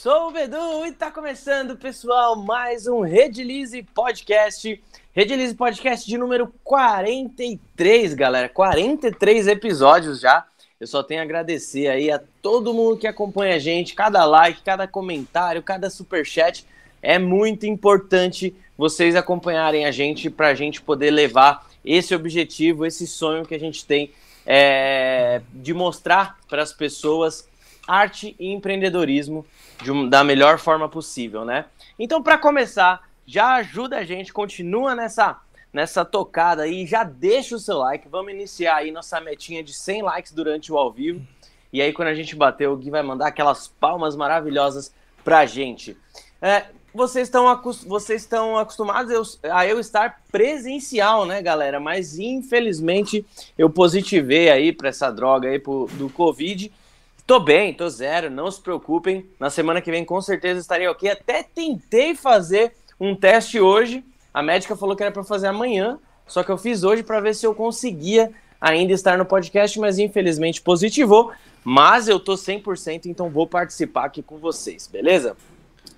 sou o Bedu e tá começando, pessoal, mais um Redilize Podcast. Redilize Podcast de número 43, galera. 43 episódios já. Eu só tenho a agradecer aí a todo mundo que acompanha a gente, cada like, cada comentário, cada super chat. É muito importante vocês acompanharem a gente para a gente poder levar esse objetivo, esse sonho que a gente tem é, de mostrar para as pessoas arte e empreendedorismo um, da melhor forma possível, né? Então, para começar, já ajuda a gente, continua nessa nessa tocada aí, já deixa o seu like, vamos iniciar aí nossa metinha de 100 likes durante o ao vivo. E aí, quando a gente bater, o Gui vai mandar aquelas palmas maravilhosas pra gente. É, vocês estão vocês estão acostumados a eu estar presencial, né, galera? Mas infelizmente eu positivei aí para essa droga aí pro, do Covid Tô bem, tô zero, não se preocupem. Na semana que vem com certeza estarei ok. Até tentei fazer um teste hoje. A médica falou que era para fazer amanhã, só que eu fiz hoje para ver se eu conseguia ainda estar no podcast, mas infelizmente positivou. Mas eu tô 100%, então vou participar aqui com vocês, beleza?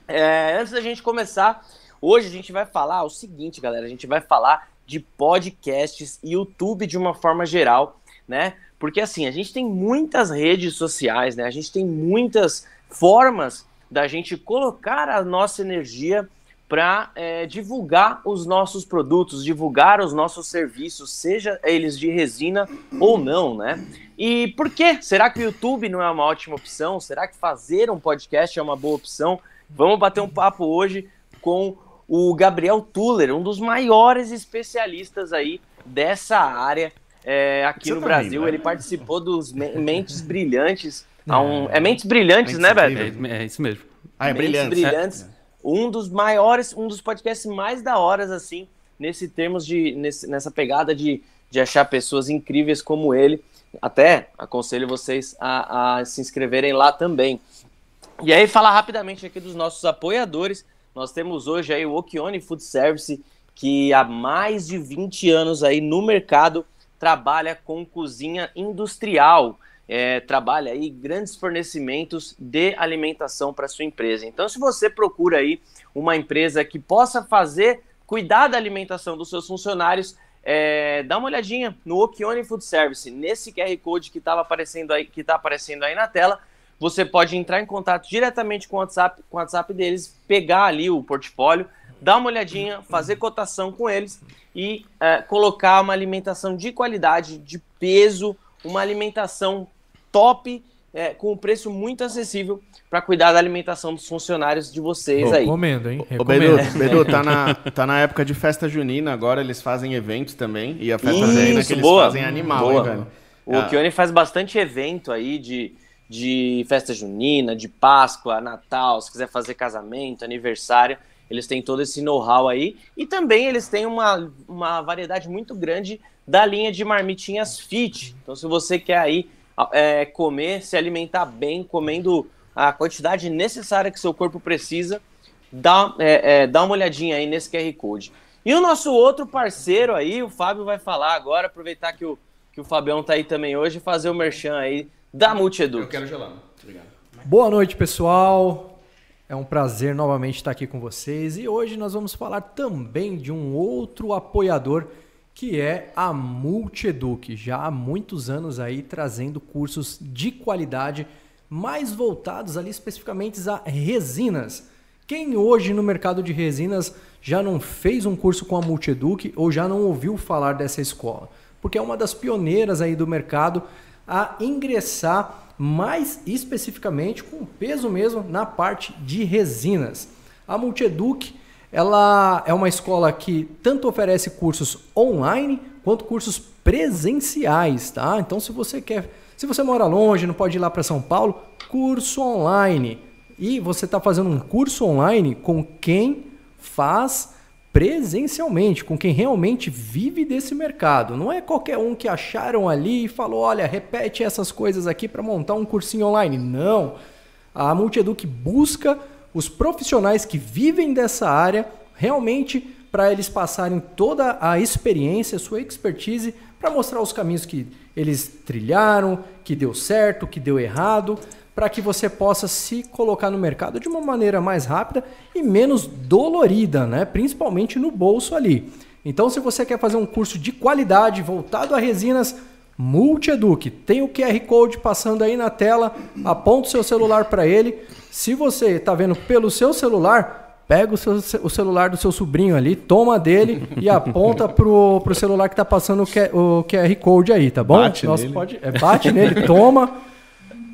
É, antes da gente começar, hoje a gente vai falar o seguinte, galera: a gente vai falar de podcasts e YouTube de uma forma geral, né? Porque assim, a gente tem muitas redes sociais, né? A gente tem muitas formas da gente colocar a nossa energia para é, divulgar os nossos produtos, divulgar os nossos serviços, seja eles de resina ou não, né? E por que? Será que o YouTube não é uma ótima opção? Será que fazer um podcast é uma boa opção? Vamos bater um papo hoje com o Gabriel Tuller, um dos maiores especialistas aí dessa área é, aqui Você no tá Brasil. ele participou dos Mentes Brilhantes. Um, é Mentes Brilhantes, Mentes né, Beto? É, é, isso mesmo. Ah, é Mentes Brilhantes. brilhantes é. Um dos maiores, um dos podcasts mais da horas, assim, nesse termos de. Nesse, nessa pegada de, de achar pessoas incríveis como ele. Até aconselho vocês a, a se inscreverem lá também. E aí, falar rapidamente aqui dos nossos apoiadores. Nós temos hoje aí o Okione Food Service, que há mais de 20 anos aí no mercado trabalha com cozinha industrial, é, trabalha aí grandes fornecimentos de alimentação para sua empresa. Então, se você procura aí uma empresa que possa fazer, cuidar da alimentação dos seus funcionários, é, dá uma olhadinha no Okione Food Service, nesse QR Code que estava aparecendo aí, que está aparecendo aí na tela. Você pode entrar em contato diretamente com o WhatsApp, com o WhatsApp deles, pegar ali o portfólio, dar uma olhadinha, fazer cotação com eles e é, colocar uma alimentação de qualidade, de peso, uma alimentação top, é, com um preço muito acessível para cuidar da alimentação dos funcionários de vocês aí. Recomendo, hein? Recomendo. Bedu, Bedu tá, na, tá na época de festa junina, agora eles fazem eventos também. E a festa Isso, junina que eles boa, fazem animal, boa. hein, velho? O ah. Kione faz bastante evento aí de, de festa junina, de Páscoa, Natal, se quiser fazer casamento, aniversário. Eles têm todo esse know-how aí. E também eles têm uma, uma variedade muito grande da linha de marmitinhas fit. Então, se você quer aí é, comer, se alimentar bem, comendo a quantidade necessária que seu corpo precisa, dá, é, é, dá uma olhadinha aí nesse QR Code. E o nosso outro parceiro aí, o Fábio vai falar agora, aproveitar que o, que o Fabião tá aí também hoje, fazer o merchan aí da Multiedu. Eu quero gelar. Obrigado. Boa noite, pessoal. É um prazer novamente estar aqui com vocês e hoje nós vamos falar também de um outro apoiador que é a Multieduc, já há muitos anos aí trazendo cursos de qualidade mais voltados ali especificamente a resinas. Quem hoje no mercado de resinas já não fez um curso com a Multieduc ou já não ouviu falar dessa escola? Porque é uma das pioneiras aí do mercado a ingressar mais especificamente com peso mesmo na parte de resinas. A Multieduc ela é uma escola que tanto oferece cursos online quanto cursos presenciais, tá? Então se você quer, se você mora longe, não pode ir lá para São Paulo, curso online. E você está fazendo um curso online com quem faz presencialmente, com quem realmente vive desse mercado. Não é qualquer um que acharam ali e falou: olha, repete essas coisas aqui para montar um cursinho online. Não. A Multieduc busca os profissionais que vivem dessa área realmente para eles passarem toda a experiência, sua expertise para mostrar os caminhos que eles trilharam, que deu certo, que deu errado, para que você possa se colocar no mercado de uma maneira mais rápida e menos dolorida, né? principalmente no bolso ali. Então, se você quer fazer um curso de qualidade voltado a resinas, Multieduc, tem o QR Code passando aí na tela, aponta o seu celular para ele. Se você está vendo pelo seu celular, pega o, seu, o, celular do seu sobrinho ali, toma dele e aponta pro, pro celular que está passando o, QR Code aí, tá bom? Bate Nossa, nele. Pode, é, bate nele, toma,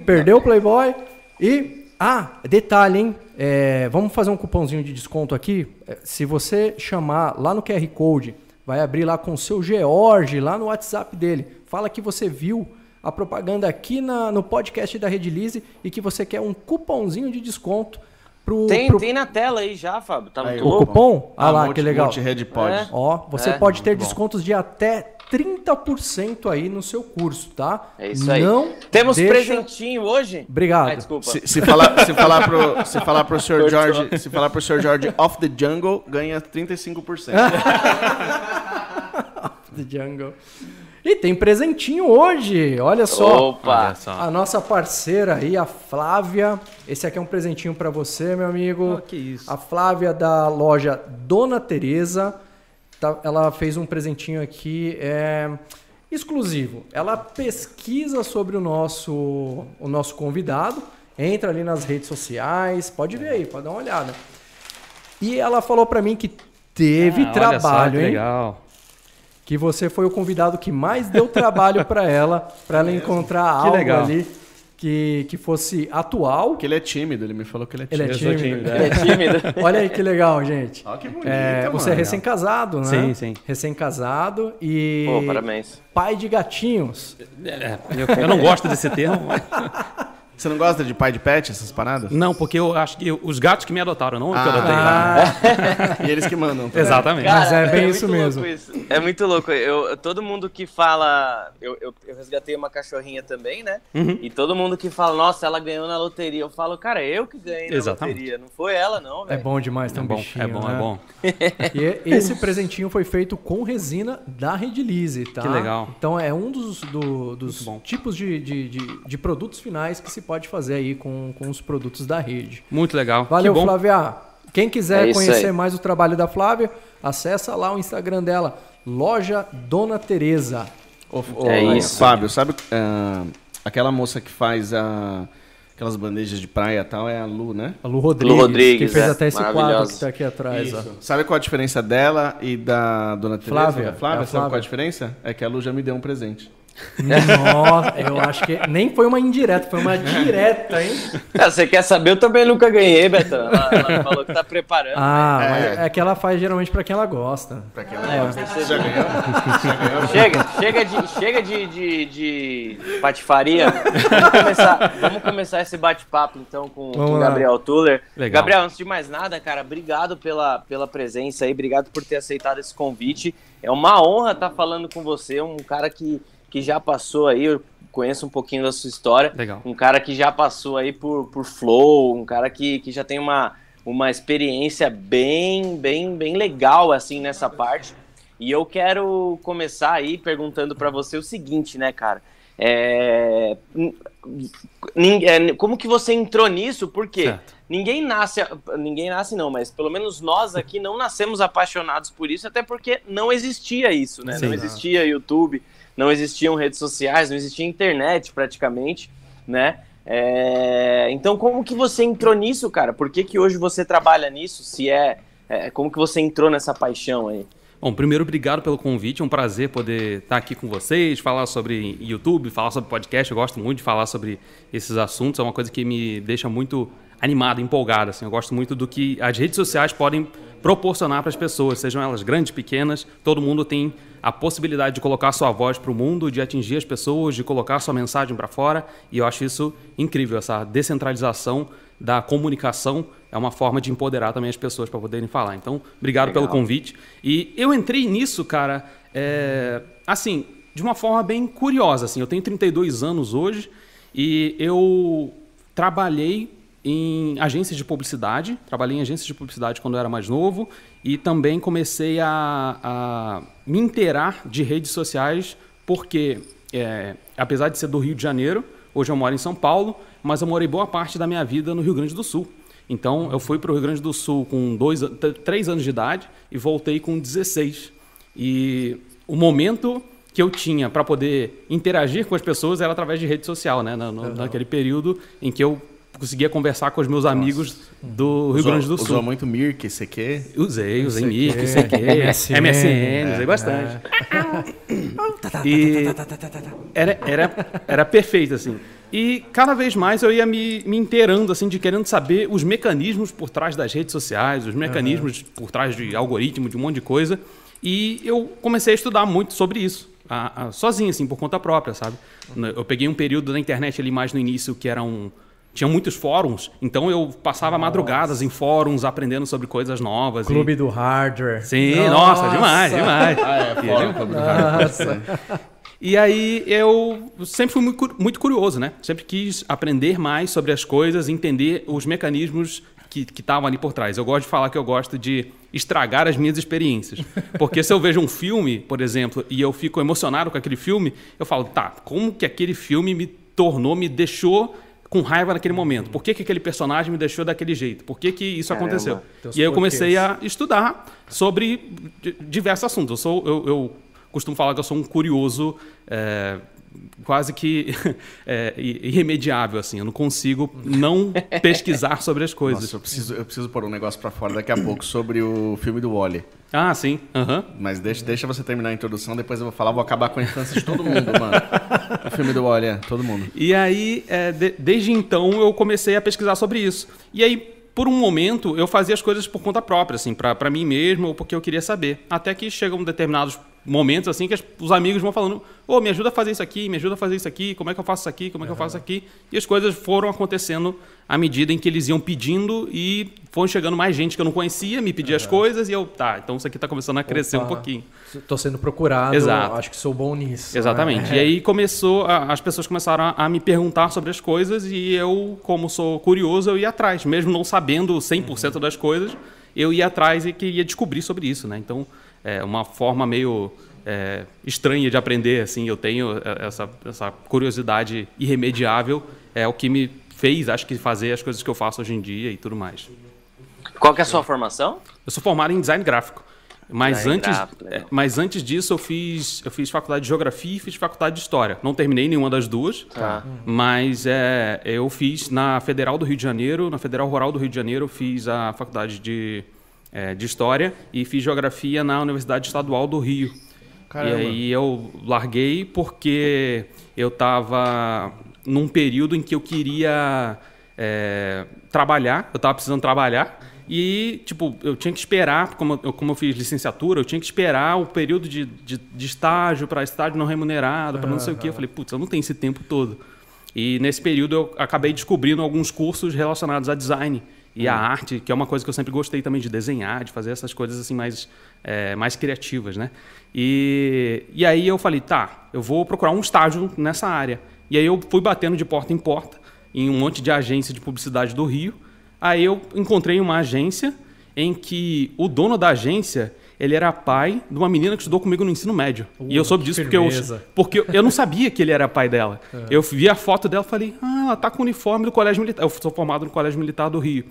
perdeu o Playboy e... Ah, detalhe, hein? É, vamos fazer um cupomzinho de desconto aqui. É, se você chamar lá no QR Code, vai abrir lá com o seu George, lá no WhatsApp dele. Fala que você viu a propaganda aqui na, no podcast da Redilize e que você quer um cupomzinho de desconto Pro, tem, pro... tem na tela aí já, Fábio. Tá aí, o cupom? Ah, lá, multi, que legal. Multi-rede pode. É. Ó, você é. pode ter descontos de até 30% aí no seu curso, tá? É isso aí. Não Temos deixa... presentinho hoje? Obrigado. desculpa. Se, se, falar, se falar pro, se falar pro Sr. George, se falar pro Sr. George off the jungle, ganha 35%. off the jungle. E tem presentinho hoje, olha só. Opa! Olha só. A nossa parceira aí, a Flávia. Esse aqui é um presentinho para você, meu amigo. Oh, que isso. A Flávia da loja Dona Teresa. Tá, ela fez um presentinho aqui é, exclusivo. Ela pesquisa sobre o nosso, o nosso convidado. Entra ali nas redes sociais. Pode ver aí, pode dar uma olhada. E ela falou para mim que teve ah, trabalho, só, hein? Legal que você foi o convidado que mais deu trabalho para ela, para ela encontrar que algo legal. ali que, que fosse atual. Que ele é tímido, ele me falou que ele é tímido. Ele é tímido. Ele é tímido. Olha aí que legal, gente. Olha que bonito. É, você é recém-casado, né? Sim, sim. Recém-casado e. Pô, parabéns. Pai de gatinhos. É, eu, eu não gosto desse termo. Você não gosta de pai de pet, essas paradas? Não, porque eu acho que os gatos que me adotaram, não ah, que eu adotei. Ah. e eles que mandam. Também. Exatamente. Cara, Mas é bem é isso mesmo. Isso. É muito louco. Eu, todo mundo que fala. Eu, eu, eu resgatei uma cachorrinha também, né? Uhum. E todo mundo que fala, nossa, ela ganhou na loteria. Eu falo, cara, eu que ganhei na Exatamente. loteria. Não foi ela, não, velho. É bom demais ter um é bom, bichinho. É bom, né? é bom. e esse presentinho foi feito com resina da Redilize, tá? Que legal. Então é um dos, do, dos tipos de, de, de, de produtos finais que se pode fazer aí com com, os produtos da rede. Muito legal. Valeu, Flávia. Quem quiser é conhecer aí. mais o trabalho da Flávia, acessa lá o Instagram dela, Loja Dona Teresa. é isso. Fábio, sabe uh, aquela moça que faz a aquelas bandejas de praia e tal, é a Lu, né? A Lu Rodrigues, Lu Rodrigues que fez é, até esse quadro que está aqui atrás. Sabe qual a diferença dela e da Dona Teresa? Flávia. Flávia, é sabe Flávia. qual a diferença? É que a Lu já me deu um presente. Nossa, eu acho que nem foi uma indireta, foi uma direta, hein? É, você quer saber? Eu também nunca ganhei, Betão. Ela, ela falou que tá preparando. Ah, é. é que ela faz geralmente pra quem ela gosta. Pra quem ela é. gosta. Você já ganhou? Já ganhou? Chega, chega de, chega de, de, de patifaria. Vamos começar, vamos começar esse bate-papo então com, com o Gabriel Tuller. Legal. Gabriel, antes de mais nada, cara, obrigado pela, pela presença aí, obrigado por ter aceitado esse convite. É uma honra estar falando com você, um cara que que já passou aí, eu conheço um pouquinho da sua história. Legal. Um cara que já passou aí por, por flow, um cara que, que já tem uma, uma experiência bem, bem, bem legal assim nessa parte. E eu quero começar aí perguntando para você o seguinte, né, cara? É, é, como que você entrou nisso? Porque certo. ninguém nasce, ninguém nasce não, mas pelo menos nós aqui não nascemos apaixonados por isso, até porque não existia isso, né? Sim, não existia YouTube, não existiam redes sociais, não existia internet praticamente, né? É... Então, como que você entrou nisso, cara? Por que, que hoje você trabalha nisso? Se é, é, como que você entrou nessa paixão aí? Bom, primeiro, obrigado pelo convite. É um prazer poder estar aqui com vocês, falar sobre YouTube, falar sobre podcast. Eu gosto muito de falar sobre esses assuntos. É uma coisa que me deixa muito animado, empolgado. Assim. Eu gosto muito do que as redes sociais podem proporcionar para as pessoas, sejam elas grandes, pequenas. Todo mundo tem a possibilidade de colocar sua voz para o mundo, de atingir as pessoas, de colocar sua mensagem para fora. E eu acho isso incrível, essa descentralização da comunicação é uma forma de empoderar também as pessoas para poderem falar. Então, obrigado Legal. pelo convite. E eu entrei nisso, cara, é, assim, de uma forma bem curiosa. Assim, eu tenho 32 anos hoje e eu trabalhei em agências de publicidade, trabalhei em agências de publicidade quando eu era mais novo e também comecei a, a me inteirar de redes sociais porque é, apesar de ser do Rio de Janeiro, hoje eu moro em São Paulo, mas eu morei boa parte da minha vida no Rio Grande do Sul. Então eu fui para o Rio Grande do Sul com dois, três anos de idade e voltei com 16. E o momento que eu tinha para poder interagir com as pessoas era através de rede social, né? Na, no. Naquele período em que eu conseguia conversar com os meus amigos Nossa. do Rio Grande do Sul. Usou muito Mirk, CQ? Usei, usei Mirk, CQ, MSN, MSN é, usei bastante. É. e era, era, era perfeito, assim. E cada vez mais eu ia me, me inteirando, assim, de querendo saber os mecanismos por trás das redes sociais, os mecanismos uhum. por trás de algoritmo, de um monte de coisa. E eu comecei a estudar muito sobre isso a, a, sozinho, assim, por conta própria, sabe? Eu peguei um período na internet ali mais no início que era um. Tinha muitos fóruns, então eu passava nossa. madrugadas em fóruns aprendendo sobre coisas novas. Clube e... do Hardware. Sim, nossa, nossa demais, demais. Ah, é, fórum, Clube do Hardware. E aí eu sempre fui muito, muito curioso, né? Sempre quis aprender mais sobre as coisas, entender os mecanismos que estavam ali por trás. Eu gosto de falar que eu gosto de estragar as minhas experiências. Porque se eu vejo um filme, por exemplo, e eu fico emocionado com aquele filme, eu falo, tá, como que aquele filme me tornou, me deixou com raiva naquele momento? Por que, que aquele personagem me deixou daquele jeito? Por que, que isso Caramba, aconteceu? E aí eu comecei a estudar sobre diversos assuntos. Eu, sou, eu, eu costumo falar que eu sou um curioso. É, quase que é, irremediável, assim. Eu não consigo não pesquisar sobre as coisas. Nossa, eu preciso, eu preciso pôr um negócio para fora daqui a pouco sobre o filme do Wally. Ah, sim. Uhum. Mas deixa, deixa você terminar a introdução, depois eu vou falar, vou acabar com a infância de todo mundo, mano. O filme do Wally, é, todo mundo. E aí, é, de, desde então, eu comecei a pesquisar sobre isso. E aí, por um momento, eu fazia as coisas por conta própria, assim, para mim mesmo ou porque eu queria saber. Até que chegam determinados momentos assim que as, os amigos vão falando: Ô, oh, me ajuda a fazer isso aqui, me ajuda a fazer isso aqui, como é que eu faço isso aqui, como é que eu faço isso aqui. E as coisas foram acontecendo à medida em que eles iam pedindo e foi chegando mais gente que eu não conhecia, me pedia as coisas e eu, tá, então isso aqui está começando a crescer Opa, um pouquinho. Estou sendo procurado, Exato. acho que sou bom nisso. Né? Exatamente. Né? E aí começou, a, as pessoas começaram a, a, me perguntar sobre as coisas e eu, como sou curioso, eu ia atrás, mesmo não sabendo 100% uhum. das coisas, eu ia atrás e queria descobrir sobre isso, né? Então, é uma forma meio é, estranha de aprender, assim, eu tenho essa, essa curiosidade irremediável, é o que me fez, acho que, fazer as coisas que eu faço hoje em dia e tudo mais. Qual que é a sua formação? Eu sou formado em design gráfico. Mas design antes, gráfico, é, mas antes disso eu fiz, eu fiz faculdade de geografia e fiz faculdade de história. Não terminei nenhuma das duas, tá. mas é, eu fiz na Federal do Rio de Janeiro, na Federal Rural do Rio de Janeiro, eu fiz a faculdade de, é, de história e fiz geografia na Universidade Estadual do Rio. Caramba. E aí eu larguei porque eu estava num período em que eu queria é, trabalhar, eu estava precisando trabalhar. E, tipo, eu tinha que esperar, como eu, como eu fiz licenciatura, eu tinha que esperar o período de, de, de estágio para estágio não remunerado, para não sei o quê. Eu falei, putz, eu não tenho esse tempo todo. E nesse período eu acabei descobrindo alguns cursos relacionados a design e a uhum. arte, que é uma coisa que eu sempre gostei também de desenhar, de fazer essas coisas assim mais, é, mais criativas, né? E, e aí eu falei, tá, eu vou procurar um estágio nessa área. E aí eu fui batendo de porta em porta em um monte de agência de publicidade do Rio. Aí eu encontrei uma agência em que o dono da agência ele era pai de uma menina que estudou comigo no ensino médio. Uh, e eu soube disso porque eu, porque eu não sabia que ele era pai dela. É. Eu vi a foto dela e falei, ah, ela tá com o uniforme do Colégio Militar. Eu sou formado no Colégio Militar do Rio.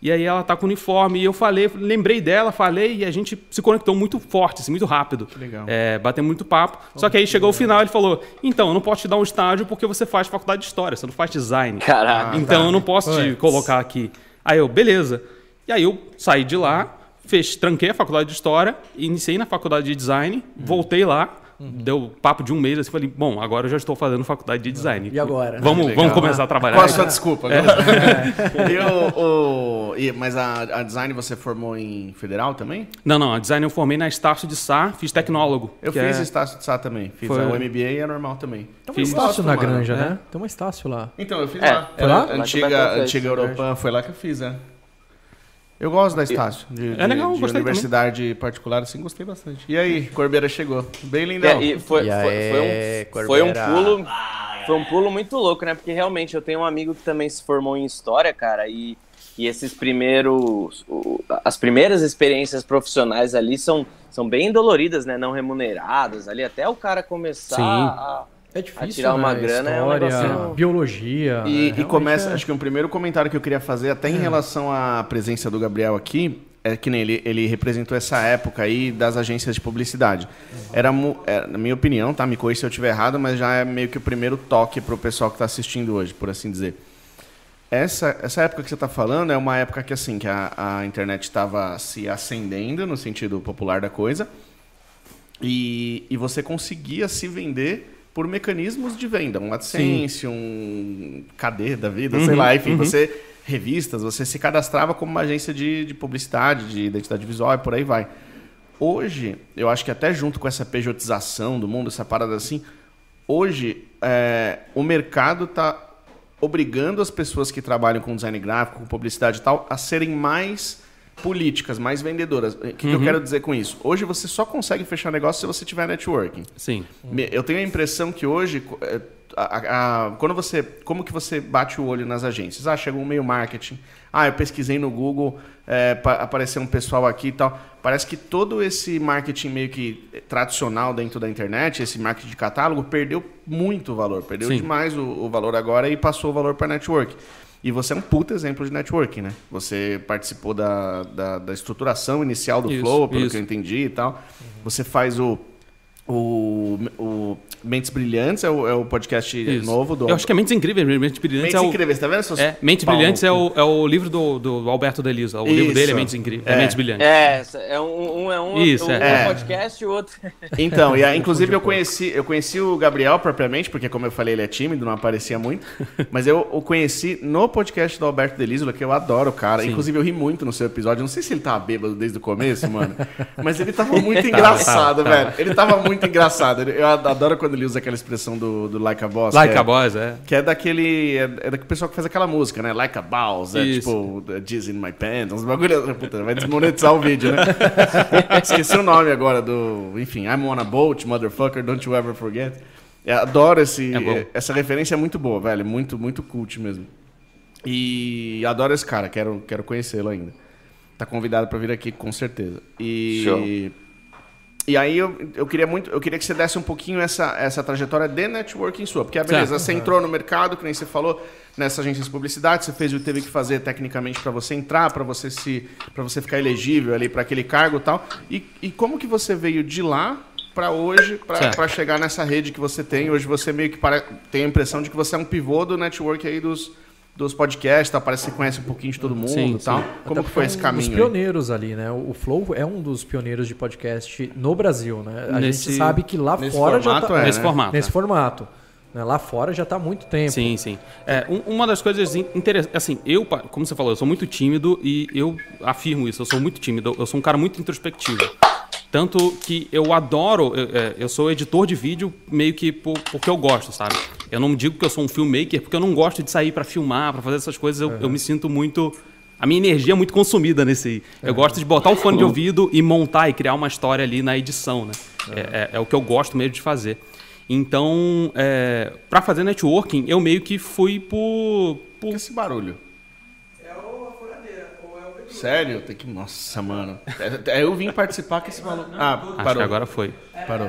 E aí ela tá com o uniforme. E eu falei, lembrei dela, falei, e a gente se conectou muito forte, assim, muito rápido. Que legal. É, batemos muito papo. Oh, Só que aí que chegou legal. o final ele falou: Então, eu não posso te dar um estágio porque você faz faculdade de história, você não faz design. Caraca. Então eu não posso te colocar aqui. Aí eu, beleza. E aí eu saí de lá, fez, tranquei a faculdade de história, iniciei na faculdade de design, hum. voltei lá. Uhum. Deu papo de um mês assim, falei, bom, agora eu já estou fazendo faculdade de design. E agora? Vamos, vamos começar a trabalhar. Qual a sua desculpa? É. e o, o, e, mas a, a, design você formou em federal também? Não, não. A design eu formei na Estácio de Sá, fiz tecnólogo. Eu fiz é... Estácio de Sá também. Fiz Foi... a MBA e a normal também. Tem uma Estácio na Granja, né? né? Tem uma Estácio lá. Então, eu fiz é. lá. Foi lá? Antiga, antiga Europa, foi lá que eu fiz, é. Eu gosto da Estácio. De, é legal, de, de universidade também. particular, assim, gostei bastante. E aí, Corbeira chegou. Bem lindão. É, e foi, e aí, foi, um, foi um pulo. Foi um pulo muito louco, né? Porque realmente eu tenho um amigo que também se formou em história, cara, e que esses primeiros, as primeiras experiências profissionais ali são, são bem doloridas, né? Não remuneradas ali, até o cara começar a, é difícil, a tirar uma né? grana, História, é um negócio... biologia. E, é, e começa, é... acho que um primeiro comentário que eu queria fazer, até em é. relação à presença do Gabriel aqui, é que nem ele, ele representou essa época aí das agências de publicidade. Era, era, na minha opinião, tá? Me corrija se eu estiver errado, mas já é meio que o primeiro toque para o pessoal que está assistindo hoje, por assim dizer. Essa, essa época que você está falando é uma época que assim que a, a internet estava se acendendo no sentido popular da coisa e, e você conseguia se vender por mecanismos de venda, um AdSense, Sim. um KD da vida, uhum, sei lá, enfim, uhum. você revistas, você se cadastrava como uma agência de, de publicidade, de identidade visual e por aí vai. Hoje, eu acho que até junto com essa pejotização do mundo, essa parada assim, hoje é, o mercado está obrigando as pessoas que trabalham com design gráfico, com publicidade e tal, a serem mais políticas, mais vendedoras. O que, uhum. que, eu uhum. quero dizer com isso? Hoje você só consegue fechar negócio se você tiver networking. Sim. Eu tenho a impressão que hoje é, a, a, quando você, como que você bate o olho nas agências? Ah, chegou um meio marketing. Ah, eu pesquisei no Google, é, apareceu um pessoal aqui e tal. Parece que todo esse marketing meio que tradicional dentro da internet, esse marketing de catálogo, perdeu muito valor, perdeu Sim. demais o, o, valor agora e passou o valor para network. E você é um puta exemplo de networking, né? Você participou da, da, da estruturação inicial do isso, Flow, pelo isso. que eu entendi e tal. Você faz o o, o Mentes Brilhantes é o, é o podcast Isso. novo do. Eu acho que é Mentes Incríveis, Mentes Brilhantes Mentes é o. Incríveis, tá vendo? Seus é, Mentes Paulo. Brilhantes é o, é o livro do, do Alberto Delisa. O Isso. livro dele é Mentes Incríveis. É. é Mentes Brilhantes. É, é um, um é um, Isso, um, é. um podcast e o outro. Então, e aí, inclusive eu conheci, eu conheci o Gabriel propriamente, porque como eu falei, ele é tímido, não aparecia muito. mas eu o conheci no podcast do Alberto Delisa, que eu adoro o cara. Sim. Inclusive, eu ri muito no seu episódio. Não sei se ele tava bêbado desde o começo, mano. Mas ele tava muito engraçado, tá, tá, velho. Ele tava muito engraçado. Eu adoro quando ele usa aquela expressão do, do Like a Boss. Like a é, Boss, é. Que é daquele. É, é daquele pessoal que faz aquela música, né? Like a Boss. É tipo, Jizz in my pants. Uns bagulho. Puta, vai desmonetizar o vídeo, né? Esqueci o nome agora do. Enfim, I'm on a boat, motherfucker, don't you ever forget. Eu adoro esse, é essa referência, é muito boa, velho. Muito, muito cult mesmo. E adoro esse cara, quero, quero conhecê-lo ainda. Tá convidado para vir aqui, com certeza. E. Show. E aí eu, eu queria muito, eu queria que você desse um pouquinho essa, essa trajetória de networking sua, porque a beleza, certo. você entrou no mercado, que nem você falou, nessa agência de publicidade, você fez o que teve que fazer tecnicamente para você entrar, para você se para você ficar elegível ali para aquele cargo e tal. E, e como que você veio de lá para hoje, para chegar nessa rede que você tem? Hoje você meio que para, tem a impressão de que você é um pivô do network aí dos dos podcasts, tá? parece que você conhece um pouquinho de todo mundo sim, e tal. Sim. Como que foi esse caminho? Os pioneiros aí? ali, né? O Flow é um dos pioneiros de podcast no Brasil, né? A nesse, gente sabe que lá fora já tá... É, nesse né? formato. Nesse é. formato. Né? Lá fora já está há muito tempo. Sim, sim. É, uma das coisas interessantes, assim, eu, como você falou, eu sou muito tímido e eu afirmo isso, eu sou muito tímido, eu sou um cara muito introspectivo. Tanto que eu adoro, eu, é, eu sou editor de vídeo meio que por, porque eu gosto, sabe? Eu não digo que eu sou um filmmaker porque eu não gosto de sair para filmar, para fazer essas coisas. Eu, uhum. eu, me sinto muito. A minha energia é muito consumida nesse. Eu gosto de botar o fone de ouvido e montar e criar uma história ali na edição, né? Uhum. É, é, é, o que eu gosto mesmo de fazer. Então, é, para fazer networking, eu meio que fui por. por... Esse barulho. Sério? Tem que. Nossa, mano. É, é, eu vim participar com esse maluco. Ah, parou. Acho que agora foi. Parou.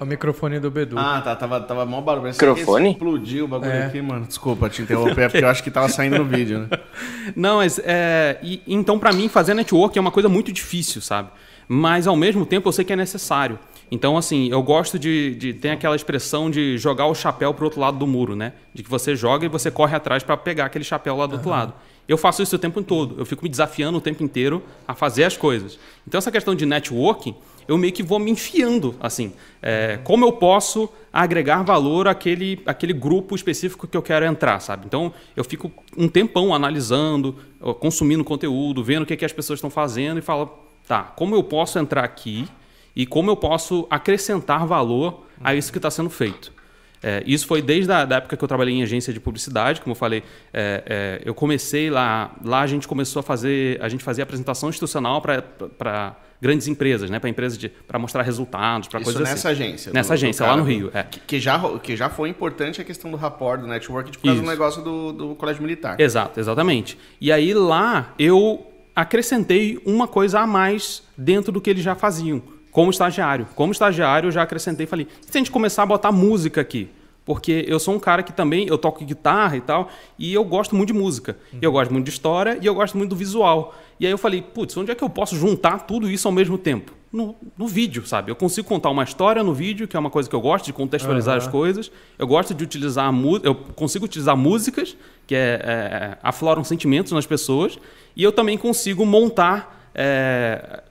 O microfone do Bedu. Ah, tá. Tava, tava mó barulho. Microfone? Explodiu o bagulho é. aqui, mano. Desculpa te interromper, é porque eu acho que tava saindo no vídeo, né? Não, mas. É, e, então, para mim, fazer network é uma coisa muito difícil, sabe? Mas, ao mesmo tempo, eu sei que é necessário. Então, assim, eu gosto de, de. Tem aquela expressão de jogar o chapéu pro outro lado do muro, né? De que você joga e você corre atrás para pegar aquele chapéu lá do uhum. outro lado. Eu faço isso o tempo todo. Eu fico me desafiando o tempo inteiro a fazer as coisas. Então, essa questão de networking, eu meio que vou me enfiando, assim. É, como eu posso agregar valor àquele, àquele grupo específico que eu quero entrar, sabe? Então, eu fico um tempão analisando, consumindo conteúdo, vendo o que, é que as pessoas estão fazendo e falo, tá, como eu posso entrar aqui e como eu posso acrescentar valor a isso que está sendo feito. É, isso foi desde a da época que eu trabalhei em agência de publicidade, como eu falei, é, é, eu comecei lá, lá a gente começou a fazer, a gente fazia apresentação institucional para grandes empresas, né? Para empresas para mostrar resultados, para coisas nessa assim. agência. Nessa agência, lá no Rio. É. Que, que, já, que já foi importante a questão do rapport, do network, por causa do negócio do, do colégio militar. Exato, exatamente. E aí lá eu acrescentei uma coisa a mais dentro do que eles já faziam, como estagiário. Como estagiário, eu já acrescentei e falei: se a gente começar a botar música aqui? Porque eu sou um cara que também, eu toco guitarra e tal, e eu gosto muito de música. Uhum. Eu gosto muito de história e eu gosto muito do visual. E aí eu falei, putz, onde é que eu posso juntar tudo isso ao mesmo tempo? No, no, vídeo, sabe? Eu consigo contar uma história no vídeo, que é uma coisa que eu gosto, de contextualizar uhum. as coisas. Eu gosto de utilizar música, eu consigo utilizar músicas, que é, é, afloram sentimentos nas pessoas, e eu também consigo montar é,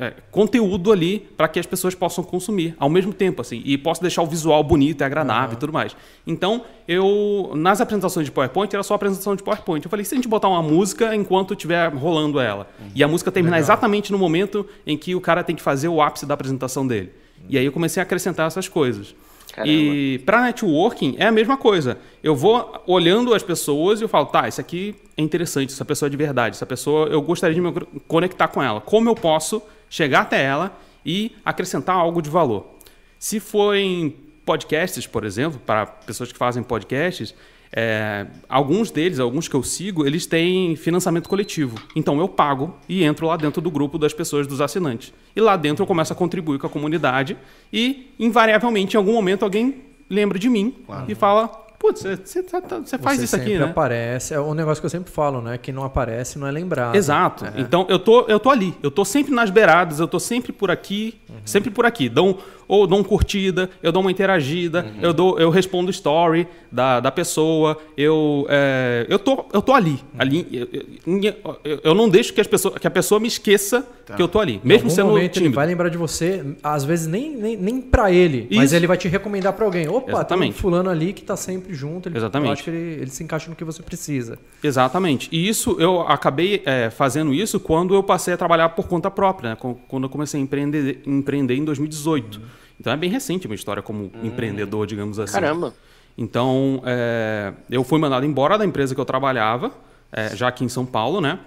é, conteúdo ali para que as pessoas possam consumir ao mesmo tempo, assim, e posso deixar o visual bonito e agradável uhum. e tudo mais. Então, eu, nas apresentações de PowerPoint, era só apresentação de PowerPoint. Eu falei, se a gente botar uma música enquanto estiver rolando ela, uhum. e a música terminar Legal. exatamente no momento em que o cara tem que fazer o ápice da apresentação dele. Uhum. E aí eu comecei a acrescentar essas coisas. Caramba. E para networking é a mesma coisa. Eu vou olhando as pessoas e eu falo, tá, isso aqui é interessante, essa pessoa é de verdade, essa pessoa eu gostaria de me conectar com ela. Como eu posso chegar até ela e acrescentar algo de valor. Se for em podcasts, por exemplo, para pessoas que fazem podcasts, é, alguns deles, alguns que eu sigo, eles têm financiamento coletivo. Então eu pago e entro lá dentro do grupo das pessoas, dos assinantes. E lá dentro eu começo a contribuir com a comunidade e, invariavelmente, em algum momento, alguém lembra de mim claro. e fala: Putz, você, tá, tá, faz você isso aqui, né? aparece. É o negócio que eu sempre falo, né? Quem não aparece não é lembrado. Exato. É. Então eu tô, eu tô ali. Eu tô sempre nas beiradas, eu tô sempre por aqui, uhum. sempre por aqui. Dou, ou dou uma curtida, eu dou uma interagida, uhum. eu, dou, eu respondo story da, da pessoa, eu, é, eu, tô, eu tô ali. Uhum. ali eu, eu, eu, não deixo que, as pessoas, que a pessoa me esqueça tá. que eu tô ali. Mesmo sendo momento tímido. ele vai lembrar de você, às vezes nem, nem, nem para ele, Isso. mas ele vai te recomendar para alguém. Opa, Exatamente. tem um fulano ali que tá sempre junto. Ele, Exatamente. Eu acho que ele, ele se encaixa no que você precisa. Exatamente. E isso, eu acabei é, fazendo isso quando eu passei a trabalhar por conta própria, né? quando eu comecei a empreender, empreender em 2018. Uhum. Então é bem recente a minha história como hum. empreendedor, digamos assim. Caramba! Então, é, eu fui mandado embora da empresa que eu trabalhava, é, já aqui em São Paulo, né?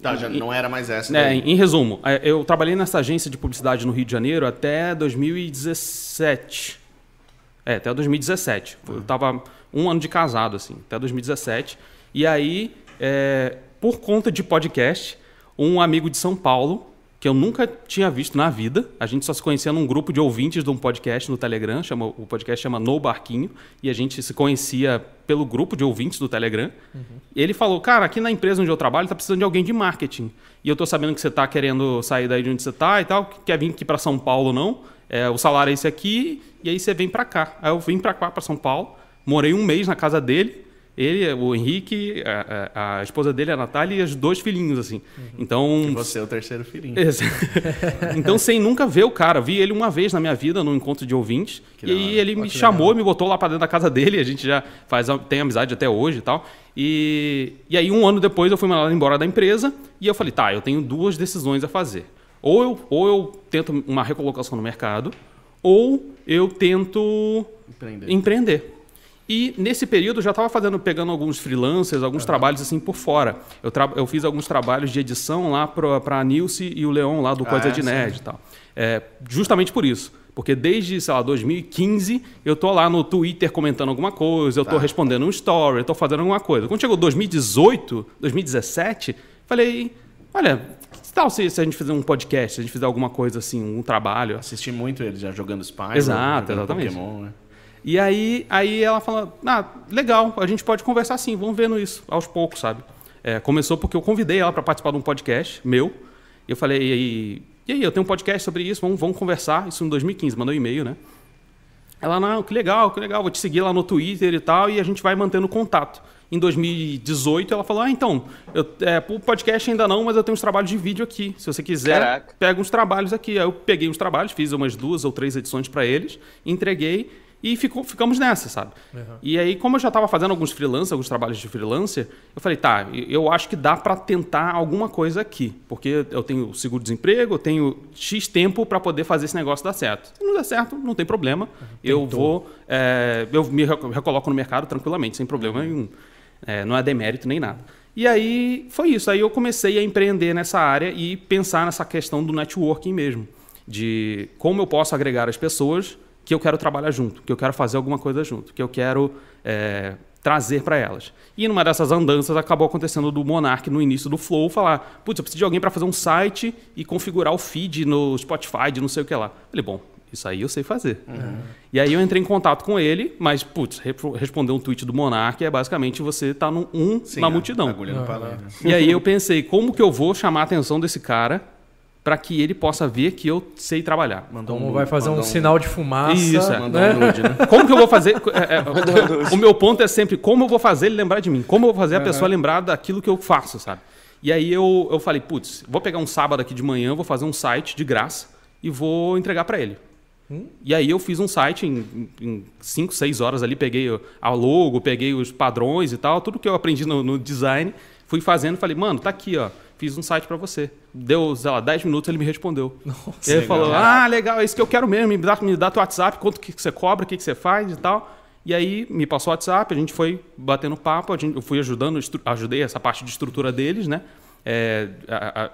Tá, já não era mais essa. É, em, resumo, é, eu trabalhei nessa agência de publicidade no Rio de Janeiro até 2017. É, até 2017. Uhum. Eu estava um ano de casado, assim, até 2017. E aí, é, por conta de podcast, um amigo de São Paulo que eu nunca tinha visto na vida. A gente só se conhecia num grupo de ouvintes de um podcast no Telegram, chama, o podcast chama No Barquinho, e a gente se conhecia pelo grupo de ouvintes do Telegram. Uhum. ele falou, cara, aqui na empresa onde eu trabalho está precisando de alguém de marketing. E eu estou sabendo que você está querendo sair daí de onde você está e tal, quer vir aqui para São Paulo não? É, o salário é esse aqui, e aí você vem para cá. Aí eu vim para cá, para São Paulo, morei um mês na casa dele, ele, o Henrique, a, a, esposa dele, a Natália, e os dois filhinhos, assim. Uhum. Então. E você é o terceiro filhinho. então, sem nunca ver o cara, vi ele uma vez na minha vida, num encontro de ouvintes. Que e aí ele me chamou, me botou lá para dentro da casa dele, a gente já faz, tem amizade até hoje e tal. E, e aí, um ano depois, eu fui mandado embora da empresa e eu falei, tá, eu tenho duas decisões a fazer. Ou eu, ou eu tento uma recolocação no mercado, ou eu tento empreender. empreender. E nesse período eu já estava fazendo, pegando alguns freelancers, alguns uhum. trabalhos assim por fora. Eu, eu fiz alguns trabalhos de edição lá para a Nilce e o Leon lá do ah, Coisa é, de Nerd sim. e tal. É, justamente por isso. Porque desde, sei lá, 2015, eu tô lá no Twitter comentando alguma coisa, eu tô tá. respondendo um story, eu tô fazendo alguma coisa. Quando chegou 2018, 2017, falei, olha, que tal se, se a gente fizer um podcast, se a gente fizer alguma coisa assim, um trabalho? Assisti muito ele já jogando Spyro, Exato, jogando exatamente. Pokémon, né? E aí, aí ela fala, ah, legal, a gente pode conversar sim, vamos vendo isso aos poucos, sabe? É, começou porque eu convidei ela para participar de um podcast meu. E eu falei, e aí, e aí, eu tenho um podcast sobre isso, vamos, vamos conversar. Isso em 2015, mandou um e-mail, né? Ela, não, que legal, que legal, vou te seguir lá no Twitter e tal, e a gente vai mantendo contato. Em 2018, ela falou: Ah, então, eu, é, o podcast ainda não, mas eu tenho uns trabalhos de vídeo aqui. Se você quiser, Caraca. pega uns trabalhos aqui. Aí eu peguei uns trabalhos, fiz umas duas ou três edições para eles, entreguei. E ficou, ficamos nessa, sabe? Uhum. E aí, como eu já estava fazendo alguns freelancers, alguns trabalhos de freelancer, eu falei, tá, eu acho que dá para tentar alguma coisa aqui. Porque eu tenho seguro-desemprego, eu tenho X tempo para poder fazer esse negócio dar certo. Se não der certo, não tem problema. Uhum. Eu vou, é, eu me recoloco no mercado tranquilamente, sem problema nenhum. É, não é demérito nem nada. E aí foi isso. Aí eu comecei a empreender nessa área e pensar nessa questão do networking mesmo. De como eu posso agregar as pessoas que eu quero trabalhar junto, que eu quero fazer alguma coisa junto, que eu quero é, trazer para elas. E numa dessas andanças acabou acontecendo do Monark no início do Flow falar: putz, eu preciso de alguém para fazer um site e configurar o feed no Spotify, de não sei o que lá. Falei: bom, isso aí eu sei fazer. Uhum. E aí eu entrei em contato com ele, mas, putz, responder um tweet do Monark é basicamente você tá no um Sim, na multidão. Uhum. E aí eu pensei, como que eu vou chamar a atenção desse cara para que ele possa ver que eu sei trabalhar. Mandou como um, vai fazer um, um, sinal de fumaça. Isso, é. né? um nude, né? Como que eu vou fazer? É, é, o meu ponto é sempre como eu vou fazer ele lembrar de mim. Como eu vou fazer a pessoa lembrar daquilo que eu faço, sabe? E aí eu, eu falei, putz, vou pegar um sábado aqui de manhã, vou fazer um site de graça e vou entregar para ele. Hum? E aí eu fiz um site em 5, 6 horas ali, peguei a logo, peguei os padrões e tal, tudo que eu aprendi no, no design, fui fazendo e falei, mano, tá aqui, ó, fiz um site para você. Deu, sei lá, 10 minutos ele me respondeu. Nossa, ele legal. falou, ah, legal, é isso que eu quero mesmo, me dá, me dá teu WhatsApp, quanto que você cobra, o que, que você faz e tal. E aí me passou o WhatsApp, a gente foi batendo papo, a gente, eu fui ajudando, ajudei essa parte de estrutura deles, né? É, a, a,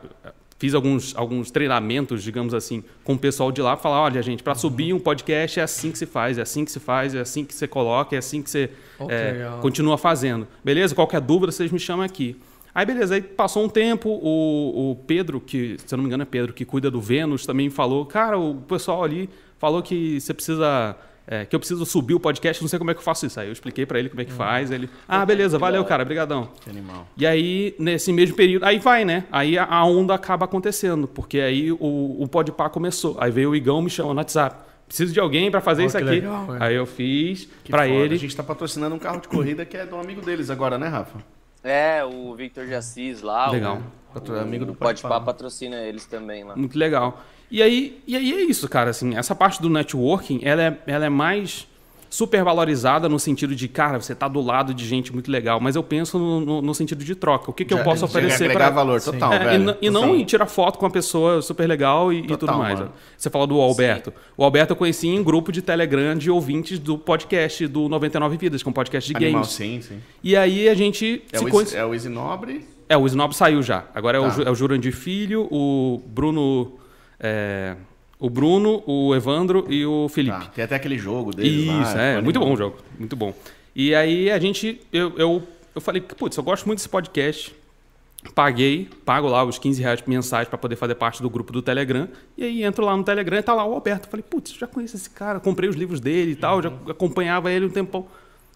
fiz alguns, alguns treinamentos, digamos assim, com o pessoal de lá, falar, olha, gente, para subir um podcast é assim que se faz, é assim que se faz, é assim que você coloca, é assim que você é, continua fazendo. Beleza? Qualquer dúvida, vocês me chamam aqui. Aí, beleza, aí passou um tempo, o, o Pedro, que, se eu não me engano é Pedro, que cuida do Vênus, também falou, cara, o pessoal ali falou que você precisa é, que eu preciso subir o podcast, não sei como é que eu faço isso. Aí eu expliquei para ele como é que uhum. faz. Ele, ah, beleza, valeu, cara, brigadão. Que animal. E aí, nesse mesmo período, aí vai, né? Aí a onda acaba acontecendo, porque aí o, o Podpah começou. Aí veio o Igão me chamou no WhatsApp. Preciso de alguém para fazer oh, isso aqui. Legal, aí eu fiz para ele. A gente está patrocinando um carro de corrida que é do amigo deles agora, né, Rafa? É, o Victor de Assis lá. Legal. O, o amigo do Podpah patrocina eles também lá. Muito legal. E aí, e aí é isso, cara. Assim, essa parte do networking, ela é, ela é mais super valorizada no sentido de, cara, você está do lado de gente muito legal, mas eu penso no, no, no sentido de troca. O que, que já, eu posso oferecer para valor total, é, velho. E, e não ir tirar foto com uma pessoa super legal e, total, e tudo mais. Mano. Você falou do Alberto. Sim. O Alberto eu conheci em grupo de Telegram de ouvintes do podcast do 99 Vidas, que é um podcast de Animal, games. Sim, sim. E aí a gente é se o conhece... É o Easy Nobre? É, o Easy Nobre saiu já. Agora é, tá. o, é o Jurandir Filho, o Bruno... É... O Bruno, o Evandro e o Felipe. Ah, tem até aquele jogo deles Isso, lá, é, muito bom o jogo, muito bom. E aí a gente, eu, eu, eu falei, putz, eu gosto muito desse podcast. Paguei, pago lá os 15 reais mensais para poder fazer parte do grupo do Telegram. E aí entro lá no Telegram e tá lá o Alberto. Falei, putz, já conheço esse cara, comprei os livros dele e tal, uhum. já acompanhava ele um tempão.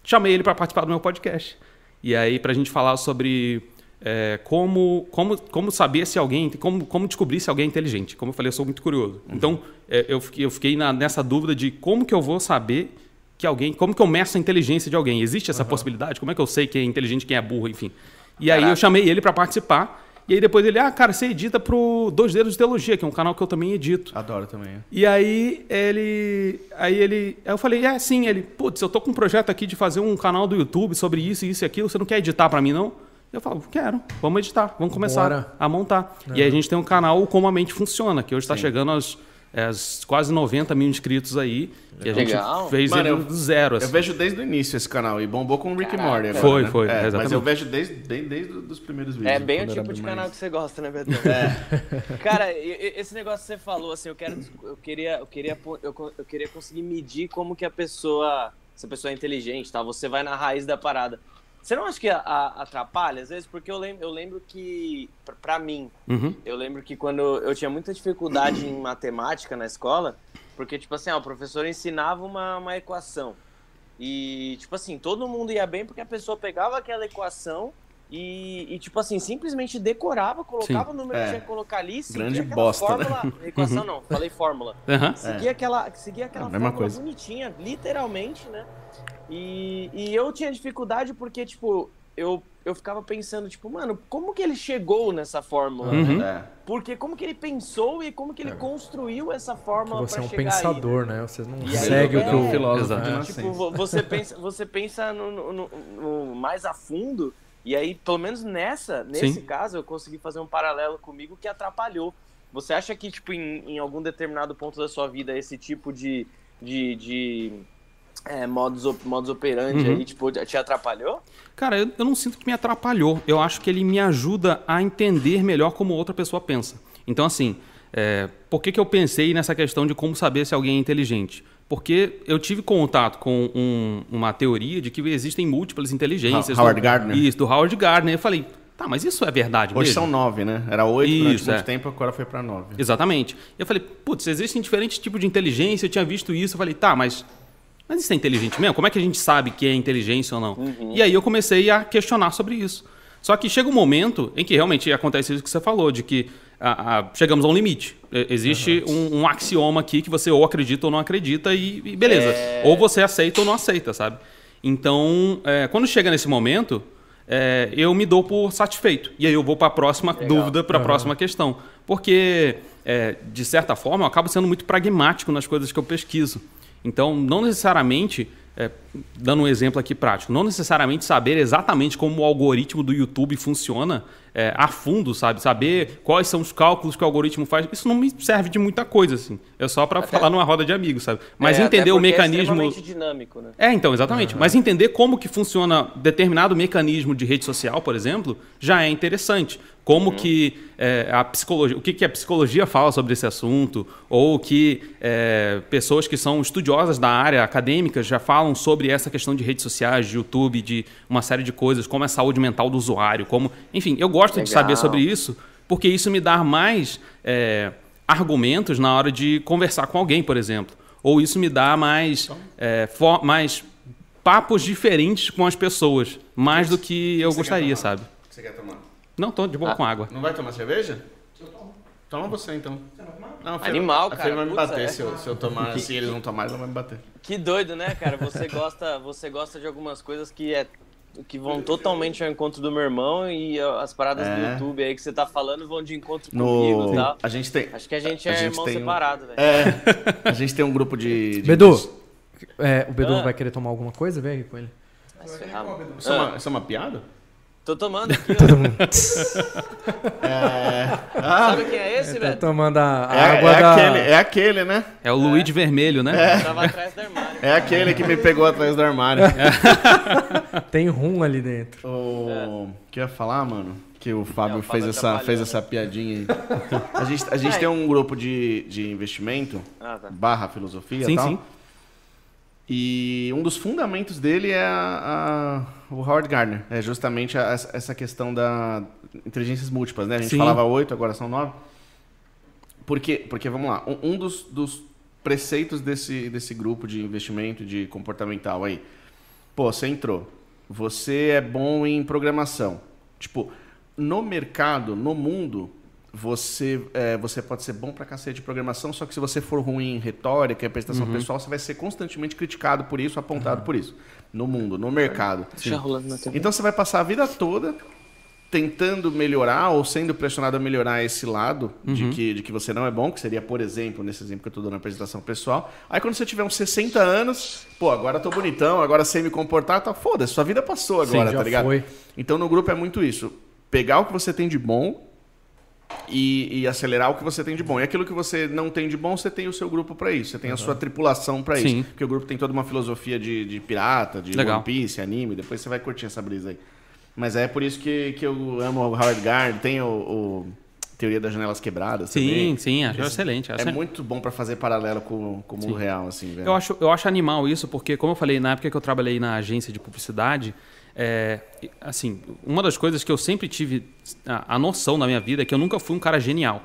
Chamei ele para participar do meu podcast. E aí, pra gente falar sobre é, como, como, como saber se alguém, como, como descobrir se alguém é inteligente. Como eu falei, eu sou muito curioso. Uhum. Então, é, eu fiquei, eu fiquei na, nessa dúvida de como que eu vou saber que alguém, como que eu meço a inteligência de alguém? Existe essa uhum. possibilidade? Como é que eu sei quem é inteligente, quem é burro, enfim. E Caraca. aí eu chamei ele para participar. E aí depois ele, ah, cara, você edita pro Dois Dedos de Teologia, que é um canal que eu também edito. Adoro também. E aí ele. Aí ele. Aí eu falei, é sim, ele, putz, eu tô com um projeto aqui de fazer um canal do YouTube sobre isso, isso e aquilo, você não quer editar para mim, não? Eu falo, quero, vamos editar, vamos começar Bora. a montar. É. E aí a gente tem um canal Como a Mente Funciona, que hoje está chegando aos, aos, quase 90 mil inscritos aí. Que a gente Legal. fez Mano, ele do zero. Assim. Eu vejo desde o início esse canal e bombou com o Rick Morty agora, Foi, né? foi, é, exatamente. Mas eu vejo desde, desde, desde os primeiros vídeos. É bem o tipo de mais... canal que você gosta, né, Betão? É. Cara, esse negócio que você falou, assim, eu, quero, eu, queria, eu, queria, eu, eu queria conseguir medir como que a pessoa, se a pessoa é inteligente, tá? Você vai na raiz da parada. Você não acha que a, a, atrapalha, às vezes? Porque eu lembro, eu lembro que, para mim, uhum. eu lembro que quando eu tinha muita dificuldade em matemática na escola, porque, tipo assim, ó, o professor ensinava uma, uma equação. E, tipo assim, todo mundo ia bem porque a pessoa pegava aquela equação e, e, tipo assim, simplesmente decorava, colocava Sim. o número é. que tinha que colocar ali, seguia Grande aquela bosta, fórmula. Né? Equação não, falei fórmula. Uhum. Seguia, é. aquela, seguia aquela é fórmula coisa. bonitinha, literalmente, né? E, e eu tinha dificuldade porque, tipo, eu, eu ficava pensando, tipo, mano, como que ele chegou nessa fórmula, uhum. né? É. Porque como que ele pensou e como que ele é. construiu essa fórmula para chegar Você é um pensador, aí, né? Você não e segue aí, o que o filósofo é, Tipo, você pensa, você pensa no, no, no, no, mais a fundo e aí, pelo menos nessa, nesse Sim. caso, eu consegui fazer um paralelo comigo que atrapalhou. Você acha que, tipo, em, em algum determinado ponto da sua vida, esse tipo de, de, de é, modus, modus operandi Uhum. aí, tipo, te atrapalhou? Cara, eu, eu não sinto que me atrapalhou. Eu acho que ele me ajuda a entender melhor como outra pessoa pensa. Então, assim, é, por que, que eu pensei nessa questão de como saber se alguém é inteligente? Porque eu tive contato com um- uma teoria de que existem múltiplas inteligências. Ha- Howard do, Gardner. Isso, do Howard Gardner. Eu falei, tá, mas isso é verdade Hoje mesmo? são nove, né? Era oito durante Isso, muito é. tempo, agora foi pra nove. Exatamente. Eu falei, putz, existem diferentes tipos de inteligência, eu tinha visto isso. Eu falei, tá, mas, mas isso é inteligente mesmo? Como é que a gente sabe que é inteligência ou não? E aí eu comecei a questionar sobre isso. Só que chega um momento em que realmente acontece isso que você falou, de que ah, ah, chegamos a um limite. Existe um, um axioma aqui que você ou acredita ou não acredita e, e beleza. Ou você aceita ou não aceita, sabe? Então, é, quando chega nesse momento, é, eu me dou por satisfeito. E aí eu vou para a próxima dúvida, para a próxima questão. Porque, é, de certa forma, eu acabo sendo muito pragmático nas coisas que eu pesquiso. Então, não necessariamente, é, dando um exemplo aqui prático, não necessariamente saber exatamente como o algoritmo do YouTube funciona é, a fundo, sabe? Saber quais são os cálculos que o algoritmo faz, isso não me serve de muita coisa, assim. É só para falar numa roda de amigos, sabe? Mas É, entender até o É mecanismo. extremamente dinâmico, né? É, então, exatamente. Mas entender como que funciona determinado mecanismo de rede social, por exemplo, já é interessante. Como que é, a psicologia, o que, que a psicologia fala sobre esse assunto, ou que é, pessoas que são estudiosas da área acadêmica já falam sobre essa questão de redes sociais, de YouTube, de uma série de coisas, como é a saúde mental do usuário, como, enfim, eu gosto de Legal. saber sobre isso, porque isso me dá mais é, argumentos na hora de conversar com alguém, por exemplo. Ou isso me dá mais, é, fo- mais papos diferentes com as pessoas, mais do que eu gostaria, sabe? O que você quer tomar? Não, tô de Ah. boa com água. Não vai tomar cerveja? Toma você então. Não, a Fê- Animal, a cara. vai me bater é. se eu, se eu tomar, se eles não tomarem, ela vai me bater. Que doido, né, cara? Você gosta, você gosta de algumas coisas que é que vão totalmente ao encontro do meu irmão e as paradas do É. YouTube aí que você tá falando vão de encontro comigo No, e tal. a gente tem, Acho que a gente A é gente irmão tem um- separado, velho. é, a gente tem um grupo de, de Bedu, é, o Bedu Ah. vai querer tomar alguma coisa? Vem aqui com ele. Vai se ferrar. Isso, é Ah, uma, isso é uma piada? Tô tomando aqui, ó. É, Sabe quem é esse, Tá velho? tomando a a é, água é da... aquele, é aquele, né? É o Luigi Vermelho, né? Tava atrás do armário. É aquele que me pegou atrás do armário. Tem rum ali dentro. O que eu ia falar, mano? Que o Fábio É, o Fábio fez, essa, atrapalhou, fez essa piadinha aí. A gente, a gente tem um grupo de, de investimento, Ah, tá. barra filosofia Sim, e tal. sim. E um dos fundamentos dele é a- a- o Howard Gardner. É justamente a- essa questão da inteligências múltiplas, né? A gente Sim. falava oito, agora são nove. Porque, porque vamos lá, um, um dos, dos preceitos desse, desse grupo de investimento de comportamental aí. Pô, você entrou. Você é bom em programação. Tipo, no mercado, no mundo, você, é, você pode ser bom pra cacete de programação, só que se você for ruim em retórica e apresentação pessoal, você vai ser constantemente criticado por isso, apontado por isso. No mundo, no mercado. Na TV. Então você vai passar a vida toda tentando melhorar ou sendo pressionado a melhorar esse lado de, que, de que você não é bom, que seria, por exemplo, nesse exemplo que eu tô dando na apresentação pessoal. Aí quando você tiver uns 60 anos, pô, agora tô bonitão, agora sei me comportar, tá foda-se, sua vida passou Sim, agora, já tá ligado? foi. Então no grupo é muito isso. Pegar o que você tem de bom e, e acelerar o que você tem de bom. E aquilo que você não tem de bom, você tem o seu grupo pra isso. Você tem a sua tripulação pra Sim. isso. Porque o grupo tem toda uma filosofia de, de pirata, de Legal. One Piece, anime. Depois você vai curtir essa brisa aí. Mas é por isso que, que eu amo o Howard Gardner. Tem o, o Teoria das Janelas Quebradas Sim, também. sim, acho excelente. É muito bom pra fazer paralelo com, com o mundo real, assim, velho. Eu acho, eu acho animal isso, porque, como eu falei, na época que eu trabalhei na agência de publicidade, é, assim, uma das coisas que eu sempre tive a, a noção na minha vida é que eu nunca fui um cara genial.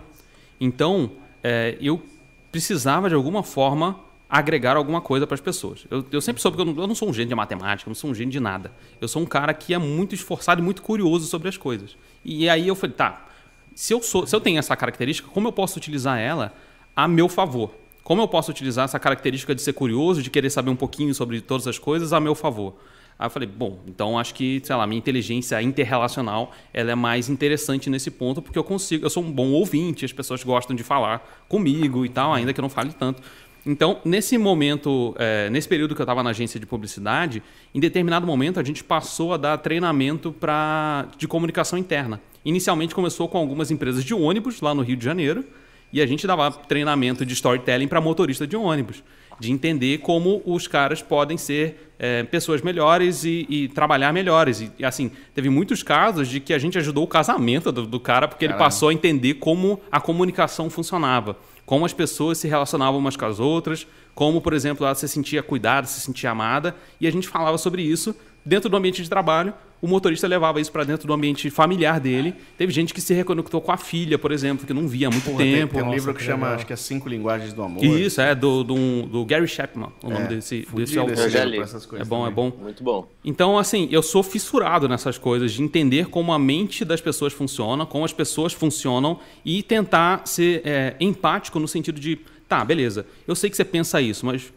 Então, é, eu precisava, de alguma forma, agregar alguma coisa para as pessoas. Eu, eu sempre soube que eu não, eu não sou um gênio de matemática, eu não sou um gênio de nada. Eu sou um cara que é muito esforçado e muito curioso sobre as coisas. E aí eu falei, tá, se eu, sou, se eu tenho essa característica, como eu posso utilizar ela a meu favor? Como eu posso utilizar essa característica de ser curioso, de querer saber um pouquinho sobre todas as coisas a meu favor? Aí eu falei, bom, então acho que, sei lá, minha inteligência interrelacional ela é mais interessante nesse ponto, porque eu consigo, eu sou um bom ouvinte, as pessoas gostam de falar comigo e tal, ainda que eu não fale tanto. Então, nesse momento, é, nesse período que eu estava na agência de publicidade, em determinado momento a gente passou a dar treinamento pra, de comunicação interna. Inicialmente começou com algumas empresas de ônibus lá no Rio de Janeiro, E a gente dava treinamento de storytelling para motorista de ônibus, de entender como os caras podem ser é, pessoas melhores e, e, trabalhar melhores. E, e, assim, teve muitos casos de que a gente ajudou o casamento do, do cara porque Caramba. ele passou a entender como a comunicação funcionava, como as pessoas se relacionavam umas com as outras, como, por exemplo, ela se sentia cuidada, se sentia amada, e a gente falava sobre isso dentro do ambiente de trabalho, o motorista levava isso para dentro do ambiente familiar dele. Teve gente que se reconectou com a filha, por exemplo, que não via há muito Porra, tempo. Tem, tem um Nossa, livro que, que chama, acho que é Cinco Linguagens do Amor. Isso, é, do, do, do Gary Chapman, o é, nome desse, desse autor. É bom, é bom. Muito bom. Então, assim, eu sou fissurado nessas coisas, de entender como a mente das pessoas funciona, como as pessoas funcionam e tentar ser é, empático no sentido de, tá, beleza, eu sei que você pensa isso, mas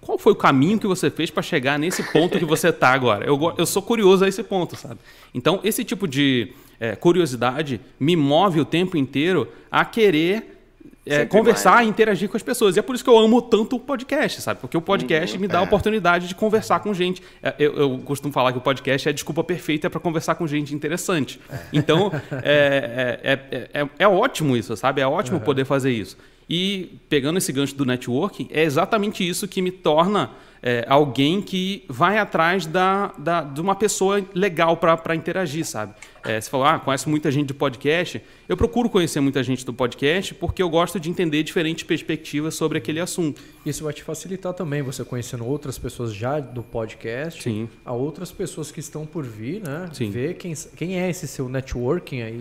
qual foi o caminho que você fez para chegar nesse ponto que você está agora? Eu, eu sou curioso a esse ponto, sabe? Então, esse tipo de é, curiosidade me move o tempo inteiro a querer é, conversar e interagir com as pessoas. E é por isso que eu amo tanto o podcast, sabe? Porque o podcast uhum, me dá é. a oportunidade de conversar com gente. É, eu, eu, costumo falar que o podcast é a desculpa perfeita para conversar com gente interessante. É. Então, é, é, é, é, ótimo isso, sabe? É ótimo uhum. poder fazer isso. E pegando esse gancho do networking, é exatamente isso que me torna é, alguém que vai atrás da, da, de uma pessoa legal para interagir, sabe? É, você falou, ah, conhece muita gente de podcast. Eu procuro conhecer muita gente do podcast porque eu gosto de entender diferentes perspectivas sobre aquele assunto. Isso vai te facilitar também, você conhecendo outras pessoas já do podcast, Sim. a outras pessoas que estão por vir, né? Sim. Ver quem, quem é esse seu networking aí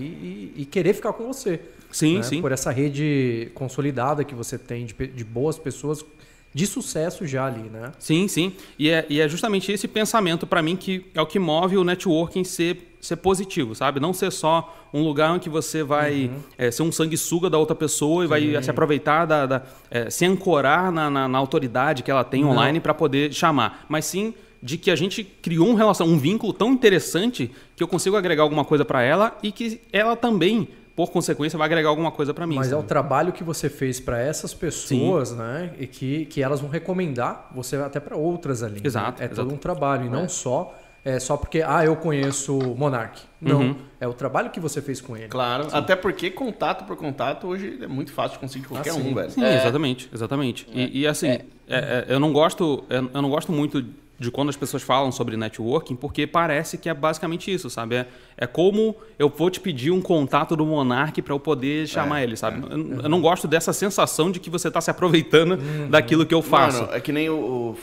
e, e querer ficar com você. Sim, né? sim. Por essa rede consolidada que você tem de, de boas pessoas de sucesso já ali, né? Sim, sim. E é, e é justamente esse pensamento para mim que é o que move o networking ser, ser positivo, sabe? Não ser só um lugar em que você vai uhum. é, ser um sanguessuga da outra pessoa e vai se aproveitar, da, da é, se ancorar na, na, na, autoridade que ela tem Não. online para poder chamar. Mas sim de que a gente criou um relação, um vínculo tão interessante que eu consigo agregar alguma coisa para ela e que ela também por consequência, vai agregar alguma coisa para mim. Mas sabe? é o trabalho que você fez para essas pessoas, Sim. né? E que, que elas vão recomendar você até para outras ali. Né? Exato. Né? É exato. todo um trabalho, e não é. só é só porque, ah, eu conheço o Monark. Não, uhum. é o trabalho que você fez com ele. Claro, Sim. até porque contato por contato hoje é muito fácil de conseguir qualquer ah, um, velho. Sim, é. exatamente, exatamente. É. E, e, assim, é. É, é. eu não gosto, eu não gosto muito de quando as pessoas falam sobre networking, porque parece que é basicamente isso, sabe? É, é como eu vou te pedir um contato do Monark para eu poder chamar é, ele, sabe? É. Eu, eu, não gosto dessa sensação de que você está se aproveitando uhum. daquilo que eu faço. Mano, é que nem o, o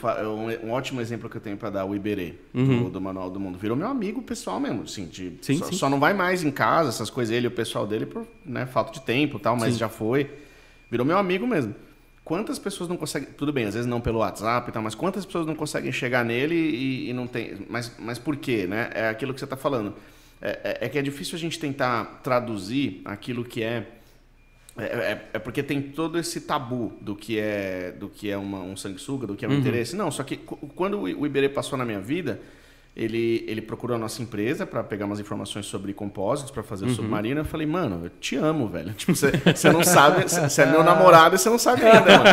um ótimo exemplo que eu tenho para dar, o Iberê, uhum. do, do, Manual do Mundo. Virou meu amigo pessoal mesmo, assim, de, sim, só, sim. só, não vai mais em casa, essas coisas, ele e o pessoal dele, por né, falta de tempo e tal, mas sim. já foi. Virou meu amigo mesmo. Quantas pessoas não conseguem. Tudo bem, às vezes não pelo WhatsApp e tal, mas quantas pessoas não conseguem chegar nele e, e não tem. Mas, mas por quê, né? É aquilo que você está falando. É, é, é, que é difícil a gente tentar traduzir aquilo que é. É, é, é porque tem todo esse tabu do que é do que é uma, um sanguessuga, do que é um uhum. interesse. Não, só que quando o Iberê passou na minha vida, ele, ele procurou a nossa empresa para pegar umas informações sobre compósitos para fazer o uhum. submarino. Eu falei, mano, eu te amo, velho. Tipo, você não sabe, você é meu namorado e você não sabe ainda, mano.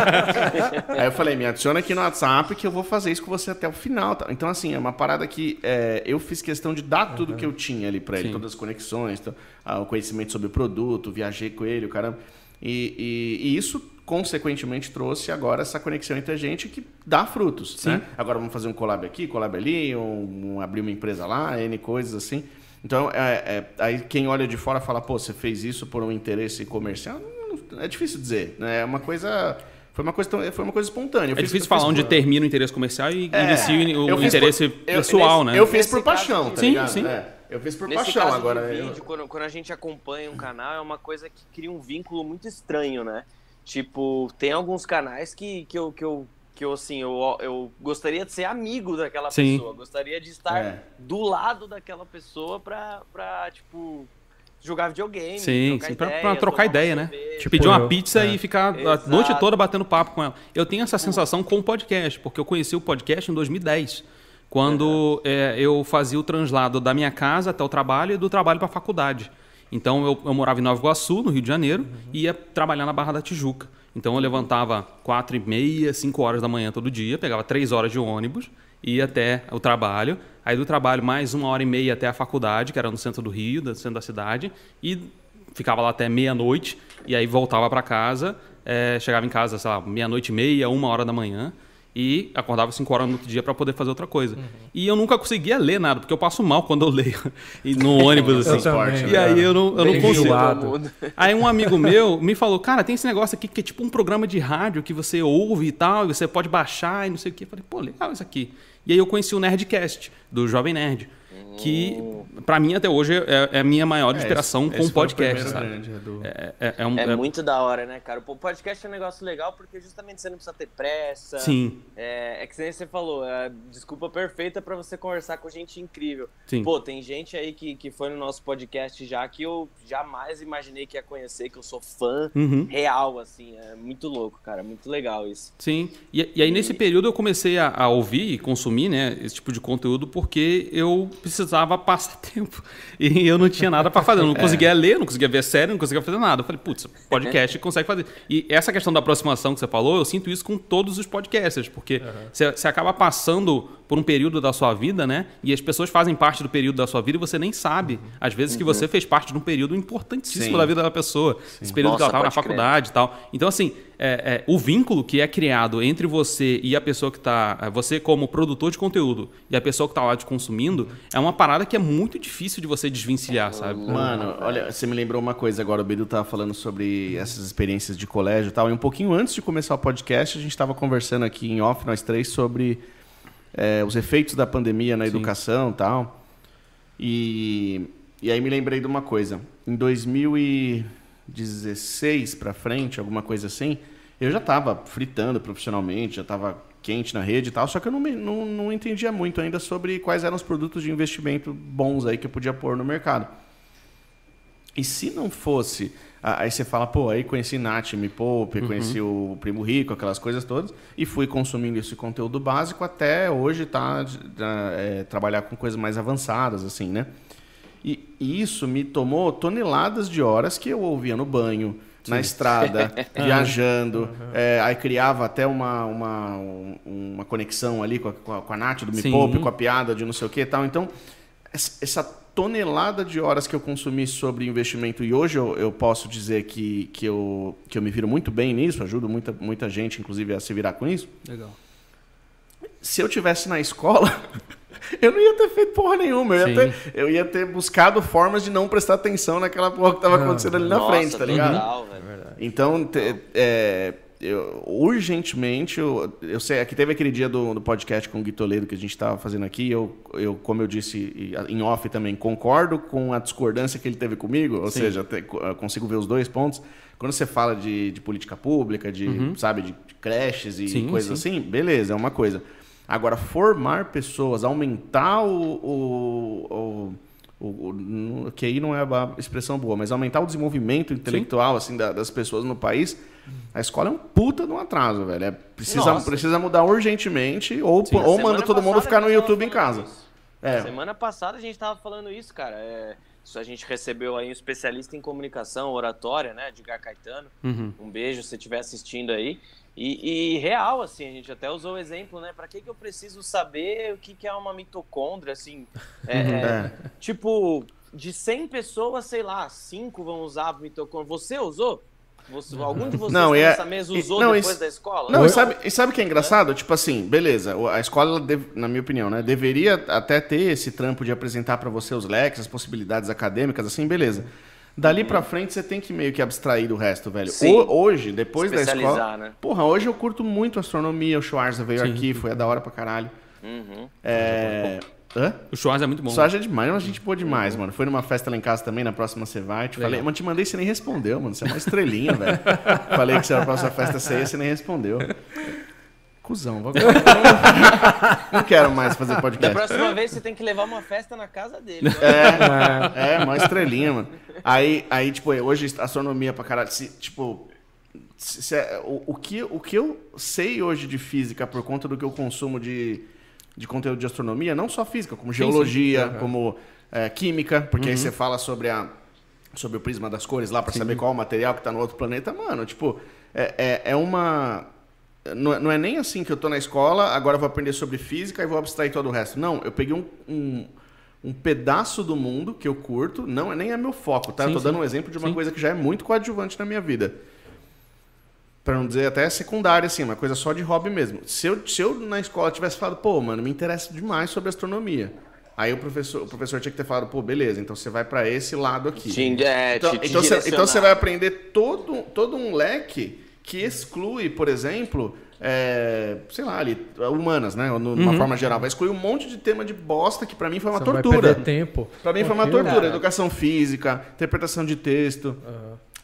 Aí eu falei, me adiciona aqui no WhatsApp que eu vou fazer isso com você até o final. Tá? Então, assim, é uma parada que é, eu fiz questão de dar tudo uhum. que eu tinha ali para ele, Sim. todas as conexões, então, ah, o conhecimento sobre o produto, viajei com ele, o cara. E, e, e isso consequentemente trouxe agora essa conexão entre a gente que dá frutos. Sim. Né? Agora vamos fazer um collab aqui, collab ali, um, um abrir uma empresa lá, N coisas assim. Então, é, é, aí quem olha de fora fala, pô, você fez isso por um interesse comercial? É difícil dizer. Né? É uma coisa. Foi uma coisa, foi uma coisa espontânea. Eu é difícil falar onde por... termina o interesse comercial e é, inicia o interesse por, pessoal, eu, né? Eu fiz por paixão, tá sim, ligado? Sim, é, eu fiz por Nesse paixão caso agora. Vídeo, eu... quando, quando a gente acompanha um canal, é uma coisa que cria um vínculo muito estranho, né? Tipo, tem alguns canais que, que, eu, que, eu, que eu, assim, eu, eu gostaria de ser amigo daquela Sim. pessoa. Gostaria de estar é. do lado daquela pessoa pra, pra tipo, jogar videogame. Sim, sim pra, ideia, pra trocar ideia, né? Tipo, pedir uma pizza é. e ficar Exato. a noite toda batendo papo com ela. Eu tenho essa sensação com o podcast, porque eu conheci o podcast em 2010. Quando é, eu fazia o translado da minha casa até o trabalho e do trabalho para a faculdade. Então eu, eu, morava em Nova Iguaçu, no Rio de Janeiro, uhum. e ia trabalhar na Barra da Tijuca. Então eu levantava quatro e meia, cinco horas da manhã todo dia, pegava três horas de ônibus, ia até o trabalho. Aí do trabalho mais uma hora e meia até a faculdade, que era no centro do Rio, no centro da cidade, e ficava lá até meia-noite e aí voltava para casa, é, chegava em casa, sei lá, meia-noite e meia, uma hora da manhã e acordava 5 horas no outro dia para poder fazer outra coisa. Uhum. E eu nunca conseguia ler nada, porque eu passo mal quando eu leio e no ônibus assim. também, e aí eu não, eu não consigo. enjoado. Aí um amigo meu me falou: "Cara, tem esse negócio aqui que é tipo um programa de rádio que você ouve e tal, e você pode baixar e não sei o quê". Eu falei: "Pô, legal isso aqui". E aí eu conheci o Nerdcast do Jovem Nerd que para mim até hoje é, é a minha maior inspiração esse- com esse o podcast, sabe? grande, é do- É, é- é um, É é- muito da hora, né, cara? O podcast é um negócio legal porque justamente você não precisa ter pressa. Sim, É, é que você falou, é a desculpa perfeita pra você conversar com gente incrível. sim. Pô, tem gente aí que, que foi no nosso podcast já que eu jamais imaginei que ia conhecer, que eu sou fã Uhum. real, assim. É muito louco, cara. Muito legal isso. Sim. E, e aí, nesse período, eu comecei a, a ouvir e consumir né, esse tipo de conteúdo porque eu precisava passar tempo. E eu não tinha nada para fazer. Eu não conseguia ler, não conseguia ver série, não conseguia fazer nada. Eu falei, putz, podcast consegue fazer. E essa questão da aproximação que você falou, eu sinto isso com todos os podcasters, porque você, acaba passando por um período da sua vida, né? E as pessoas fazem parte do período da sua vida e você nem sabe, às vezes, que você fez parte de um período importantíssimo Sim. da vida da pessoa. Esse período que ela Nossa, estava na pode crer. faculdade e tal. Então, assim, é, é, o vínculo que é criado entre você e a pessoa que está. Você, como produtor de conteúdo, e a pessoa que está lá te consumindo, é uma parada que é muito difícil de você desvencilhar, sabe? Mano, olha, você me lembrou uma coisa agora, o Bedu tava falando sobre essas experiências de colégio e tal, e um pouquinho antes de começar o podcast, a gente tava conversando aqui em off, nós três, sobre é, os efeitos da pandemia na Sim. educação e tal. E, e aí me lembrei de uma coisa. Em 2016 pra frente, alguma coisa assim, eu já tava fritando profissionalmente, já tava quente na rede e tal, só que eu não, não, não entendia muito ainda sobre quais eram os produtos de investimento bons aí que eu podia pôr no mercado. E se não fosse. Aí você fala, pô, aí conheci Nath, Me Poupe, conheci o Primo Rico, aquelas coisas todas, e fui consumindo esse conteúdo básico até hoje tá, tá, é, trabalhar com coisas mais avançadas, assim, né? E, e isso me tomou toneladas de horas que eu ouvia no banho, na estrada, viajando. é, aí criava até uma, uma, um- uma conexão ali com a, com a, Nath do Me Sim. Poupe, com a piada de não sei o que e tal. Então, essa essa tonelada de horas que eu consumi sobre investimento e hoje eu, eu posso dizer que, que, eu, que eu me viro muito bem nisso, ajudo muita, muita gente, inclusive, a se virar com isso. Legal. Se eu tivesse na escola, eu não ia ter feito porra nenhuma. Eu ia, ter, eu ia ter buscado formas de não prestar atenção naquela porra que estava acontecendo ali na Nossa, frente, tá ligado? total, velho. Então, te- é, eu- urgentemente, eu, eu sei, aqui teve aquele dia do, do podcast com o Gui Toledo que a gente estava fazendo aqui, eu, eu, como eu disse em off também, concordo com a discordância que ele teve comigo, ou Sim. seja, te- consigo ver os dois pontos. Quando você fala de, de política pública, de, sabe, de, de creches e Sim, coisas sim. assim, beleza, é uma coisa. Agora, formar pessoas, aumentar o- o- o o, o, que aí não é a expressão boa, mas aumentar o desenvolvimento intelectual assim da- das pessoas no país, a escola é um puta de um atraso, velho. É, precisa, Nossa. precisa mudar urgentemente ou, Sim. ou manda todo mundo ficar no YouTube em casa. É, Semana passada a gente tava falando isso, cara. É, isso a gente recebeu aí um especialista em comunicação, oratória, né? Edgar Caetano. Uhum. Um beijo se você estiver assistindo aí. E, e real, assim, a gente até usou o exemplo, né? Pra que, que eu preciso saber o que, que é uma mitocôndria, assim? É, é, Tipo, de 100 pessoas, sei lá, 5 vão usar a mitocôndria. Você usou? Você- algum de vocês Não, tá é- nessa mesa usou não, depois isso- da escola? Não, e sabe, e sabe o que é engraçado? Tipo assim, beleza, a escola, deve- na minha opinião, né, deveria até ter esse trampo de apresentar pra você os leques, as possibilidades acadêmicas, assim, beleza. Dali pra frente você tem que meio que abstrair do resto, velho. Sim. Ho- hoje, depois da escola. Especializar, né? Porra, hoje eu curto muito astronomia, o Schwarza veio Sim. aqui, foi da hora pra caralho. Uhum. É. Hã? O Schwarz é muito bom. Só é demais, mas a gente boa demais, mano. Foi numa festa lá em casa também, na próxima você vai. Te Legal. falei, mano, te mandei, você nem respondeu, mano. Você é uma estrelinha, velho. Falei que você era a próxima festa você ia, você nem respondeu. Cusão, vou Não quero mais fazer Da podcast. próxima vez você tem que levar uma festa na casa dele. É, é, uma estrelinha, mano. Aí, aí tipo, hoje astronomia pra caralho. Se, tipo, se- se é- o, o, que, o que eu sei hoje de física por conta do que eu consumo de, de conteúdo de astronomia, não só física, como sim. geologia, como é, química, porque aí você fala sobre a sobre o prisma das cores lá pra saber qual é o material que tá no outro planeta, mano, tipo, é, é, é uma não é, não é nem assim que eu tô na escola, agora eu vou aprender sobre física e vou abstrair todo o resto. Não, eu peguei um, um, um pedaço do mundo que eu curto, não é nem é meu foco, tá? Sim, eu tô sim. dando um exemplo de uma Sim. coisa que já é muito coadjuvante na minha vida. Pra não dizer até secundária, assim, uma coisa só de hobby mesmo. Se eu, se eu na escola tivesse falado, pô, mano, me interessa demais sobre astronomia. Aí o professor, o professor tinha que ter falado, pô, beleza, então você vai pra esse lado aqui. Te- é, Então, te- te então, você, então você vai aprender todo, todo um leque que exclui, por exemplo, é, sei lá, ali, humanas, né? Uhum. Numa forma geral. Vai excluir um monte de tema de bosta que pra mim foi uma Você vai tortura. perder tempo. Pra mim foi uma tortura. Educação física, interpretação de texto.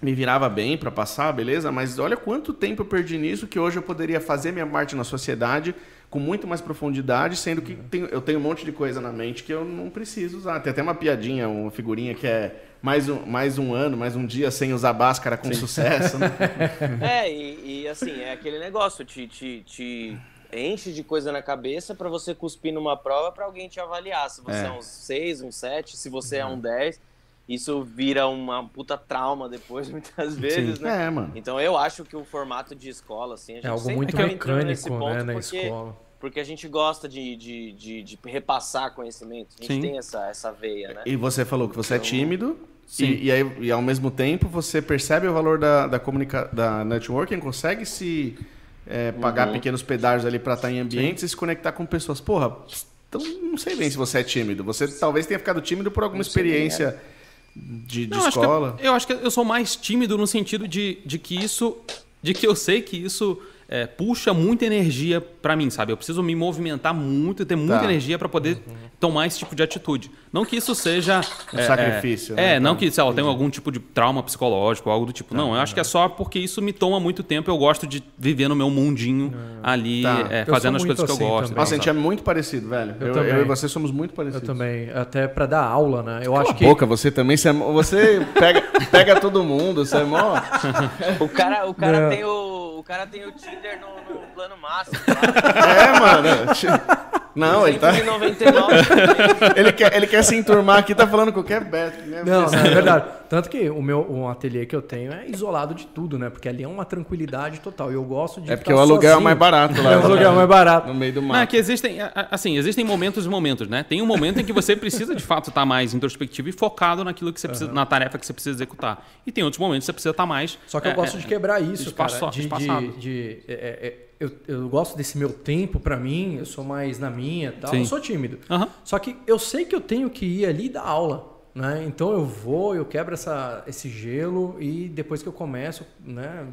Me virava bem pra passar, beleza? Mas olha quanto tempo eu perdi nisso que hoje eu poderia fazer minha parte na sociedade com muito mais profundidade, sendo que tem- eu tenho um monte de coisa na mente que eu não preciso usar. Tem até uma piadinha, uma figurinha que é mais um, mais um ano, mais um dia sem usar báscara com sucesso. né? É, e, e, assim, é aquele negócio, te, te, te enche de coisa na cabeça pra você cuspir numa prova pra alguém te avaliar. Se você é, É. um 6, um 7, se você é um 10, isso vira uma puta trauma depois, muitas vezes, né? É, mano. Então eu acho que o formato de escola, assim, a gente É algo sempre muito nesse mecânico, ponto né, na porque, escola. porque a gente gosta de, de, de, de repassar conhecimento. A gente Sim. tem essa, essa veia, né? E você falou que você é Então, tímido. sim. E, e, aí, e ao mesmo tempo você percebe o valor da, da, comunica da networking, consegue se é, pagar Uhum. pequenos pedágios ali para estar em ambientes e se conectar com pessoas. Porra, então não sei bem se você é tímido. Você talvez tenha ficado tímido por alguma Não sei nem, experiência de, de Não, acho escola. eu, eu acho que eu sou mais tímido no sentido de, de que isso. De que eu sei que isso é, puxa muita energia pra mim, sabe? Eu preciso me movimentar muito, ter muita Tá. energia pra poder tomar esse tipo de atitude. Não que isso seja. Um é, sacrifício, É, né? é, não Tá. que, sei lá, eu tenha algum tipo de trauma psicológico, algo do tipo. não, eu acho que é só porque isso me toma muito tempo. Eu gosto de viver no meu mundinho ali, Tá. é, Eu fazendo as coisas que eu assim gosto. também. Nossa, a gente é muito parecido, velho. Eu Eu, também. eu e você somos muito Eu parecidos. também, até pra dar aula, né? Eu Cala acho a que boca, você também. Você, é você pega, pega todo mundo, você é mó. O cara, o cara, Não. tem, o, o cara tem o No, no plano máximo. É, mano. Não, ele tá. 299. Ele quer, ele quer se enturmar aqui, tá falando qualquer beto. Né? Não, não, é verdade. Tanto que o meu o ateliê que eu tenho é isolado de tudo, né? Porque ali é uma tranquilidade total. E eu gosto de É porque ficar o aluguel é sozinho. mais barato lá. É o aluguel mais barato. No meio do Não, é que existem, a- a- assim, existem momentos e momentos, né? Tem um momento em que você precisa de fato estar mais introspectivo e focado naquilo que você precisa, na tarefa que você precisa executar. E tem outros momentos que você precisa estar mais. Só que eu é, gosto é, de quebrar isso, espaço- cara. De, espaçado. de, de- é, é, é, eu, eu gosto desse meu tempo pra mim, eu sou mais na minha e tal. Sim. Eu sou tímido. Aham. Só que eu sei que eu tenho que ir ali dar aula. Né? Então eu vou, eu quebro essa, esse gelo e depois que eu começo, né?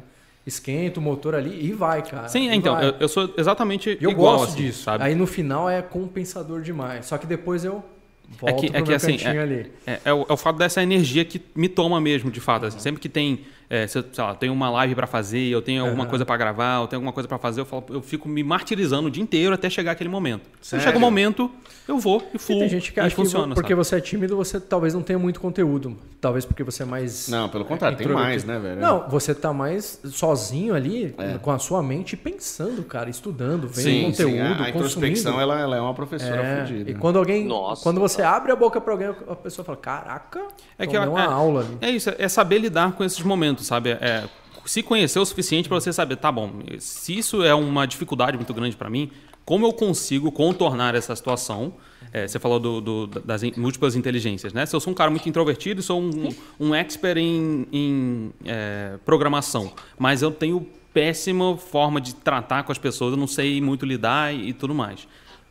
Esquento o motor ali e vai, cara. Sim, e então, eu, eu sou exatamente eu igual, gosto assim, disso. sabe? Aí no final é compensador demais. Só que depois eu É volto que, pro é que meu assim, cantinho é, ali. é, é o, é o fato dessa energia que me toma mesmo, de fato. assim. sempre que tem, é, se eu, sei lá, tenho uma live pra fazer, eu tenho alguma Aham. coisa pra gravar, eu tenho alguma coisa pra fazer, eu, falo, eu fico me martirizando o dia inteiro até chegar aquele momento. Se Sério? chega o momento, eu vou e E fluo. tem gente que acha funciona, que porque sabe? você é tímido, você talvez não tenha muito conteúdo. Talvez porque você é mais. Não, pelo contrário, tem introvertido. mais, né, velho? Não, você tá mais sozinho ali, É. com a sua mente, pensando, cara, estudando, vendo Sim, conteúdo, sim. A, a introspecção, ela, ela é uma professora É, fodida. e quando alguém, Nossa, quando você abre a boca pra alguém, a pessoa fala, caraca, É é que que eu- uma é- aula ali. É isso, é saber lidar com esses momentos, sabe? É, se conhecer o suficiente para você saber, tá bom, se isso é uma dificuldade muito grande para mim, como eu consigo contornar essa situação? É, você falou do- do- das múltiplas inteligências, né? Se eu sou um cara muito introvertido, sou um, um expert em, em, é, programação, mas eu tenho péssima forma de tratar com as pessoas, eu não sei muito lidar e, e tudo mais.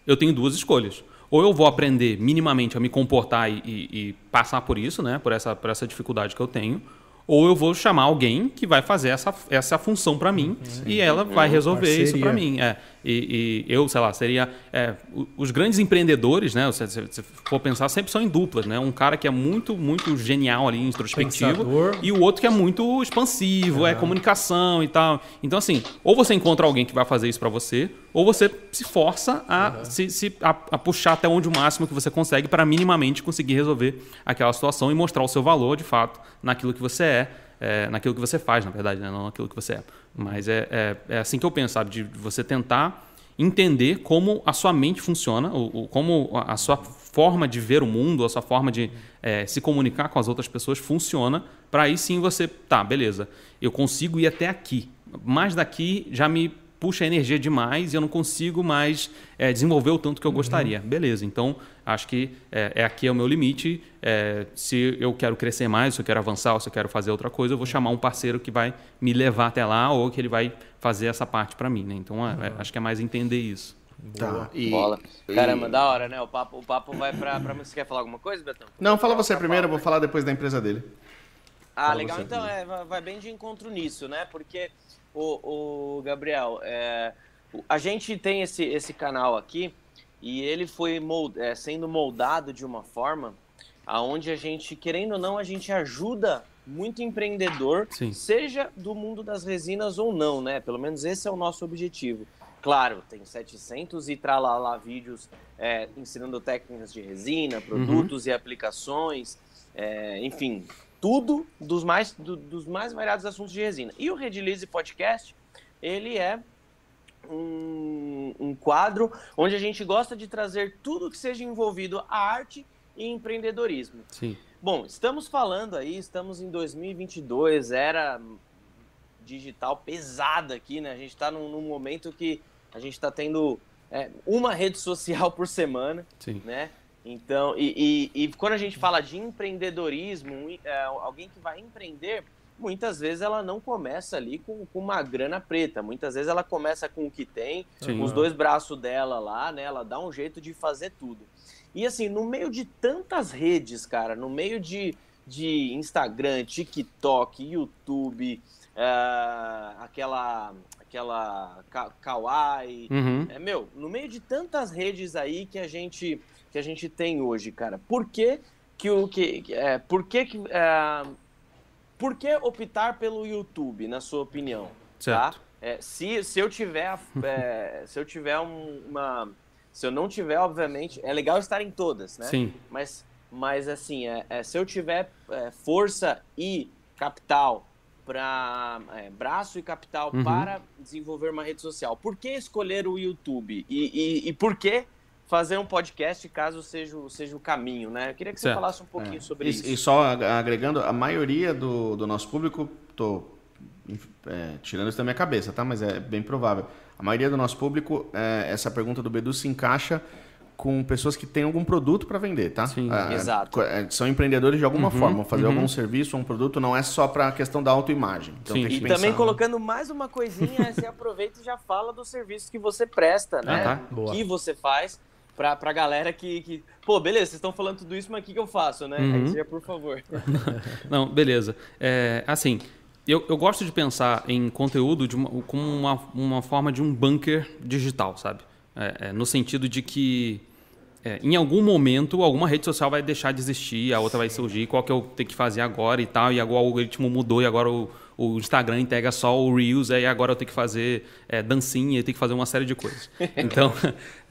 Eu tenho duas escolhas. Ou eu vou aprender minimamente a me comportar e, e- e passar por isso, né? Por essa, por essa dificuldade que eu tenho. Ou eu vou chamar alguém que vai fazer essa, essa função para mim e ela vai resolver isso Parceria. para mim. É. E, e eu, sei lá, seria. é, os grandes empreendedores, né? Se se- se for pensar, sempre são em duplas, né? Um cara que é muito, muito genial ali, introspectivo, Pensador. e o outro que é muito expansivo, é comunicação e tal. Então, assim, ou você encontra alguém que vai fazer isso para você, ou você se força a, se, se- a, a puxar até onde o máximo que você consegue para minimamente conseguir resolver aquela situação e mostrar o seu valor, de fato, naquilo que você é, é, naquilo que você faz, na verdade, né? não naquilo que você é. Mas é, é, é assim que eu penso, sabe? De você tentar entender como a sua mente funciona, o, o- como a sua forma de ver o mundo, a sua forma de eh, se comunicar com as outras pessoas funciona, para aí sim você, tá, beleza, eu consigo ir até aqui, mas daqui já me puxa energia demais e eu não consigo mais é, desenvolver o tanto que eu uhum. gostaria. Beleza, então acho que é, é, aqui é o meu limite. É, se eu quero crescer mais, se eu quero avançar, ou se eu quero fazer outra coisa, eu vou chamar um parceiro que vai me levar até lá ou que ele vai fazer essa parte para mim. Né? Então é, é, uhum. acho que é mais entender isso. Tá. E, Bola. Caramba, e... da hora, né? O papo, o papo vai pra, pra. Você quer falar alguma coisa, Betão? Não, fala você primeiro, eu vou falar depois da empresa dele. Ah, fala legal. Então, é, vai bem de encontro nisso, né? Porque, o, o Gabriel, é, a gente tem esse, esse canal aqui e ele foi mold, é, sendo moldado de uma forma aonde a gente, querendo ou não, a gente ajuda muito empreendedor, Sim. seja do mundo das resinas ou não, né? Pelo menos esse é o nosso objetivo. Claro, tem 700 e tralala vídeos é, ensinando técnicas de resina, produtos uhum. e aplicações, é, enfim, tudo dos mais, do, dos mais variados assuntos de resina. E o Redilize Podcast, ele é um, um, quadro onde a gente gosta de trazer tudo que seja envolvido a arte e empreendedorismo. Sim. Bom, estamos falando aí, estamos em 2022, era digital pesada aqui, né? A gente está num, num momento que a gente está tendo é, uma rede social por semana, Sim. né? Então, e, e, e, quando a gente fala de empreendedorismo, é, alguém que vai empreender, muitas vezes ela não começa ali com, com, uma grana preta. Muitas vezes ela começa com o que tem, Sim. os dois braços dela lá, né? Ela dá um jeito de fazer tudo. E assim, no meio de tantas redes, cara, no meio de, de Instagram, TikTok, YouTube, uh, aquela aquela Kawaii. Uhum. É, meu, no meio de tantas redes aí que a gente que a gente tem hoje, cara, por que que o que é, por que que é, por que optar pelo YouTube, na sua opinião? Certo. Tá? É, se, se eu tiver é, se eu tiver um, uma se eu não tiver, obviamente, é legal estar em todas, né? Sim. Mas, mas assim, é, é se eu tiver é, força e capital para é, braço e capital uhum. para desenvolver uma rede social. Por que escolher o YouTube? E, e, e, por que fazer um podcast caso seja, seja o caminho, né? Eu queria que você certo. falasse um pouquinho é. sobre e, isso. E só agregando, a maioria do, do nosso público, tô é, tirando isso da minha cabeça, tá? Mas é bem provável. A maioria do nosso público, é, essa pergunta do Bedu se encaixa com pessoas que têm algum produto para vender, tá? Sim, ah, exato. É, são empreendedores de alguma uhum, forma, fazer uhum. algum serviço, um produto, não é só para a questão da autoimagem. Então, e pensar, também colocando mais uma coisinha, você aproveita e já fala do serviço que você presta, né? Ah, tá. Que você faz para a galera que, que, pô, beleza, vocês estão falando tudo isso, mas o que, que eu faço, né? Uhum. Aí seja, por favor. não, beleza. É, assim, eu, eu gosto de pensar em conteúdo de uma, como uma, uma forma de um bunker digital, sabe? É, é, no sentido de que é, em algum momento alguma rede social vai deixar de existir, a outra vai surgir, qual que eu tenho que fazer agora e tal, e agora o algoritmo mudou e agora o, o Instagram entrega só o Reels, aí agora eu tenho que fazer é, dancinha, eu tenho que fazer uma série de coisas. Então,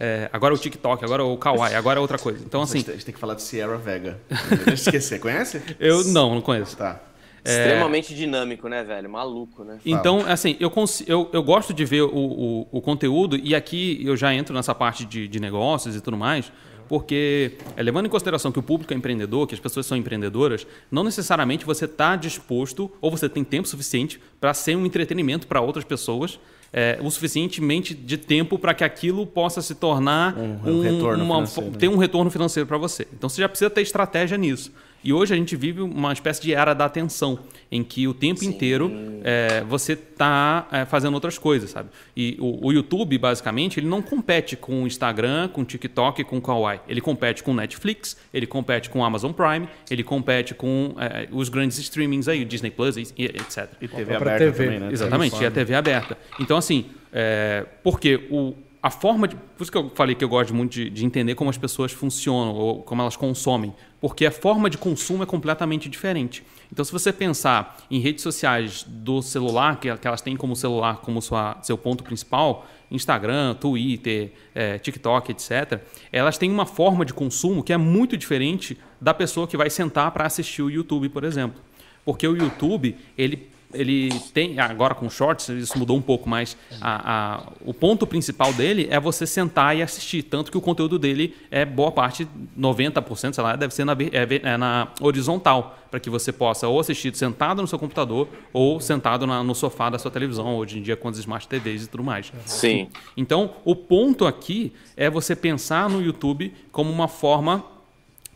é, agora o TikTok, agora o Kawaii, agora é outra coisa. Então, assim... A gente tem que falar de Sierra Vega. Deixa eu esquecer, conhece? Eu não, não conheço. Tá. Extremamente é... dinâmico, né, velho? Maluco, né? Então, assim, eu, eu, eu gosto de ver o, o, o, conteúdo, e aqui eu já entro nessa parte de, de negócios e tudo mais, porque, é, levando em consideração que o público é empreendedor, que as pessoas são empreendedoras, não necessariamente você está disposto ou você tem tempo suficiente para ser um entretenimento para outras pessoas. É, o suficientemente de tempo para que aquilo possa se tornar um, um, um retorno uma, ter um retorno financeiro para você. Então você já precisa ter estratégia nisso. E hoje a gente vive uma espécie de era da atenção, em que o tempo Sim. inteiro é, você está é, fazendo outras coisas, sabe? E o, o, YouTube, basicamente, ele não compete com o Instagram, com o TikTok, com o Kawaii. Ele compete com o Netflix, ele compete com o Amazon Prime, ele compete com é, os grandes streamings aí, o Disney Plus, e, etc. E TV aberta TV. também, né? Exatamente, e a TV aberta. Então, assim, é, porque o, a forma de. Por isso que eu falei que eu gosto muito de, de, entender como as pessoas funcionam ou como elas consomem. Porque a forma de consumo é completamente diferente. Então, se você pensar em redes sociais do celular, que, elas têm como celular como sua, seu ponto principal, Instagram, Twitter, é, TikTok, etc., elas têm uma forma de consumo que é muito diferente da pessoa que vai sentar para assistir o YouTube, por exemplo. Porque o YouTube, ele ele tem, agora com shorts, isso mudou um pouco, mas a, a, o ponto principal dele é você sentar e assistir. Tanto que o conteúdo dele é boa parte, 90%, sei lá, deve ser na, é, é na horizontal, para que você possa ou assistir sentado no seu computador ou sentado na, no sofá da sua televisão, hoje em dia com as smart TVs e tudo mais. Sim. Então, o ponto aqui é você pensar no YouTube como uma forma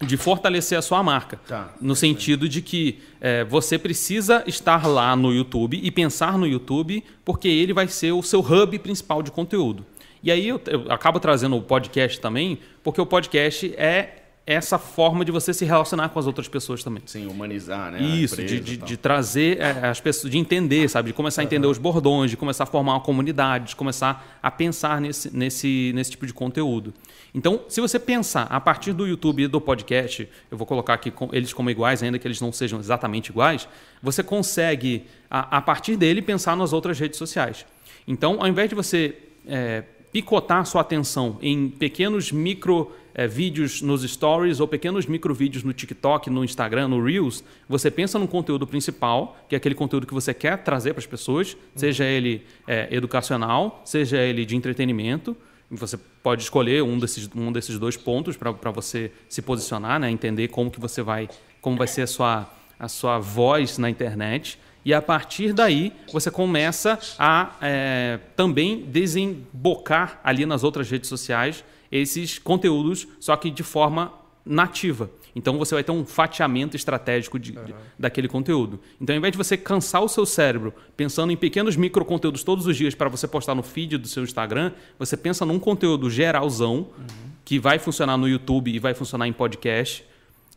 de fortalecer a sua marca. Tá. No sentido de que é, você precisa estar lá no YouTube e pensar no YouTube, porque ele vai ser o seu hub principal de conteúdo. E aí eu, eu acabo trazendo o podcast também, porque o podcast é essa forma de você se relacionar com as outras pessoas também. Sim, humanizar, né? Isso, de, de, de, trazer é, as pessoas, de entender, sabe? De começar a entender os bordões, de começar a formar uma comunidade, de começar a pensar nesse, nesse, nesse tipo de conteúdo. Então, se você pensar a partir do YouTube e do podcast, eu vou colocar aqui eles como iguais, ainda que eles não sejam exatamente iguais, você consegue, a, a partir dele, pensar nas outras redes sociais. Então, ao invés de você é, picotar sua atenção em pequenos micro é, vídeos nos stories ou pequenos micro vídeos no TikTok, no Instagram, no Reels, você pensa no conteúdo principal, que é aquele conteúdo que você quer trazer para as pessoas, seja ele é, educacional, seja ele de entretenimento. Você pode escolher um desses, um desses dois pontos para você se posicionar, né? entender como que você vai, como vai ser a sua, a sua voz na internet. E a partir daí você começa a é, também desembocar ali nas outras redes sociais esses conteúdos, só que de forma nativa. Então você vai ter um fatiamento estratégico de, uhum. de, daquele conteúdo. Então, ao invés de você cansar o seu cérebro pensando em pequenos micro conteúdos todos os dias para você postar no feed do seu Instagram, você pensa num conteúdo geralzão uhum. que vai funcionar no YouTube e vai funcionar em podcast.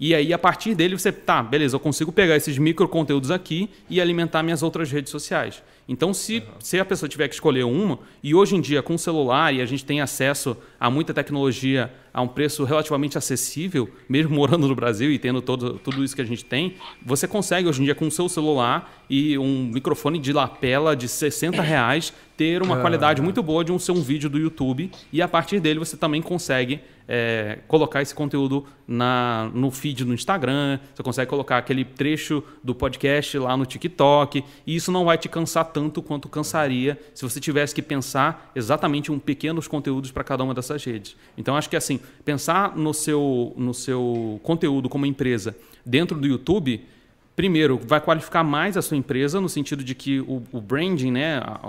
E aí, a partir dele, você, tá, beleza, eu consigo pegar esses micro conteúdos aqui e alimentar minhas outras redes sociais. Então, se, uhum. se a pessoa tiver que escolher uma, e hoje em dia com o celular e a gente tem acesso a muita tecnologia a um preço relativamente acessível, mesmo morando no Brasil e tendo todo, tudo isso que a gente tem, você consegue hoje em dia com o seu celular e um microfone de lapela de 60 reais ter uma qualidade muito boa de um ser um vídeo do YouTube e a partir dele você também consegue é, colocar esse conteúdo na, no feed no Instagram, você consegue colocar aquele trecho do podcast lá no TikTok e isso não vai te cansar tanto quanto cansaria se você tivesse que pensar exatamente um pequenos conteúdos para cada uma dessas redes. Então acho que assim pensar no seu no seu conteúdo como empresa dentro do YouTube primeiro vai qualificar mais a sua empresa no sentido de que o, o branding, né, a,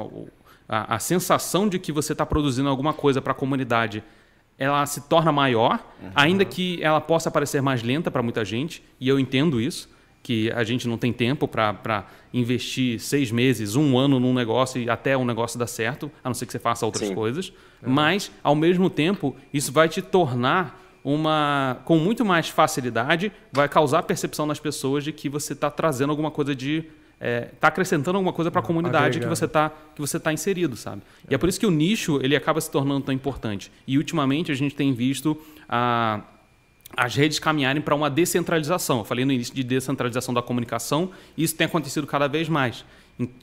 a, a sensação de que você está produzindo alguma coisa para a comunidade ela se torna maior, uhum. ainda que ela possa parecer mais lenta para muita gente, e eu entendo isso que a gente não tem tempo para investir seis meses, um ano num negócio e até o negócio dar certo, a não ser que você faça outras Sim. coisas. Uhum. Mas, ao mesmo tempo, isso vai te tornar uma. com muito mais facilidade, vai causar percepção nas pessoas de que você está trazendo alguma coisa de. Está é, tá acrescentando alguma coisa para a comunidade que você está que você tá inserido, sabe? É. E é por isso que o nicho ele acaba se tornando tão importante. E ultimamente a gente tem visto a as redes caminharem para uma descentralização. Eu falei no início de descentralização da comunicação, e isso tem acontecido cada vez mais.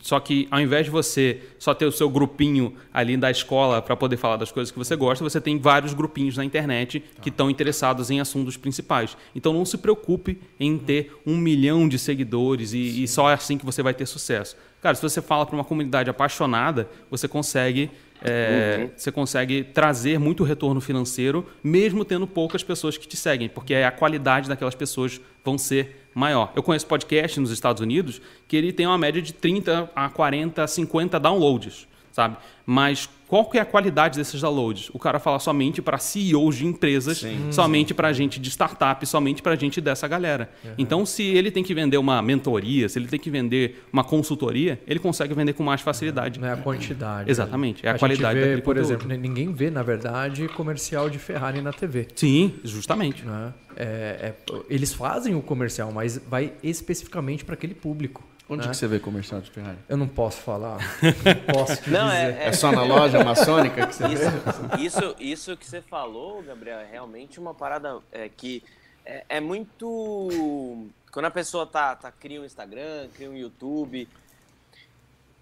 Só que ao invés de você só ter o seu grupinho ali da escola para poder falar das coisas que você gosta, você tem vários grupinhos na internet que estão interessados em assuntos principais. Então não se preocupe em ter um milhão de seguidores e, e só é assim que você vai ter sucesso. Cara, se você fala para uma comunidade apaixonada, você consegue é, uhum. Você consegue trazer muito retorno financeiro, mesmo tendo poucas pessoas que te seguem, porque a qualidade daquelas pessoas vão ser maior. Eu conheço podcast nos Estados Unidos que ele tem uma média de 30 a 40, 50 downloads, sabe? Mas qual que é a qualidade desses downloads? O cara fala somente para CEOs de empresas, sim, somente para gente de startup, somente para gente dessa galera. Uhum. Então, se ele tem que vender uma mentoria, se ele tem que vender uma consultoria, ele consegue vender com mais facilidade. Não é a quantidade. Exatamente, é a, a qualidade vê, Por conteúdo. exemplo, ninguém vê, na verdade, comercial de Ferrari na TV. Sim, justamente. Né? É, é, eles fazem o comercial, mas vai especificamente para aquele público. Onde né? que você vê comercial de Ferrari? Eu não posso falar. Não posso te não, dizer. É, é... é, só na loja maçônica que você isso, vê? Isso, isso que você falou, Gabriel, é realmente uma parada é, que é, é, muito... Quando a pessoa tá, tá, cria um Instagram, cria um YouTube,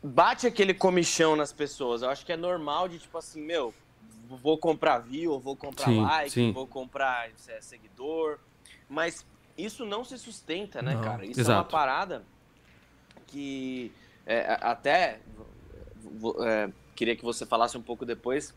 bate aquele comichão nas pessoas. Eu acho que é normal de, tipo assim, meu, vou comprar view, vou comprar sim, like, sim. vou comprar é, seguidor. Mas isso não se sustenta, né, não, cara? Isso exato. é uma parada que é, até é, queria que você falasse um pouco depois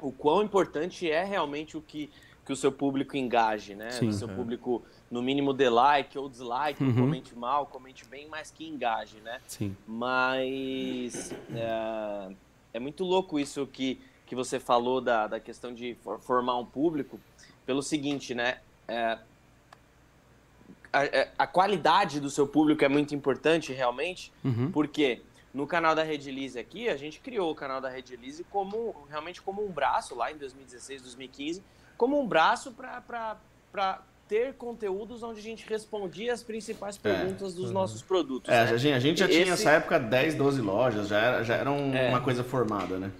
o quão importante é realmente o que, que o seu público engaje, né? Sim. o seu É. público, no mínimo, dê like ou dislike, Uhum. comente mal, comente bem, mas que engaje, né? Sim. Mas é, é muito louco isso que, que você falou da, da questão de for- formar um público, pelo seguinte, né? É, a, é, a qualidade do seu público é muito importante, realmente, Uhum. porque no canal da Rede Lise aqui, a gente criou o canal da Rede Lise como, realmente como um braço, lá em 2016, 2015, como um braço para ter conteúdos onde a gente respondia as principais perguntas dos nossos produtos. É, né? a gente, a gente já tinha Esse- nessa época 10, 12 lojas, já era, já era um- É. uma coisa formada, né?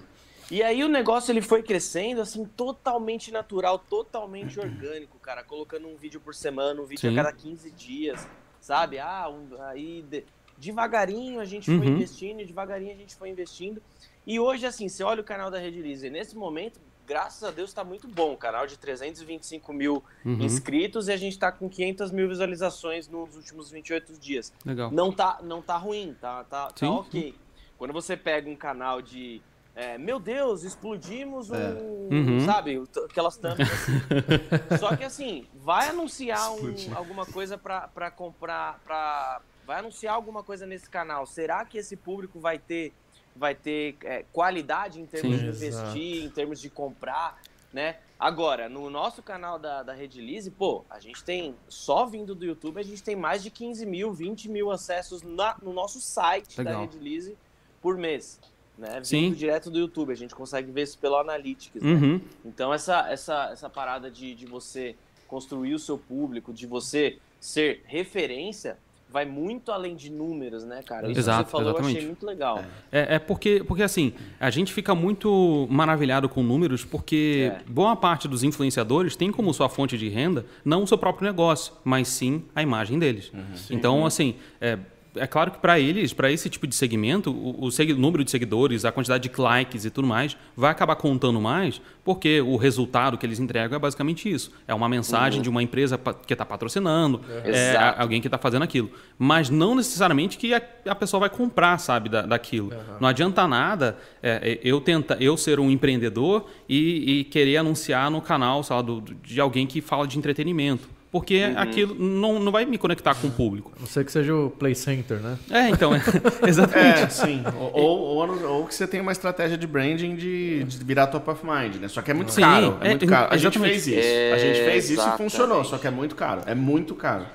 E aí o negócio ele foi crescendo assim totalmente natural, totalmente orgânico, cara, colocando um vídeo por semana, um vídeo Sim. a cada 15 dias, sabe? Ah, um- aí de- devagarinho a gente foi Uhum. investindo, e devagarinho a gente foi investindo. E hoje assim, você olha o canal da Rede Lise, e nesse momento, graças a Deus tá muito bom, o canal de 325 mil Uhum. inscritos e a gente tá com 500 mil visualizações nos últimos 28 dias Legal. não tá, não tá ruim, tá, tá, tá ok. Quando você pega um canal de. É, meu Deus, explodimos um. É. Uhum. Sabe? o- Aquelas tampas assim. Só que assim, vai anunciar um- alguma coisa pra, pra comprar. Pra, vai anunciar alguma coisa nesse canal. Será que esse público vai ter, vai ter é, qualidade em termos Sim. de investir, em termos de comprar? Né? Agora, no nosso canal da, da Rede Lise, pô, a gente tem, só vindo do YouTube, a gente tem mais de 15 mil, 20 mil acessos na- no nosso site da Legal. Rede Lise por mês. Né? Vindo Sim. direto do YouTube, a gente consegue ver isso pelo Analytics. né? Uhum. Então, essa, essa, essa parada de, de você construir o seu público, de você ser referência, vai muito além de números, né, cara? Isso que Exato, você falou, eu exatamente. achei muito legal. É, é porque, porque, assim, a gente fica muito maravilhado com números porque É. boa parte dos influenciadores tem como sua fonte de renda não o seu próprio negócio, mas sim a imagem deles. Então, assim, é, é claro que para eles, para esse tipo de segmento, o, o segui- número de seguidores, a quantidade de likes e tudo mais, vai acabar contando mais, porque o resultado que eles entregam é basicamente isso. É uma mensagem de uma empresa que está patrocinando, é, a- alguém que está fazendo aquilo. Mas não necessariamente que a, a pessoa vai comprar, sabe, da, daquilo. Não adianta nada é, eu tenta, eu ser um empreendedor e, e querer anunciar no canal, sei lá, do- de alguém que fala de entretenimento. Porque aquilo não, não vai me conectar com o público. A não ser que seja o Play Center, né? É, então, é, exatamente. É, sim. Ou, ou, ou, ou que você tem uma estratégia de branding de, de virar top of mind, né? Só que é muito Sim, caro. É, é, muito caro. A gente exatamente. fez isso. a gente fez isso e funcionou, só que é muito caro. É muito caro.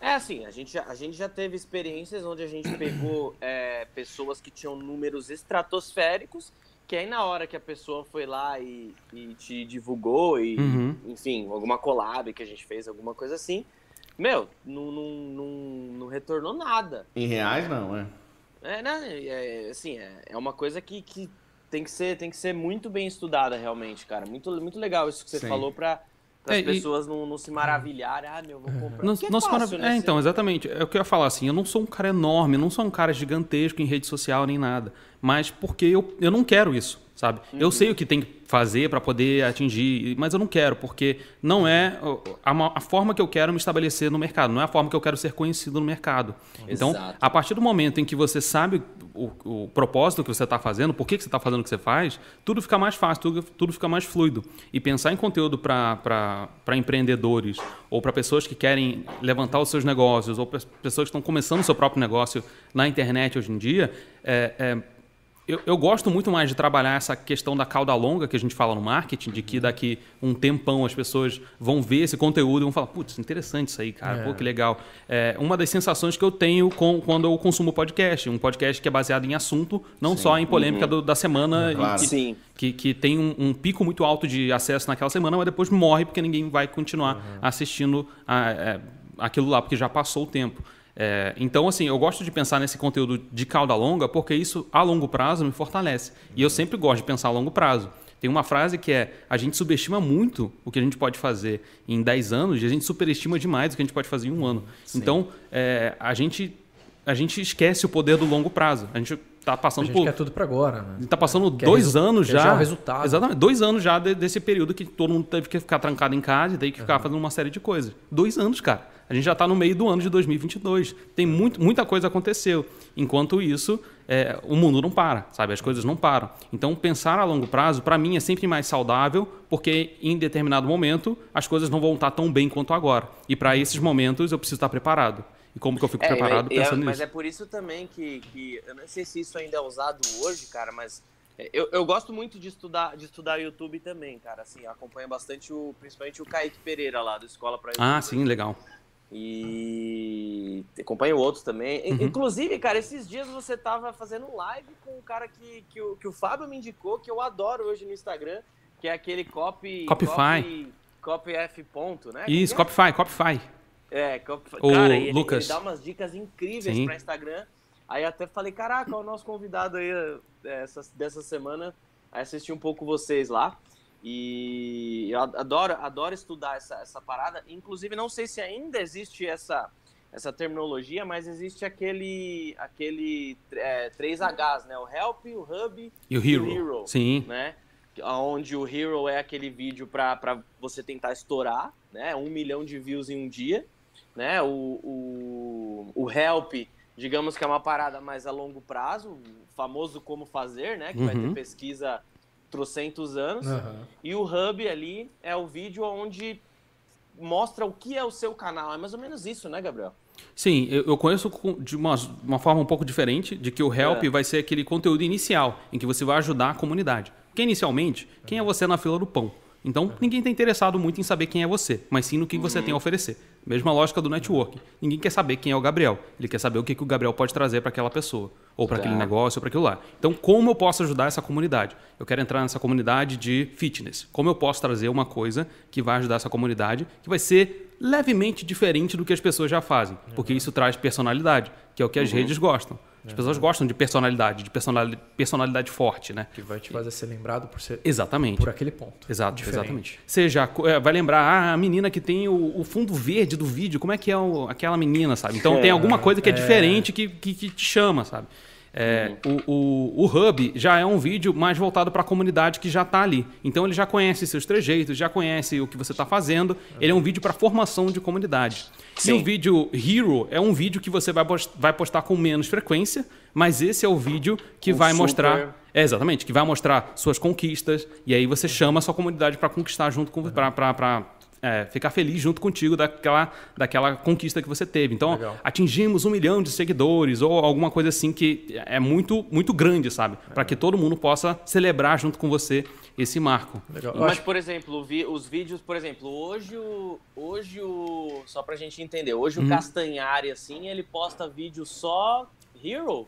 É assim, a gente, já- a gente já teve experiências onde a gente pegou é, pessoas que tinham números estratosféricos, que aí na hora que a pessoa foi lá e, e te divulgou, e Uhum. enfim, alguma collab que a gente fez, alguma coisa assim, meu, não, não, não, não retornou nada. Em reais, não, é. É, né? É, assim, é, é uma coisa que, que tem que ser tem que ser muito bem estudada realmente, cara. Muito, muito legal isso que você Sim. falou para as É, e- pessoas não, não se maravilharem. Ah, meu, vou comprar. Não, Porque é não se marav- né? É, então, exatamente. É o que eu ia falar assim. Eu não sou um cara enorme, não sou um cara gigantesco em rede social nem nada. Mas porque eu, eu não quero isso, sabe? Eu sei o que tem que fazer para poder atingir, mas eu não quero, porque não é a, a forma que eu quero me estabelecer no mercado, não é a forma que eu quero ser conhecido no mercado. Então, Exato. a partir do momento em que você sabe o, o propósito que você está fazendo, por que, que você está fazendo o que você faz, tudo fica mais fácil, tudo, tudo fica mais fluido. E pensar em conteúdo para empreendedores ou para pessoas que querem levantar os seus negócios ou pessoas que estão começando o seu próprio negócio na internet hoje em dia, é, é, eu, eu gosto muito mais de trabalhar essa questão da cauda longa que a gente fala no marketing, de que daqui um tempão as pessoas vão ver esse conteúdo e vão falar, putz, interessante isso aí, cara, É. pô, que legal. É uma das sensações que eu tenho com, quando eu consumo podcast, um podcast que é baseado em assunto, não só em polêmica do- da semana, e Claro. que, Sim. que, que tem um, um pico muito alto de acesso naquela semana, mas depois morre porque ninguém vai continuar assistindo a- é, aquilo lá, porque já passou o tempo. É, então, assim, eu gosto de pensar nesse conteúdo de cauda longa, porque isso, a longo prazo, me fortalece. E eu sempre gosto de pensar a longo prazo. Tem uma frase que é: a gente subestima muito o que a gente pode fazer em 10 anos e a gente superestima demais o que a gente pode fazer em um ano. Então, é, a, gente, a gente esquece o poder do longo prazo. A gente está A passando gente por. quer tudo pra agora, né? Está passando Quer dois anos já. já o resultado. Exatamente. Dois anos já de- desse período que todo mundo teve que ficar trancado em casa e teve que ficar fazendo uma série de coisas. Dois anos, cara. A gente já está no meio do ano de 2022. Tem muito, muita coisa aconteceu. Enquanto isso, é, o mundo não para, sabe? As coisas não param. Então, pensar a longo prazo, para mim, é sempre mais saudável, porque em determinado momento as coisas não vão estar tão bem quanto agora. E para esses momentos eu preciso estar preparado. E como que eu fico É, preparado é- pensando Mas nisso? é por isso também que, que. Eu não sei se isso ainda é usado hoje, cara, mas. é, Eu, eu gosto muito de estudar, de estudar YouTube também, cara. Assim, eu acompanho bastante o, principalmente o Kaique Pereira lá, do Escola para Ah, sim, legal. E acompanho outros também. Uhum. In- Inclusive, cara, esses dias você tava fazendo live com o cara que, que, o, que o Fábio me indicou, que eu adoro hoje no Instagram, que é aquele copy. Copify. Copy, copy F ponto, né? Isso, que é? Copify, Copify. É, Copify. O cara, ele, Lucas. ele dá umas dicas incríveis pra Instagram. Aí até falei, caraca, o nosso convidado aí é, essa, dessa semana. Aí assisti um pouco vocês lá. E eu adoro, adoro estudar essa, essa parada. Inclusive, não sei se ainda existe essa, essa terminologia, mas existe aquele, aquele é, 3Hs, né? O Help, o Hub E o e Hero. o Hero. Sim. né? Onde o Hero é aquele vídeo para você tentar estourar, né? Um milhão de views em um dia, né? O, o, o Help, digamos que é uma parada mais a longo prazo, o famoso como fazer, né? Que vai ter Uhum. pesquisa trocentos anos. Aham. E o Hub ali é o vídeo onde mostra o que é o seu canal. É mais ou menos isso, né, Gabriel? Sim, eu, conheço de uma, uma forma um pouco diferente, de que o Help É. vai ser aquele conteúdo inicial, em que você vai ajudar a comunidade. Porque inicialmente, quem é você na fila do pão? Então, ninguém está interessado muito em saber quem é você, mas sim no que você tem a oferecer. Mesma lógica do network. Ninguém quer saber quem é o Gabriel. Ele quer saber o que, que o Gabriel pode trazer para aquela pessoa, ou para aquele negócio, ou para aquilo lá. Então, como eu posso ajudar essa comunidade? Eu quero entrar nessa comunidade de fitness. Como eu posso trazer uma coisa que vai ajudar essa comunidade, que vai ser levemente diferente do que as pessoas já fazem? Porque isso traz personalidade, que é o que as redes gostam. As pessoas gostam de personalidade, de personalidade, personalidade forte, né? Que vai te fazer ser lembrado por ser Exatamente. por aquele ponto. Exato, Diferente. exatamente. Seja, é, vai lembrar ah, a menina que tem o, o fundo verde do vídeo, como é que é o- aquela menina, sabe? Então tem alguma coisa que é, diferente que, que, que te chama, sabe? É, o, o, o Hub já é um vídeo mais voltado para a comunidade que já está ali. Então ele já conhece seus trejeitos, já conhece o que você está fazendo. Ele é um vídeo para formação de comunidade. E Sim. o vídeo Hero é um vídeo que você vai, vai postar com menos frequência, mas esse é o vídeo que O vai super- mostrar é, exatamente, que vai mostrar suas conquistas e aí você chama a sua comunidade para conquistar junto com para ficar feliz junto contigo daquela, daquela conquista que você teve. Então, Legal. atingimos um milhão de seguidores ou alguma coisa assim que é muito muito grande, sabe? Para que todo mundo possa celebrar junto com você esse marco. Legal. Mas, por exemplo, vi- os vídeos, por exemplo, hoje o. Hoje o. Só pra gente entender, hoje Uhum. o Castanhari, assim, ele posta vídeo só Hero?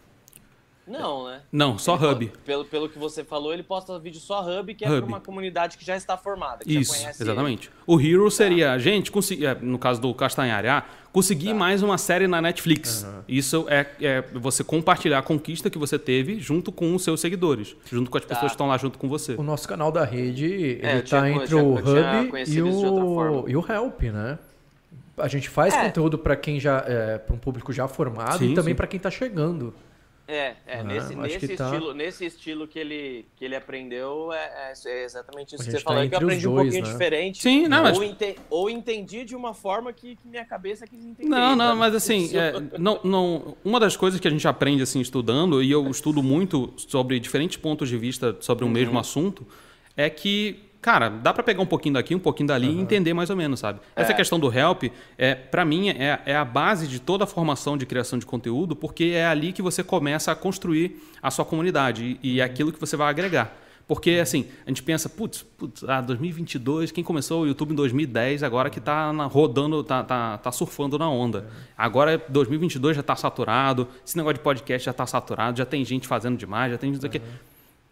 Não, né? Não, só Ele Hub. Pelo, pelo que você falou, ele posta vídeo só Hub, que é Hub. pra uma comunidade que já está formada, que já Isso, conhece exatamente. O Hero seria a gente conseguir, é, no caso do Castanhari, ah, conseguir mais uma série na Netflix. Isso é, é você compartilhar a conquista que você teve junto com os seus seguidores, junto com as pessoas que estão lá junto com você. O nosso canal da rede, ele É, tá tinha- entre eu o Hub e o, e o Help, né? A gente faz É. conteúdo para quem já é, para um público já formado Sim, e também para quem tá chegando. É, é Ah, nesse, nesse, que tá- estilo, nesse estilo que ele, que ele aprendeu, é, é- é exatamente isso A que você falou, tá é que eu aprendi um dois, pouquinho né? diferente. Sim, não, mas- ou, ente- ou entendi de uma forma que, que minha cabeça quis entender. Não, não, sabe? mas assim, é, não, não, uma das coisas que a gente aprende assim estudando, e eu estudo muito sobre diferentes pontos de vista sobre o Uhum. mesmo assunto, é que, cara, dá pra pegar um pouquinho daqui, um pouquinho dali e entender mais ou menos, sabe? Essa É. questão do help, é, para mim, é, é a base de toda a formação de criação de conteúdo, porque é ali que você começa a construir a sua comunidade e, e é aquilo que você vai agregar. Porque, assim, a gente pensa, putz, putz, ah, 2022, quem começou o YouTube em 2010, agora que tá rodando, tá, tá, tá surfando na onda. Agora, 2022 já tá saturado, esse negócio de podcast já tá saturado, já tem gente fazendo demais, já tem isso aqui.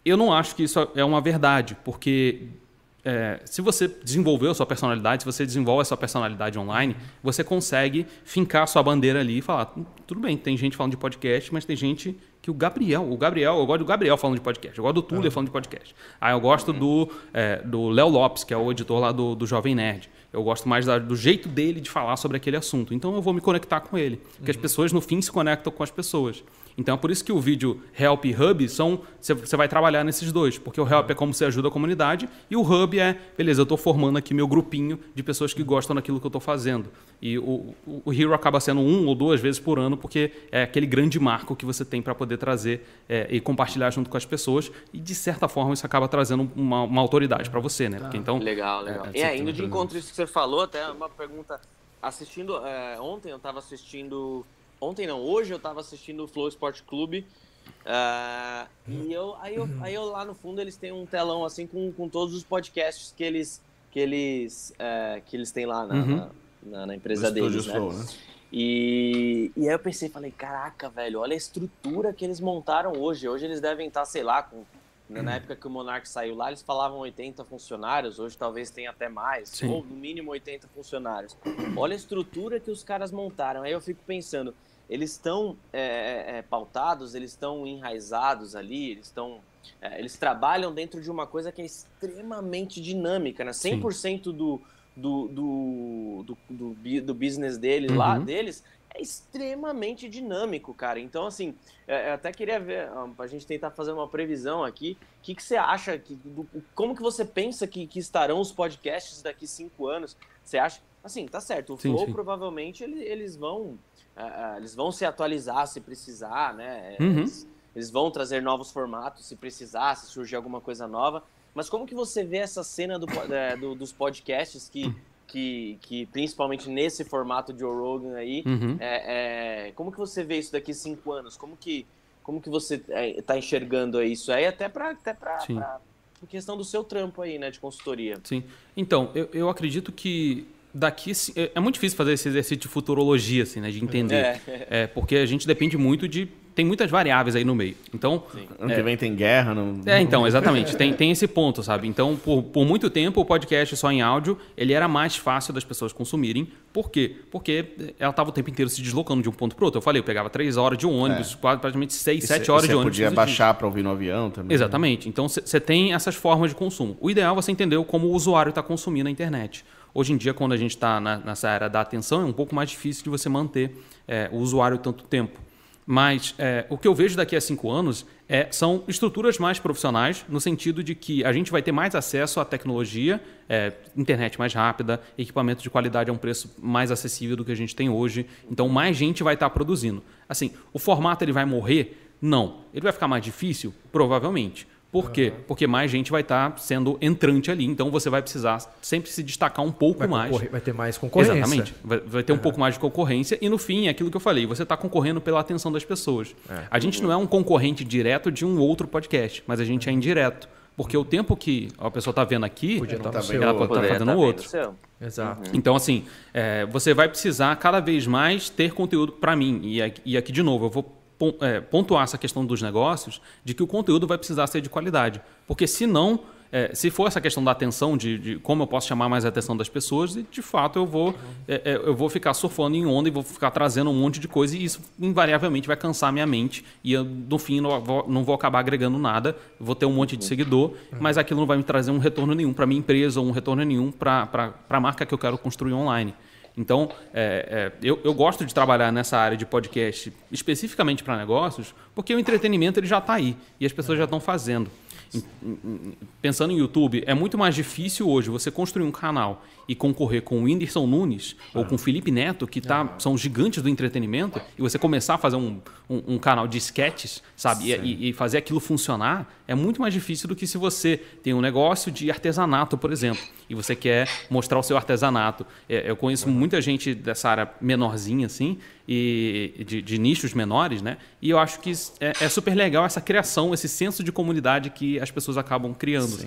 Eu não acho que isso é uma verdade, porque é, se você desenvolveu a sua personalidade, se você desenvolve a sua personalidade online, você consegue fincar a sua bandeira ali e falar: "Hum, tudo bem, tem gente falando de podcast, mas tem gente que o Gabriel, o Gabriel, eu gosto do Gabriel falando de podcast, eu gosto do Tuller falando de podcast. Ah, eu gosto do é, do Léo Lopes, que é o editor lá do, do Jovem Nerd. Eu gosto mais da- do jeito dele de falar sobre aquele assunto. Então eu vou me conectar com ele. Porque as pessoas, no fim, se conectam com as pessoas. Então é por isso que o vídeo Help e Hub são. Você vai trabalhar nesses dois, porque o Help é como você ajuda a comunidade e o Hub é, beleza, eu estou formando aqui meu grupinho de pessoas que gostam daquilo que eu estou fazendo. E o, o, Hero acaba sendo um ou duas vezes por ano, porque é aquele grande marco que você tem para poder trazer é, e compartilhar junto com as pessoas. E de certa forma isso acaba trazendo uma, uma autoridade para você, né? Porque, então, legal, legal. É, é, indo de encontro isso que você falou, até uma pergunta. Assistindo, é, ontem eu estava assistindo Ontem não, hoje eu tava assistindo o Flow Sport Clube. Uh, e eu aí, eu aí eu lá no fundo eles têm um telão assim com, com todos os podcasts que eles que eles uh, que eles têm lá na, uhum. na, na, na, empresa deles, né? Flow, né? E, e aí eu pensei, falei, caraca, velho, olha a estrutura que eles montaram hoje. Hoje eles devem estar, sei lá, com na uhum. época que o Monark saiu lá, eles falavam 80 funcionários, hoje talvez tenha até mais, Sim. ou no mínimo 80 funcionários. Olha a estrutura que os caras montaram. Aí eu fico pensando, eles estão é, é, é, pautados, eles estão enraizados ali, eles estão. É, eles trabalham dentro de uma coisa que é extremamente dinâmica, né? 100% do, do, do, do, do, do business deles uhum. lá, deles, é extremamente dinâmico, cara. Então, assim, é, eu até queria ver, a gente tentar fazer uma previsão aqui. O que, que você acha, que, do, como que você pensa que, que estarão os podcasts daqui cinco anos? Você acha? Assim, tá certo, o sim, Flow sim. provavelmente eles, eles vão uh, eles vão se atualizar se precisar, né? Uhum. Eles, eles, vão trazer novos formatos se precisar, se surgir alguma coisa nova. Mas como que você vê essa cena do, é, do, dos podcasts que, que, que, principalmente nesse formato de Joe Rogan aí, uhum. é, é, como que você vê isso daqui cinco anos? Como que, como que você está enxergando isso aí até para até para questão do seu trampo aí, né, de consultoria? Sim. Então, eu, eu acredito que daqui é, é muito difícil fazer esse exercício de futurologia, assim, né? De entender. É. é. porque a gente depende muito de. Tem muitas variáveis aí no meio. Então. Sim. Ano é, que vem tem guerra. Não... É, então, exatamente. tem, tem esse ponto, sabe? Então, por, por muito tempo, o podcast só em áudio, ele era mais fácil das pessoas consumirem. Por quê? Porque ela estava o tempo inteiro se deslocando de um ponto para outro. Eu falei, eu pegava três horas de um ônibus, é. quase praticamente seis, e sete cê, horas de ônibus. Você podia baixar para ouvir no avião também. Exatamente. Então, você tem essas formas de consumo. O ideal é você entender como o usuário está consumindo a internet. Hoje em dia, quando a gente está nessa era da atenção, é um pouco mais difícil de você manter é, o usuário tanto tempo. Mas é, o que eu vejo daqui a cinco anos é, são estruturas mais profissionais, no sentido de que a gente vai ter mais acesso à tecnologia, é, internet mais rápida, equipamento de qualidade a um preço mais acessível do que a gente tem hoje. Então, mais gente vai estar produzindo. Assim, o formato ele vai morrer? Não. Ele vai ficar mais difícil? Provavelmente. Por quê? Porque mais gente vai estar tá sendo entrante ali, então você vai precisar sempre se destacar um pouco vai mais. Vai ter mais concorrência. Exatamente. Vai, vai ter uhum. um pouco mais de concorrência e no fim, é aquilo que eu falei, você está concorrendo pela atenção das pessoas. É. A gente não é um concorrente direto de um outro podcast, mas a gente é indireto. Porque o tempo que a pessoa está vendo aqui, tá ela está tá fazendo tá outro. Exato. Uhum. Então, assim, é, você vai precisar cada vez mais ter conteúdo para mim. E aqui, e aqui, de novo, eu vou é, pontuar essa questão dos negócios, de que o conteúdo vai precisar ser de qualidade. Porque senão, é, se for essa questão da atenção, de, de, como eu posso chamar mais a atenção das pessoas, de fato eu vou, é, é, eu vou ficar surfando em onda e vou ficar trazendo um monte de coisa e isso invariavelmente vai cansar minha mente e eu, no fim não vou, não vou acabar agregando nada, vou ter um monte de seguidor, mas aquilo não vai me trazer um retorno nenhum para minha empresa ou um retorno nenhum para a marca que eu quero construir online. Então, é, é, eu, eu, gosto de trabalhar nessa área de podcast especificamente para negócios, porque o entretenimento ele já está aí e as pessoas já estão fazendo. Pensando em YouTube, é muito mais difícil hoje você construir um canal e concorrer com o Whindersson Nunes ou com o Felipe Neto, que tá, são gigantes do entretenimento, e você começar a fazer um, um, um canal de sketches, sabe? E, e, fazer aquilo funcionar, é muito mais difícil do que se você tem um negócio de artesanato, por exemplo, e você quer mostrar o seu artesanato. É, eu conheço muita gente dessa área menorzinha, assim, e de, de, nichos menores, né? E eu acho que é, é, super legal essa criação, esse senso de comunidade que as pessoas acabam criando.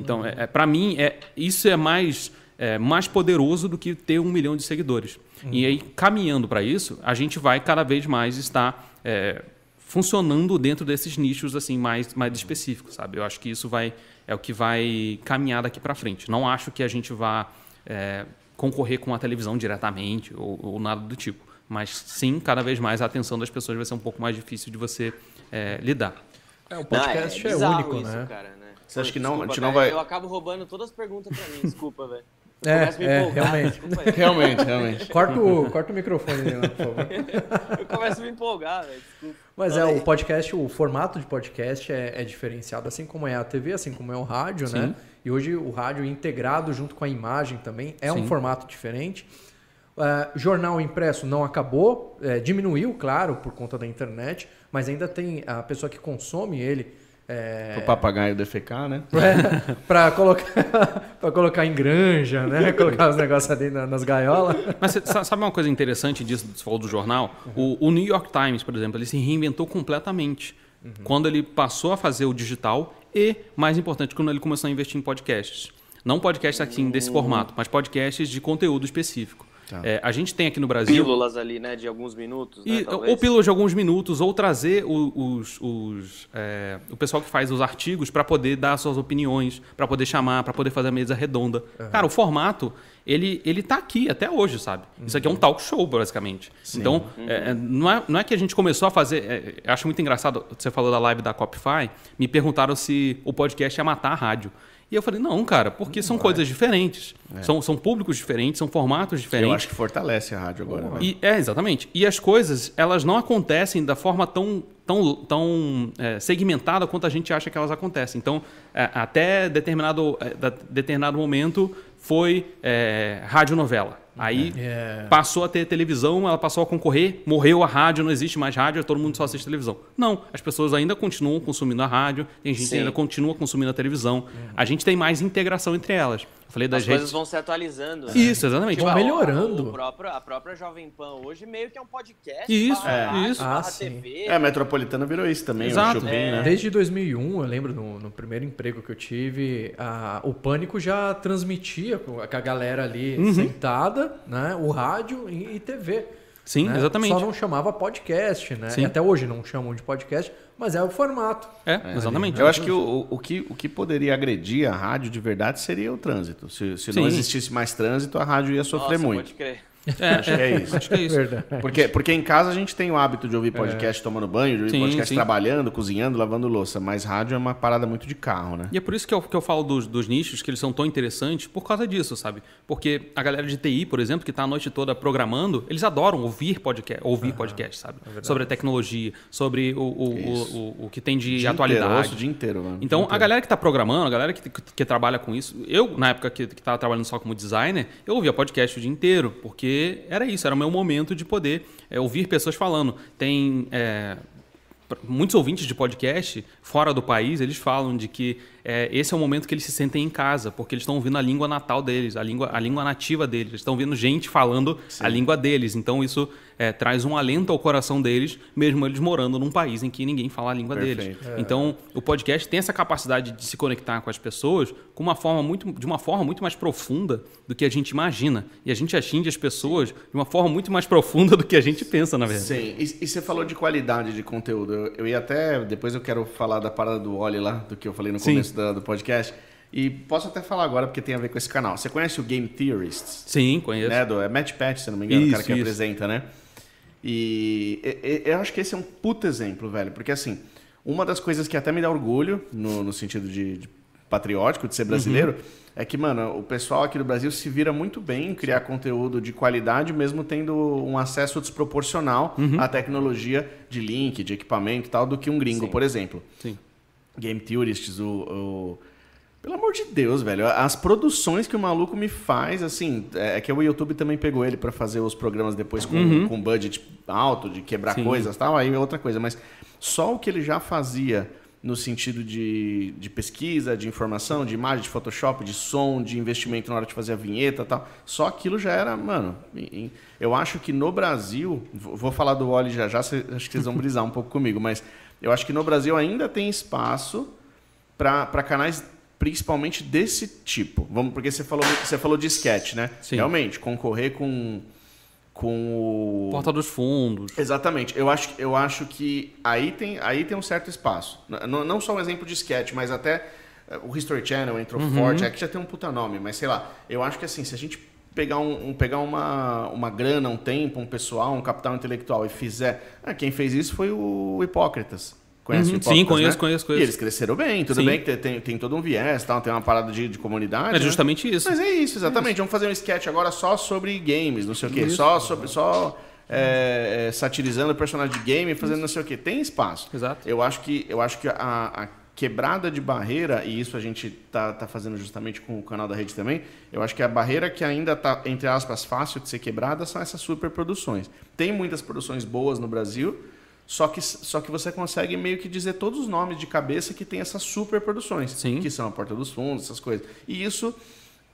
Então, é, é para mim, é, isso é mais, é, mais poderoso do que ter um milhão de seguidores. Uhum. E aí, caminhando para isso, a gente vai cada vez mais estar é, funcionando dentro desses nichos assim mais, mais específicos, sabe? Eu acho que isso vai é o que vai caminhar daqui para frente. Não acho que a gente vá é, concorrer com a televisão diretamente ou, ou nada do tipo mas sim, cada vez mais a atenção das pessoas vai ser um pouco mais difícil de você é, lidar. É, o podcast não, é, é único, isso, né? Cara, né? Você acha que não, desculpa, a gente não vai... Eu acabo roubando todas as perguntas para mim, desculpa, velho. Eu É, começo a me é, empolgar, realmente. aí. Realmente, realmente. Corta o, corta o microfone lá, por favor. Eu começo a me empolgar, velho. Desculpa. Mas é, aí. o podcast, o formato de podcast é, é diferenciado, assim como é a TV, assim como é o rádio, né? Sim. E hoje o rádio integrado junto com a imagem também é um Sim. formato diferente. É, jornal impresso não acabou, é, diminuiu, claro, por conta da internet, mas ainda tem a pessoa que consome ele. É, O papagaio defecar, né? é, para colocar para colocar em granja, né? Colocar os negócios ali na- nas gaiolas. Mas você sabe uma coisa interessante disso, você falou do jornal? O, o New York Times, por exemplo, ele se reinventou completamente. Quando ele passou a fazer o digital e, mais importante, quando ele começou a investir em podcasts. Não podcasts assim desse formato, mas podcasts de conteúdo específico. Tá. É, a gente tem aqui no Brasil... Pílulas ali, né? De alguns minutos, né? E, talvez. ou pílulas de alguns minutos, ou trazer o- os, os, é, o pessoal que faz os artigos para poder dar suas opiniões, para poder chamar, para poder fazer a mesa redonda. Cara, o formato, ele, ele tá aqui até hoje, sabe? Isso aqui é um talk show, basicamente. Então, é, é, não, é, não é que a gente começou a fazer. é, eu acho muito engraçado, você falou da live da Copify, me perguntaram se o podcast ia matar a rádio. E eu falei, não, cara, porque são coisas diferentes. São, são públicos diferentes, são formatos diferentes. Eu acho que fortalece a rádio agora. velho. E, é, exatamente. E as coisas, elas não acontecem da forma tão, tão, tão é, segmentada quanto a gente acha que elas acontecem. Então, é, até determinado, é, determinado momento foi é, radionovela. Aí É. passou a ter televisão, ela passou a concorrer, morreu a rádio, não existe mais rádio, todo mundo só assiste televisão. Não, as pessoas ainda continuam consumindo a rádio, tem gente que Sim. ainda continua consumindo a televisão. A gente tem mais integração entre elas. Falei das As redes. coisas vão se atualizando. né? Isso, exatamente. Vão a- melhorando. o próprio- a própria Jovem Pan hoje meio que é um podcast. Isso, é. rádio, isso. Ah, sim. TV. É, a Metropolitana virou isso também, Exato. o Chupim, né? Desde 2001, eu lembro no, no primeiro emprego que eu tive, a- o Pânico já transmitia com a com a galera ali Uhum. sentada, né? O rádio e, e TV. Sim, né? exatamente. Só não chamava podcast, né? Sim. E até hoje não chamam de podcast, mas é o formato. É, exatamente. Eu acho que o, o, que o que poderia agredir a rádio de verdade seria o trânsito. Se, se não Sim. existisse mais trânsito, a rádio ia sofrer Nossa, muito. pode crer. É, Acho que é isso. Acho que é isso. Verdade. Porque, porque em casa a gente tem o hábito de ouvir podcast tomando banho, de ouvir Sim, podcast sim. trabalhando, cozinhando, lavando louça. Mas rádio é uma parada muito de carro, né? E é por isso que eu, que eu falo dos, dos nichos, que eles são tão interessantes, por causa disso, sabe? Porque a galera de TI, por exemplo, que está a noite toda programando, eles adoram ouvir podcast, ouvir podcast, sabe? sobre a tecnologia, sobre o, o, o, o, o que tem de Dia atualidade. Inteiro, ouço o dia inteiro, mano. Então, a galera que está programando, a galera que, que, que trabalha com isso, eu, na época que estava trabalhando só como designer, eu ouvia podcast o dia inteiro, porque era isso, era o meu momento de poder é, ouvir pessoas falando. Tem é, muitos ouvintes de podcast fora do país, eles falam de que é, esse é o momento que eles se sentem em casa, porque eles estão ouvindo a língua natal deles, a língua, a língua nativa deles. Eles estão ouvindo gente falando a língua deles. Então, isso é, traz um alento ao coração deles, mesmo eles morando num país em que ninguém fala a língua deles. Perfeito. Então, o podcast tem essa capacidade de se conectar com as pessoas com uma forma muito, de uma forma muito mais profunda do que a gente imagina. E a gente atinge as pessoas de uma forma muito mais profunda do que a gente pensa, na verdade. Sim, e, e você falou de qualidade de conteúdo. Eu, eu ia até. Depois eu quero falar da parada do Oli lá, do que eu falei no Sim. começo da- do podcast. E posso até falar agora, porque tem a ver com esse canal. Você conhece o Game Theorists? Sim, conheço. Né, do, é Matt Pat, se não me engano, o cara Isso, que isso. apresenta, né? E, e- eu acho que esse é um puta exemplo, velho. Porque assim, uma das coisas que até me dá orgulho, no, no sentido de, de patriótico, de ser brasileiro, é que, mano, o pessoal aqui do Brasil se vira muito bem em criar conteúdo de qualidade, mesmo tendo um acesso desproporcional à tecnologia de link, de equipamento e tal, do que um gringo, por exemplo. Sim. Game Theorists, o, o- Pelo amor de Deus, velho. As produções que o maluco me faz, assim, é que o YouTube também pegou ele pra fazer os programas depois com, com budget alto, de quebrar Sim. coisas e tal, aí é outra coisa. Mas só o que ele já fazia no sentido de, de pesquisa, de informação, de imagem, de Photoshop, de som, de investimento na hora de fazer a vinheta e tal, só aquilo já era, mano. Eu acho que no Brasil, vou falar do Oli já já, acho que vocês vão brisar um pouco comigo, mas eu acho que no Brasil ainda tem espaço para canais principalmente desse tipo. Vamos, porque você falou, você falou de sketch, né? Sim. Realmente, concorrer com, com o. Porta dos fundos. Exatamente. Eu acho, eu acho que aí tem, aí tem um certo espaço. N- não só um exemplo de sketch, mas até eh, o History Channel entrou forte. Aqui já tem um puta nome, mas sei lá. Eu acho que assim, se a gente pegar, um, um- pegar uma, uma grana, um tempo, um pessoal, um capital intelectual e fizer. Ah, quem fez isso foi o Hipócritas. Conhece Uhum, o Hipócritas, sim, conheço, né? conheço, conheço. E eles cresceram bem, tudo Sim. bem que tem, tem, todo um viés, tal, tem uma parada de, de comunidade. É né? justamente isso. Mas é isso, exatamente. Vamos fazer um sketch agora só sobre games, não sei o quê. Só sobre. Só. é, é, satirizando o personagem de game, fazendo não sei o quê. Tem espaço. Exato. Eu acho que, eu acho que a, a quebrada de barreira, e isso a gente tá, tá fazendo justamente com o canal da rede também, eu acho que a barreira que ainda tá, entre aspas, fácil de ser quebrada são essas superproduções. Tem muitas produções boas no Brasil, só que, só que você consegue meio que dizer todos os nomes de cabeça que tem essas superproduções, Sim. que são a Porta dos Fundos, essas coisas. E isso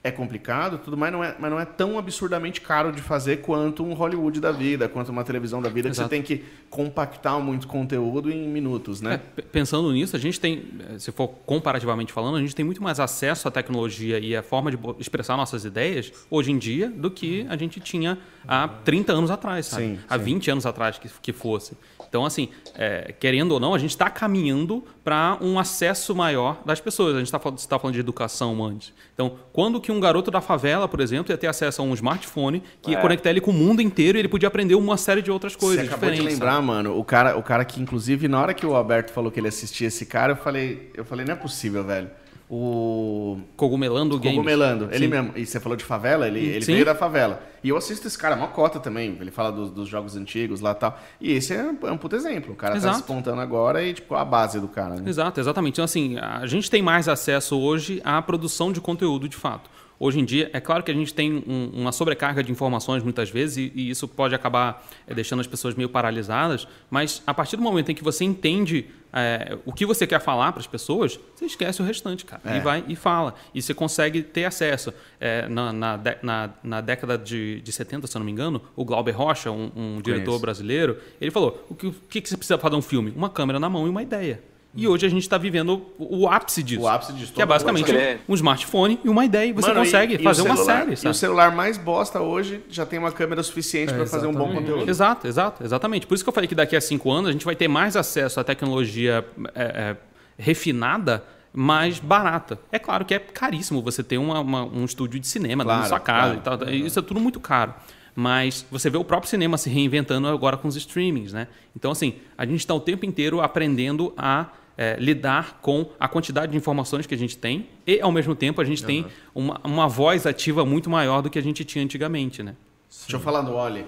é complicado, tudo mais, não é, mas não é tão absurdamente caro de fazer quanto um Hollywood da vida, quanto uma televisão da vida, que Exato. você tem que compactar muito conteúdo em minutos, É, né? p- pensando nisso, a gente tem, eh, se for comparativamente falando, a gente tem muito mais acesso à tecnologia e à forma de expressar nossas ideias hoje em dia do que a gente tinha há 30 anos atrás, sabe? Sim, há sim. 20 anos atrás que, que fosse. Então, assim, eh, querendo ou não, a gente está caminhando para um acesso maior das pessoas. A gente está tá falando de educação antes. Então, quando que um garoto da favela, por exemplo, ia ter acesso a um smartphone que ia conectar ele com o mundo inteiro e ele podia aprender uma série de outras coisas É. Você acabou de lembrar, sabe? mano, o cara, o cara que, inclusive, na hora que o Alberto falou que ele assistia esse cara, eu falei, eu falei, não é possível, velho. O Cogumelando Games. Cogumelando, ele Sim. mesmo. E você falou de favela, ele, ele Sim. veio da favela. E eu assisto esse cara, mó cota também. Ele fala dos, dos jogos antigos lá e tal. E esse é um, é um puto exemplo. O cara tá Exato. despontando agora e, tipo, a base do cara, né? Exato, exatamente. Então, assim, a gente tem mais acesso hoje à produção de conteúdo de fato. Hoje em dia, é claro que a gente tem um- uma sobrecarga de informações muitas vezes e, e isso pode acabar eh, deixando as pessoas meio paralisadas, mas a partir do momento em que você entende eh, o que você quer falar para as pessoas, você esquece o restante, cara. É. E vai e fala. E você consegue ter acesso. Eh, na, na, na- na década de, de 70, se eu não me engano, o Glauber Rocha, um, um diretor brasileiro, ele falou: o que, o que que você precisa fazer um filme? Uma câmera na mão e uma ideia. E hoje a gente está vivendo o, o ápice disso. O ápice disso. Que é basicamente um smartphone e uma ideia e você Mano, consegue e- e fazer uma celular- série, E o sabe? celular mais bosta hoje já tem uma câmera suficiente É, pra fazer um bom conteúdo. Exato, exato, exatamente. Por isso que eu falei que daqui a cinco anos a gente vai ter mais acesso à tecnologia é, é, refinada, mais barata. É claro que é caríssimo você ter uma- uma- um estúdio de cinema Claro, na sua casa claro. e tal. Isso é tudo muito caro. Mas você vê o próprio cinema se reinventando agora com os streamings, né? Então, assim, a gente está o tempo inteiro aprendendo a é, lidar com a quantidade de informações que a gente tem e, ao mesmo tempo, a gente tem uma, uma voz ativa muito maior do que a gente tinha antigamente, né? Deixa eu falar do Oli.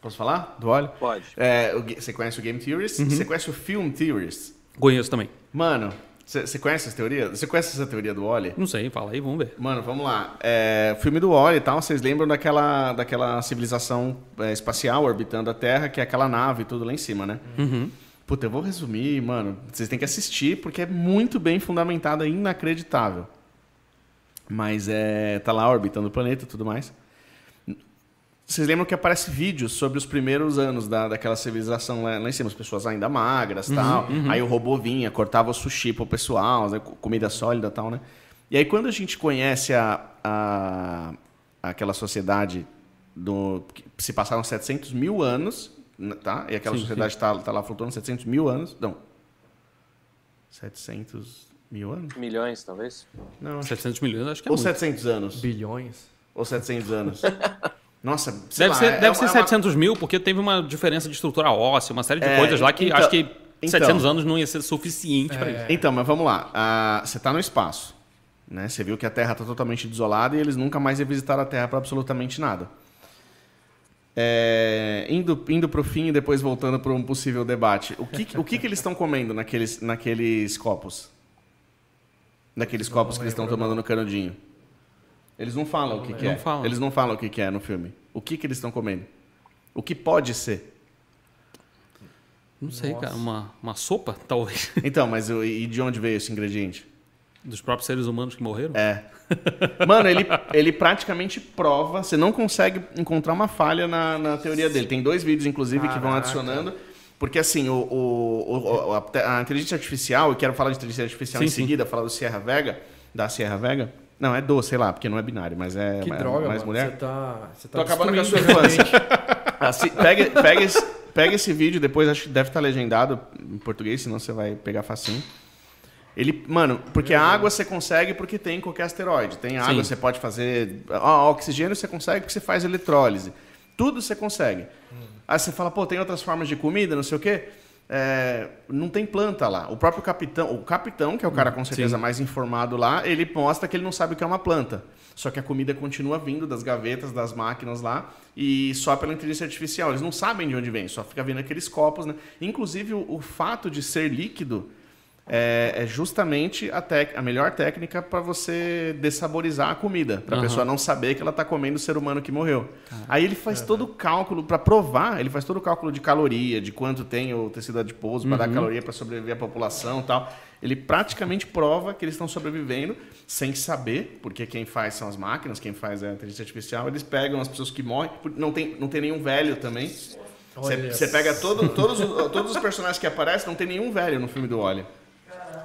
Posso falar? Do Oli? Pode. É, você conhece o Game Theorist? Uhum. Você conhece o Film Theorist? Conheço também. Mano, você conhece essa teoria? Você conhece essa teoria do Oli? Não sei, fala aí, vamos ver. Mano, vamos lá. É, o filme do Oli e tal, vocês lembram daquela, daquela civilização é, espacial orbitando a Terra, que é aquela nave e tudo lá em cima, né? Puta, eu vou resumir, mano. Vocês têm que assistir, porque é muito bem fundamentado, é inacreditável. Mas é. tá lá orbitando o planeta e tudo mais. Vocês lembram que aparece vídeos sobre os primeiros anos da, daquela civilização lá, lá em cima, as pessoas ainda magras e tal. Aí o robô vinha, cortava o sushi pro pessoal, né, co- comida sólida tal, né? E aí quando a gente conhece a, a, aquela sociedade do, que se passaram 700 mil anos, tá? E aquela Sim, sociedade tá, tá lá flutuando 700 mil anos. Não. 700 mil anos? Milhões, talvez? Não. 700 milhões, acho que é Ou muito. 700 anos. Bilhões. Ou 700 anos. Nossa, sei Deve lá, ser, é- deve é ser uma- 700 mil, porque teve uma diferença de estrutura óssea, uma série de É, coisas lá que então- acho que então. 700 anos não ia ser suficiente para isso. Então, mas vamos lá. Ah, você está no espaço. Né? Você viu que a Terra está totalmente desolada e eles nunca mais revisitaram a Terra para absolutamente nada. É, indo indo para o fim e depois voltando para um possível debate. O que, o que, que eles estão comendo naqueles, naqueles copos? Naqueles copos que eles estão tomando no canudinho? Eles não falam o que, que Não é. falam. Eles não falam o que, que é no filme. O que, que eles estão comendo? O que pode ser? Não sei, cara. Uma, uma sopa, talvez, Então, mas e de onde veio esse ingrediente? dos próprios seres humanos que morreram. É. Mano, ele, ele praticamente prova, você não consegue encontrar uma falha na, na teoria dele. Tem dois vídeos, inclusive, que vão Caraca. adicionando. Porque, assim, o, o- o- a, a inteligência artificial, eu quero falar de inteligência artificial Sim, em sim. seguida, falar do Sierra Vega, da Sierra Vega. Não, é do, sei lá, porque não é binário, mas é Que é droga, mais mano. mulher. Você tá, você tá Tô acabando com a sua infância. gente. Assi- pega, pega, esse, pega esse vídeo, depois acho que deve estar legendado em português, senão você vai pegar facinho. Ele, mano, porque a água você consegue porque tem em qualquer asteroide. Tem água, Sim. você pode fazer. Ó, oxigênio você consegue porque você faz eletrólise. Tudo você consegue. Aí você fala, pô, tem outras formas de comida, não sei o quê. é, não tem planta lá. O próprio capitão, o capitão, que é o cara com certeza Sim. mais informado lá, ele mostra que ele não sabe o que é uma planta. Só que a comida continua vindo das gavetas, das máquinas lá, e só pela inteligência artificial. Eles não sabem de onde vem, só fica vindo aqueles copos, né? Inclusive, o, o fato de ser líquido é, é justamente a, a melhor técnica para você dessaborizar a comida, para a Aham. pessoa não saber que ela está comendo o ser humano que morreu. Aí ele faz todo o cálculo para provar, ele faz todo o cálculo de caloria, de quanto tem o tecido adiposo para dar caloria para sobreviver à população e tal. Ele praticamente prova que eles estão sobrevivendo sem saber, porque quem faz são as máquinas, quem faz é a inteligência artificial. Eles pegam as pessoas que morrem, não tem, não tem nenhum velho também. Você pega todo, todos, os, todos os personagens que aparecem, não tem nenhum velho no filme do Wally.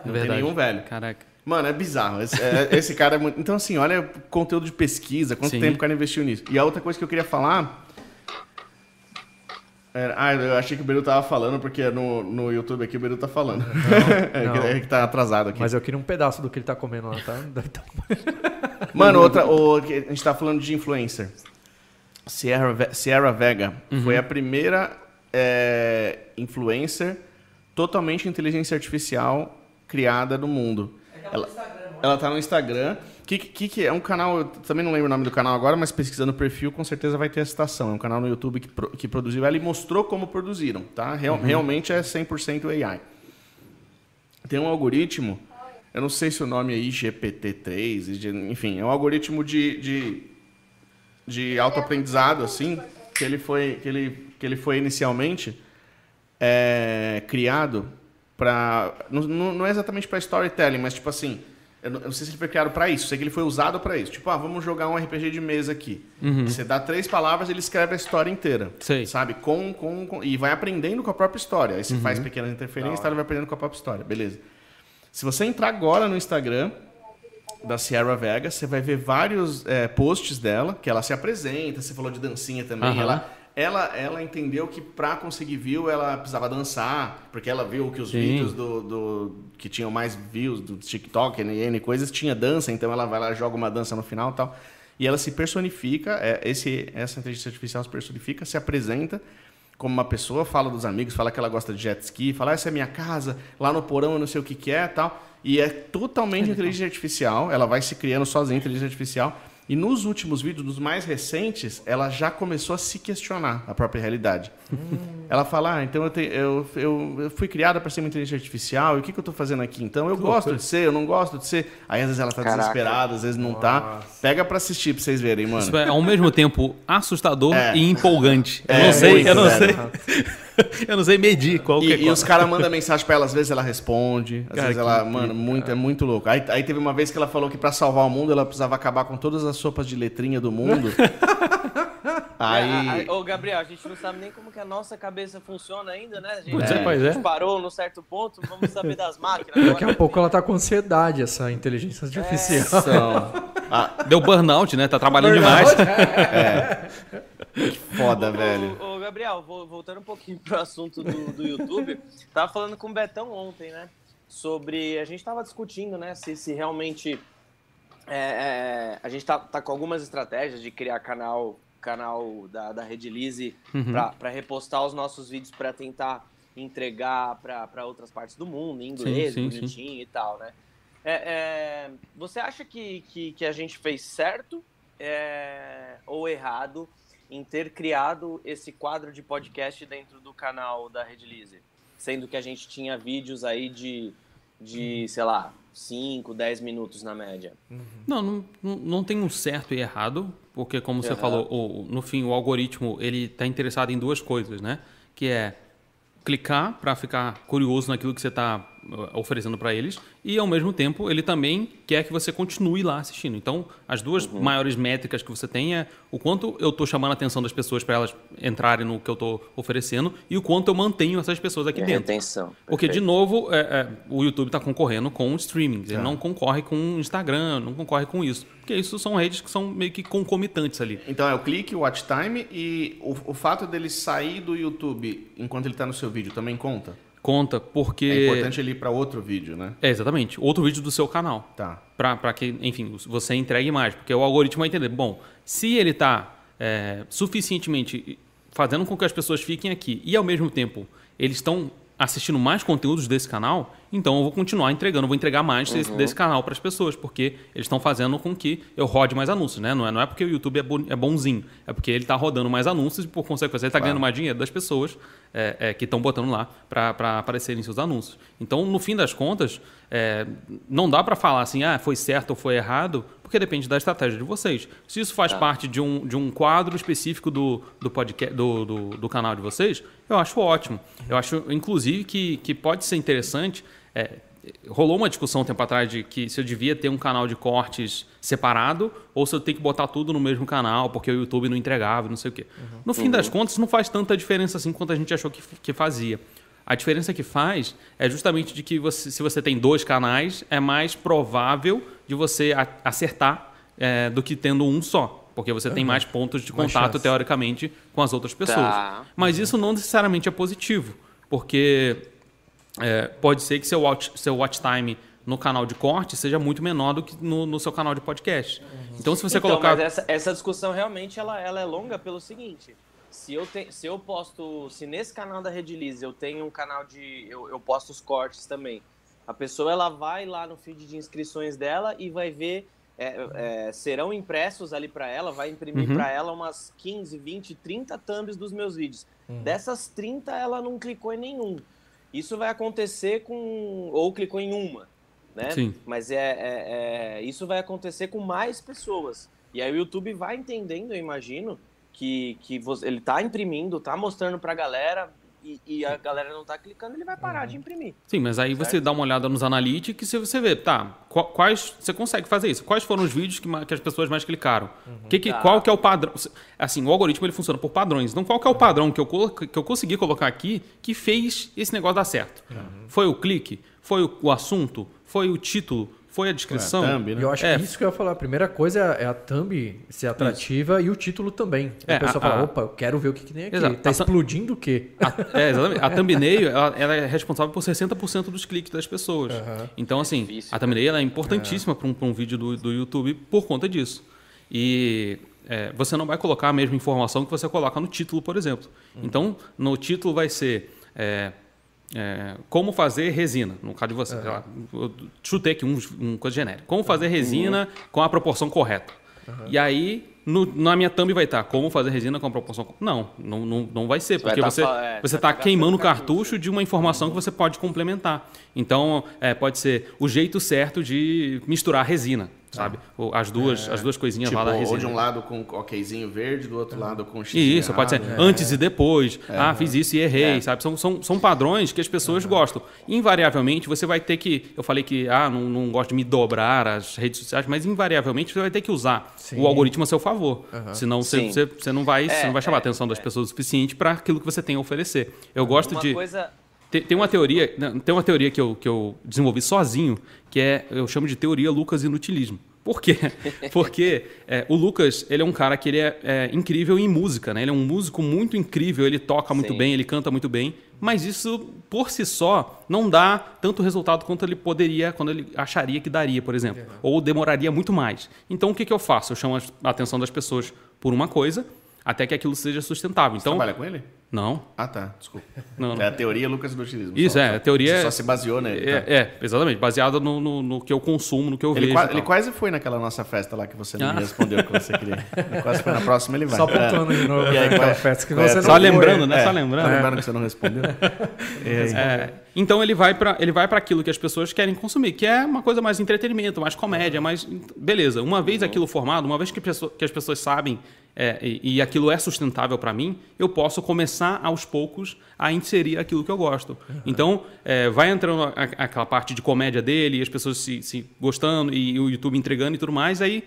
Não tem nenhum velho. Caraca. Mano, é bizarro. Esse, é- esse cara é muito. Então, assim, olha o conteúdo de pesquisa, quanto Sim. tempo o cara investiu nisso. E a outra coisa que eu queria falar. era- Ah, eu achei que o Beru tava falando, porque no, no YouTube aqui o Beru tá falando. é, que, não. é que tá atrasado aqui. Mas eu queria um pedaço do que ele tá comendo lá, tá? Então, Mano, outra. O, a gente tá falando de influencer. Sierra, Sierra Vega foi a primeira é, influencer totalmente inteligência artificial criada no mundo. Ela, ela tá no Instagram. Que, que, que é um canal, eu também não lembro o nome do canal agora, mas pesquisando o perfil com certeza vai ter a citação. É um canal no YouTube que, pro- que produziu ela e mostrou como produziram, tá? Real- Realmente é 100% AI. Tem um algoritmo, eu não sei se o nome é IGPT3, IG enfim, é um algoritmo de, de, de autoaprendizado, assim, que ele foi, que ele, que ele foi inicialmente é, criado para. Não, não é exatamente para storytelling, mas tipo assim. Eu não, eu não sei se ele foi criado para isso, sei que ele foi usado para isso. Tipo, ah, vamos jogar um RPG de mesa aqui. Você dá três palavras, ele escreve a história inteira. Sei. Sabe? Com, com, com- e vai aprendendo com a própria história. Aí você faz pequenas interferências, tá, ele vai aprendendo com a própria história. Beleza. Se você entrar agora no Instagram da Sierra Vega, você vai ver vários é, posts dela, que ela se apresenta, você falou de dancinha também. Aham. Ela, ela, ela entendeu que para conseguir view, ela precisava dançar, porque ela viu que os Sim. vídeos do, do- que tinham mais views do TikTok, N, N coisas, tinha dança, então ela vai lá joga uma dança no final e tal. E ela se personifica, é, esse, essa inteligência artificial se personifica, se apresenta como uma pessoa, fala dos amigos, fala que ela gosta de jet ski, fala, "Ah, essa é minha casa, lá no porão eu não sei o que, que é tal. E é totalmente inteligência artificial, ela vai se criando sozinha, inteligência artificial. E nos últimos vídeos, nos mais recentes, ela já começou a se questionar a própria realidade. Ela fala, ah, então eu, te- eu, eu, eu fui criada para ser uma inteligência artificial, e o que, que eu estou fazendo aqui? Então eu gosto de ser, eu não gosto de ser. Aí às vezes ela tá Caraca. desesperada, às vezes não tá. Pega para assistir para vocês verem, mano. Isso é ao mesmo tempo assustador É. e empolgante. Eu É, não sei, muito, eu não velho. sei. eu não sei medir qual que é E, e qual. os caras mandam mensagem pra ela, às vezes ela responde, às Cara, vezes que ela, incrível, mano, muito, é muito louco. Aí, aí teve uma vez que ela falou que pra salvar o mundo ela precisava acabar com todas as sopas de letrinha do mundo. aí. É, Ô, Gabriel, a gente não sabe nem como que a nossa cabeça funciona ainda, né? A gente, Pois é, a pois gente é. parou num certo ponto, vamos saber das máquinas. daqui a agora. pouco ela tá com ansiedade, essa inteligência artificial. Ah, Deu burnout, né? Tá trabalhando demais. Foda, Ô, velho. Ô, ô, Gabriel, vo- voltando um pouquinho pro assunto do, do YouTube, tava falando com o Betão ontem, né? Sobre. A gente tava discutindo, né? Se, se realmente. é, é, a gente tá, tá com algumas estratégias de criar canal canal da, da Rede Lise Uhum. para repostar os nossos vídeos para tentar entregar para outras partes do mundo, em inglês, Sim, sim, sim. bonitinho e tal, né? É, é, você acha que, que, que a gente fez certo é, ou errado em ter criado esse quadro de podcast dentro do canal da Rede Lise? Sendo que a gente tinha vídeos aí de, de sei lá, 5, 10 minutos na média. Não, não, não- não tem um certo e errado, porque como você falou, o- no fim o algoritmo ele está interessado em duas coisas, né? Que é clicar para ficar curioso naquilo que você está oferecendo para eles e ao mesmo tempo ele também quer que você continue lá assistindo. Então as duas maiores métricas que você tem é o quanto eu estou chamando a atenção das pessoas para elas entrarem no que eu estou oferecendo e o quanto eu mantenho essas pessoas aqui E a dentro. retenção. Porque, de novo, é, é, o YouTube está concorrendo com o streaming. Ele não concorre com o Instagram, não concorre com isso. Porque isso são redes que são meio que concomitantes ali. Então é o clique, o watch time e o, o fato dele sair do YouTube enquanto ele tá no seu vídeo também conta? Conta, porque. É importante ele ir pra outro vídeo, né? É, exatamente. Outro vídeo do seu canal. Tá. Para que, enfim, você entregue mais. Porque o algoritmo vai entender. Bom, se ele está suficientemente fazendo com que as pessoas fiquem aqui e, ao mesmo tempo, eles estão assistindo mais conteúdos desse canal, então eu vou continuar entregando, vou entregar mais desse, Uhum. desse canal para as pessoas, porque eles estão fazendo com que eu rode mais anúncios, né? Não é, não é porque o YouTube é, bo- é bonzinho, é porque ele está rodando mais anúncios e, por consequência, ele está ganhando mais dinheiro das pessoas é, é, que estão botando lá para aparecerem seus anúncios. Então, no fim das contas, é, não dá para falar assim, ah, foi certo ou foi errado, porque depende da estratégia de vocês. Se isso faz parte de um, de um quadro específico do, do, podcast, do, do, do canal de vocês, eu acho ótimo. Eu acho, inclusive, que, que pode ser interessante. É, rolou uma discussão um tempo atrás de que se eu devia ter um canal de cortes separado ou se eu tenho que botar tudo no mesmo canal porque o YouTube não entregava, não sei o quê. No fim das contas, não faz tanta diferença assim quanto a gente achou que, que fazia. A diferença que faz é justamente de que você, se você tem dois canais, é mais provável de você acertar é, do que tendo um só. Porque você tem mais pontos de Mais contato, chance. teoricamente, com as outras pessoas. Tá. Mas isso não necessariamente é positivo. Porque é, pode ser que seu watch, seu watch time no canal de corte seja muito menor do que no, no seu canal de podcast. Então, se você então, colocar. mas essa, essa discussão realmente ela, ela é longa pelo seguinte. Se eu, te, se eu posto. Se nesse canal da Redilize eu tenho um canal de. Eu, eu posto os cortes também. A pessoa ela vai lá no feed de inscrições dela e vai ver. é, é, serão impressos ali para ela, vai imprimir Uhum. para ela umas 15, 20, 30 thumbs dos meus vídeos. Dessas 30, ela não clicou em nenhum. Isso vai acontecer com. Ou clicou em uma. Né? Sim. Mas é, é- é- isso vai acontecer com mais pessoas. E aí o YouTube vai entendendo, eu imagino, que, que você- ele tá imprimindo, tá mostrando pra galera, e, e a galera não tá clicando, ele vai parar de imprimir. Sim, mas aí você dá uma olhada nos analytics e você vê, tá, qua- quais. Você consegue fazer isso? Quais foram os vídeos que, que as pessoas mais clicaram? Que que, Tá. Qual que é o padrão? Assim, o algoritmo ele funciona por padrões. Então, qual que é o padrão que eu, que eu consegui colocar aqui que fez esse negócio dar certo? Foi o clique? Foi o, o assunto? Foi o título? Foi a descrição? É, thumb, né? Eu acho É. que isso que eu ia falar. A primeira coisa é a thumb ser atrativa e o título também. É, a pessoa a- fala, a- opa, eu quero ver o que, que tem aqui. Exato. Tá A explodindo o quê? A, é, exatamente. A thumbnail ela, ela é responsável por 60% dos cliques das pessoas. Então, assim, Difícil, a thumbnail ela é importantíssima para um, um vídeo do, do YouTube por conta disso. E é, você não vai colocar a mesma informação que você coloca no título, por exemplo. Então, no título vai ser. é, é, como fazer resina, no caso de você. lá, eu chutei aqui um, um coisa genérica. Como fazer resina com a proporção correta. E aí, no- na minha thumb vai estar como fazer resina com a proporção correta. Não, não, não, não vai ser, Vai porque tá você fa- é, você vai está tá queimando o cartucho. de uma informação que você pode complementar. Então, é, pode ser o jeito certo de misturar resina, sabe? Ou As duas, as duas coisinhas Tipo, lá da resina. ou de um lado com okzinho verde, do outro lado com X. Isso, pode ser errado. antes e depois. Ah, fiz isso e errei, É. sabe? São, são, são padrões que as pessoas gostam. Invariavelmente, você vai ter que. Eu falei que ah, não, não gosto de me dobrar as redes sociais, mas invariavelmente você vai ter que usar Sim. o algoritmo a seu favor. Senão você, você, você não vai, você É, não vai chamar a é, atenção das pessoas o suficiente para aquilo que você tem a oferecer. Eu gosto Uma de. coisa. Tem, tem uma teoria, não, tem uma teoria que eu, que eu desenvolvi sozinho, que é eu chamo de teoria Lucas Inutilismo. Por quê? Porque é, o Lucas, ele é um cara que ele é, é incrível em música, né? Ele é um músico muito incrível, ele toca muito Sim. bem, ele canta muito bem, mas isso por si só não dá tanto resultado quanto ele poderia, quando ele acharia que daria, por exemplo, ou demoraria muito mais. Então o que, que eu faço? Eu chamo a atenção das pessoas por uma coisa, até que aquilo seja sustentável. Então, Trabalha com ele? não, Ah, tá. Desculpa. não, não. É a teoria Lucas do utilismo. Isso, só, é, a teoria Você é- só se baseou nele. tá? É, é, exatamente. Baseado no, no, no que eu consumo, no que eu Ele, vejo. qua- ele quase foi naquela nossa festa lá que você não Ah. me respondeu o que você queria. Ele quase foi na próxima, ele vai. Só pontuando de novo E aí, naquela qual é? festa que é? você Só não Só foi. lembrando, né? É, Só lembrando. Tá lembrando que você não respondeu? É, então ele vai para ele vai para aquilo que as pessoas querem consumir, que é uma coisa mais entretenimento, mais comédia, mais beleza. Uma vez aquilo formado, uma vez que, pessoa- que as pessoas sabem é, e, e aquilo é sustentável para mim, eu posso começar aos poucos a inserir aquilo que eu gosto. Então é, vai entrando a- aquela parte de comédia dele, e as pessoas se, se gostando e o YouTube entregando e tudo mais, aí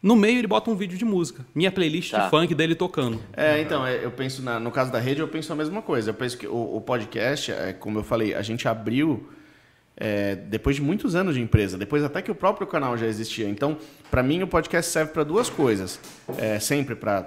no meio ele bota um vídeo de música, minha playlist Tá. de funk dele tocando. É, então, é, eu penso, na- no caso da rede, eu penso a mesma coisa. Eu penso que o, o podcast, é, como eu falei, a gente abriu é, depois de muitos anos de empresa, depois até que o próprio canal já existia. Então, para mim, o podcast serve para duas coisas. É, sempre para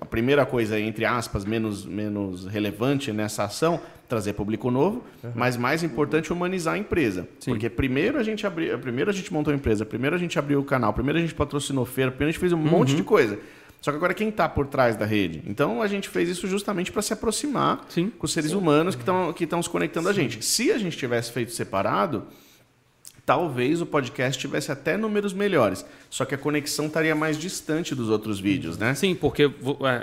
a primeira coisa, entre aspas, menos, menos relevante nessa ação, trazer público novo, mas mais importante, humanizar a empresa. Sim. Porque primeiro a gente abriu, primeiro a gente montou a empresa, primeiro a gente abriu o canal, primeiro a gente patrocinou feira, primeiro a gente fez um monte de coisa. Só que agora quem está por trás da rede? Então a gente fez isso justamente para se aproximar Sim. com os seres humanos que estão que se conectando a gente. Se a gente tivesse feito separado, talvez o podcast tivesse até números melhores. Só que a conexão estaria mais distante dos outros vídeos, né? Sim, porque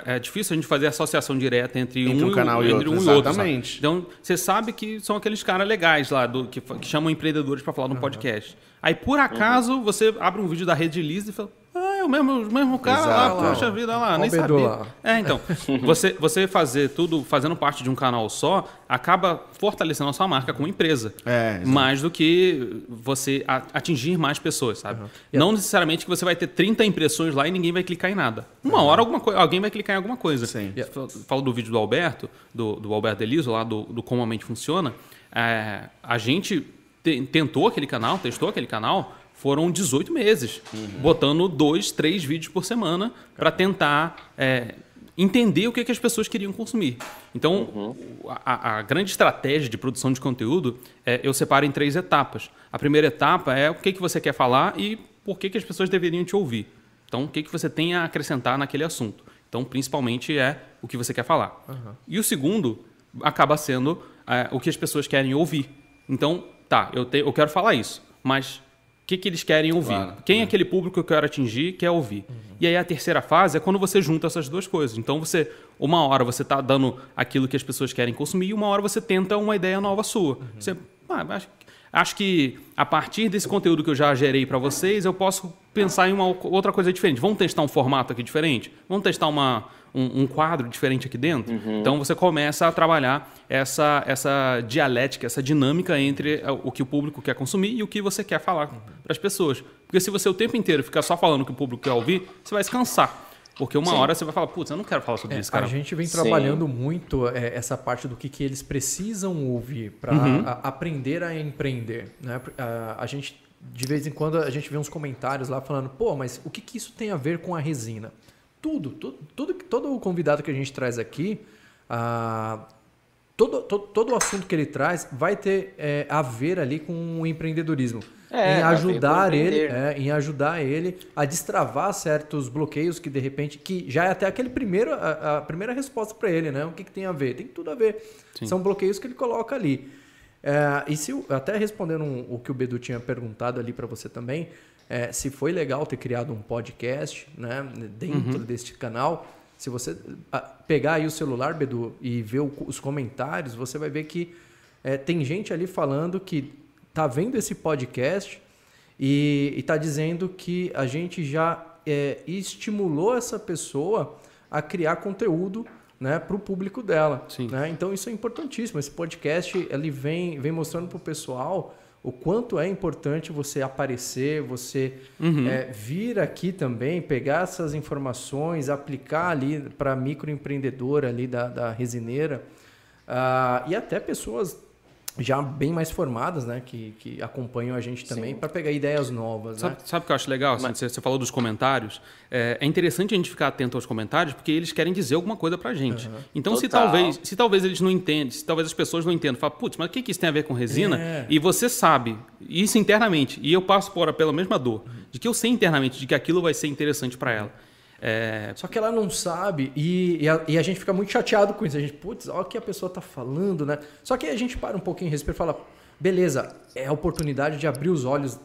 é, é difícil a gente fazer associação direta entre, Entre um, um canal e entre outro, um e outro. exatamente. sabe? Então, você sabe que são aqueles caras legais lá, do, que, que chamam empreendedores para falar no podcast. Aí, por acaso, você abre um vídeo da Rede Liz e fala. O mesmo, o mesmo cara Exato. lá, poxa vida lá, nem sabia. lá. É, então, você, você fazer tudo, fazendo parte de um canal só, acaba fortalecendo a sua marca como empresa. É, mais do que você atingir mais pessoas, sabe? Não necessariamente que você vai ter 30 impressões lá e ninguém vai clicar em nada. Uma hora alguma alguém vai clicar em alguma coisa. Sim. Falo do vídeo do Alberto, do, do Alberto Deliso, lá do, do Como a Mente Funciona. É, a gente te- tentou aquele canal, testou aquele canal, foram 18 meses, botando dois, três vídeos por semana para tentar é, entender o que, que as pessoas queriam consumir. Então, a, a grande estratégia de produção de conteúdo é, eu separo em três etapas. A primeira etapa é o que, que você quer falar e por que, que as pessoas deveriam te ouvir. Então, o que, que você tem a acrescentar naquele assunto. Então, principalmente é o que você quer falar. E o segundo acaba sendo é, o que as pessoas querem ouvir. Então, tá, eu, te- eu quero falar isso, mas que, que eles querem ouvir? Claro. Quem é aquele público que eu quero atingir quer ouvir? E aí a terceira fase é quando você junta essas duas coisas. Então você, uma hora você está dando aquilo que as pessoas querem consumir e uma hora você tenta uma ideia nova sua. Você, ah, acho, acho que a partir desse conteúdo que eu já gerei para vocês, eu posso pensar em uma outra coisa diferente. Vamos testar um formato aqui diferente? Vamos testar uma, um, um quadro diferente aqui dentro? Então você começa a trabalhar essa, essa dialética, essa dinâmica entre eh, o que o público quer consumir e o que você quer falar para as pessoas. Porque se você o tempo inteiro ficar só falando o que o público quer ouvir, você vai se cansar. Porque uma hora você vai falar, putz, eu não quero falar sobre É, isso, cara. a gente vem Sim. trabalhando muito é, essa parte do que, que eles precisam ouvir para Uhum. aprender a empreender. Né? A, a gente, de vez em quando, a gente vê uns comentários lá falando, pô, mas o que, que isso tem a ver com a resina? Tudo, tudo, tudo todo o convidado que a gente traz aqui, ah, todo, todo, todo o assunto que ele traz vai ter é, a ver ali com o empreendedorismo. É, em ajudar ele, é, em ajudar ele a destravar certos bloqueios que de repente que já é até aquele primeiro a, a primeira resposta para ele, né? O que, que tem a ver? Tem tudo a ver. São bloqueios que ele coloca ali. É, e se até respondendo um- o que o Bedu tinha perguntado ali para você também, é, se foi legal ter criado um podcast, né? Dentro deste canal. Se você ah, pegar aí o celular, Bedu, e ver o- os comentários, você vai ver que é, tem gente ali falando que tá vendo esse podcast e está dizendo que a gente já é, estimulou essa pessoa a criar conteúdo né, para o público dela. Né? Então isso é importantíssimo. Esse podcast ele vem, vem mostrando para o pessoal o quanto é importante você aparecer, você é, vir aqui também, pegar essas informações, aplicar ali para microempreendedor ali da, da resineira ah, e até pessoas já bem mais formadas, né, que, que acompanham a gente também para pegar ideias novas, né? Sabe, sabe o que eu acho legal? Assim, você, você falou dos comentários. É, é interessante a gente ficar atento aos comentários porque eles querem dizer alguma coisa pra gente. Então, se talvez, se talvez eles não entendem, se talvez as pessoas não entendam, fala, putz, mas o que, que isso tem a ver com resina? É. E você sabe isso internamente. E eu passo por, pela mesma dor. De que eu sei internamente de que aquilo vai ser interessante pra ela. É, Só que ela não sabe e, e, a, e a gente fica muito chateado com isso. A gente, putz, olha o que a pessoa tá falando, né? Só que a gente para um pouquinho, respeita e fala, beleza, é a oportunidade de abrir os olhos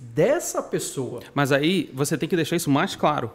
dessa pessoa. Mas aí você tem que deixar isso mais claro.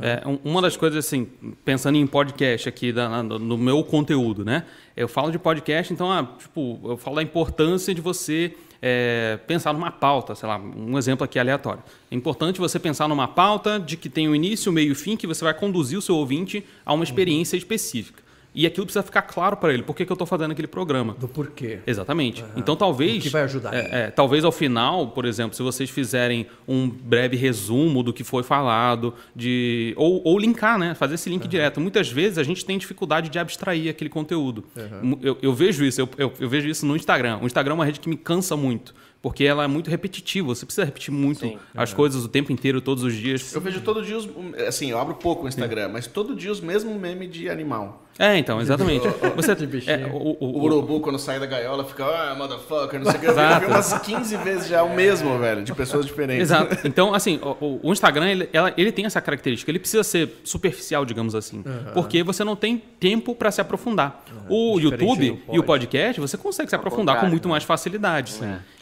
É, um- uma das coisas, assim, pensando em podcast aqui, da- no no meu conteúdo, né? Eu falo de podcast, então, ah, tipo, eu falo da importância de você é, pensar numa pauta, sei lá, um exemplo aqui aleatório. É importante você pensar numa pauta de que tem o início, meio e fim, que você vai conduzir o seu ouvinte a uma experiência específica. E aquilo precisa ficar claro para ele. Por que, que eu estou fazendo aquele programa? Do porquê. Exatamente. Então talvez. O que vai ajudar é, ele. é, talvez ao final, por exemplo, se vocês fizerem um breve resumo do que foi falado, de ou, ou linkar, né? Fazer esse link direto. Muitas vezes a gente tem dificuldade de abstrair aquele conteúdo. Mu- Eu, eu vejo isso, eu, eu- eu vejo isso no Instagram. O Instagram é uma rede que me cansa muito. porque ela é muito repetitiva. Você precisa repetir muito Sim. as coisas o tempo inteiro, todos os dias. Eu vejo todo dia os. Assim, eu abro pouco o Instagram, mas todo dia os mesmos memes de animal. É, então, exatamente. Você, é, o, o- O o- urubu, quando sai da gaiola, fica, ah, motherfucker, não sei o que. Eu vi- eu vi umas 15 vezes já o mesmo, velho, de pessoas diferentes. Exato. Então, assim, o, o- o Instagram, ele, ela- ele tem essa característica. Ele precisa ser superficial, digamos assim. Porque você não tem tempo para se aprofundar. O Diferente YouTube e o pod. podcast, você consegue se aprofundar com muito mais facilidade.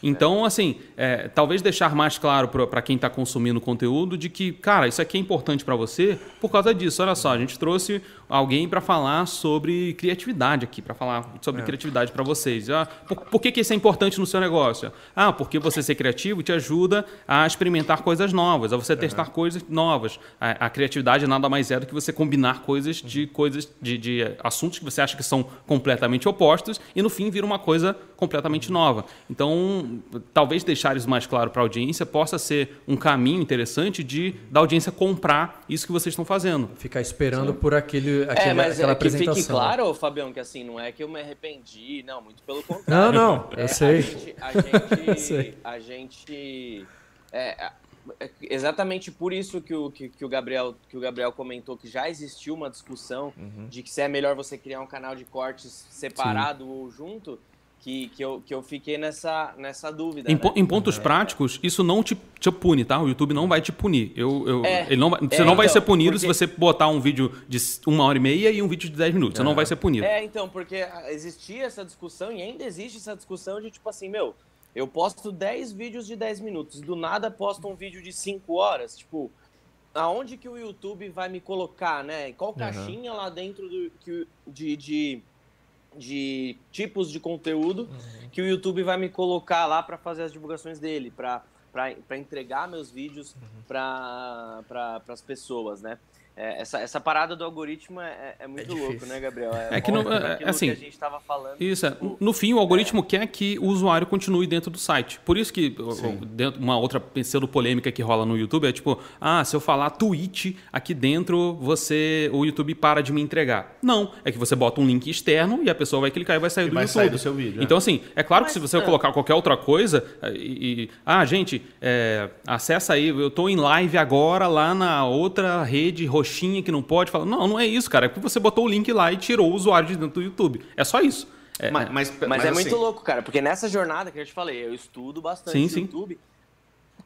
Então, assim, é, talvez deixar mais claro para quem está consumindo conteúdo de que, cara, isso aqui é importante para você por causa disso. Olha só, a gente trouxe alguém para falar sobre criatividade aqui, para falar sobre criatividade para vocês. Ah, por, por que, que isso é importante no seu negócio? Ah, porque você ser criativo te ajuda a experimentar coisas novas, a você testar coisas novas. A, a criatividade nada mais é do que você combinar coisas de coisas de, de assuntos que você acha que são completamente opostos e no fim vira uma coisa completamente nova. Então, talvez deixar isso mais claro para a audiência possa ser um caminho interessante de da audiência comprar isso que vocês estão fazendo. Ficar esperando por aquele, aquele É, mas aquela é que apresentação. fique claro, Fabião, que assim, não é que eu me arrependi, não, muito pelo contrário. Não, não, eu É, sei. A gente. A gente, Eu sei. a gente é, é exatamente por isso que o, que, que o Gabriel, que o Gabriel comentou que já existiu uma discussão Uhum. de que se é melhor você criar um canal de cortes separado ou junto, que, que, eu, que eu fiquei nessa, nessa dúvida. Em, né? em pontos práticos, isso não te, te pune, tá? O YouTube não vai te punir. Eu, eu- É. ele não, vai- você É, não vai então, ser punido porque- se você botar um vídeo de uma hora e meia e um vídeo de 10 minutos. Você não vai ser punido. É, então, porque existia essa discussão e ainda existe essa discussão de tipo assim, meu, eu posto 10 vídeos de 10 minutos, do nada posto um vídeo de 5 horas, tipo, aonde que o YouTube vai me colocar, né? Qual caixinha lá dentro do, que, de, de, de tipos de conteúdo que o YouTube vai me colocar lá para fazer as divulgações dele, para entregar meus vídeos para pra, as pessoas, né? É, essa, essa parada do algoritmo é, é muito difícil. louco, né, Gabriel? É que não- volta é- assim, que a gente estava falando. Isso, é. no fim, o algoritmo quer que o usuário continue dentro do site. Por isso que dentro, uma outra pseudo polêmica que rola no YouTube é tipo, ah, se eu falar tweet aqui dentro, você o YouTube para de me entregar. Não, é que você bota um link externo e a pessoa vai clicar e vai sair E do vai YouTube. sair do seu vídeo, é. Então, assim, é claro que se Mas, você ah. colocar qualquer outra coisa e, e- ah, gente, é, acessa aí, eu tô em live agora lá na outra rede roxinha que não pode falar. Não, não é isso, cara. É porque você botou o link lá e tirou o usuário de dentro do YouTube. É só isso. É, Mas, mas, Mas, é muito assim, louco, cara, porque nessa jornada que eu te falei, eu estudo bastante Sim, no sim. YouTube.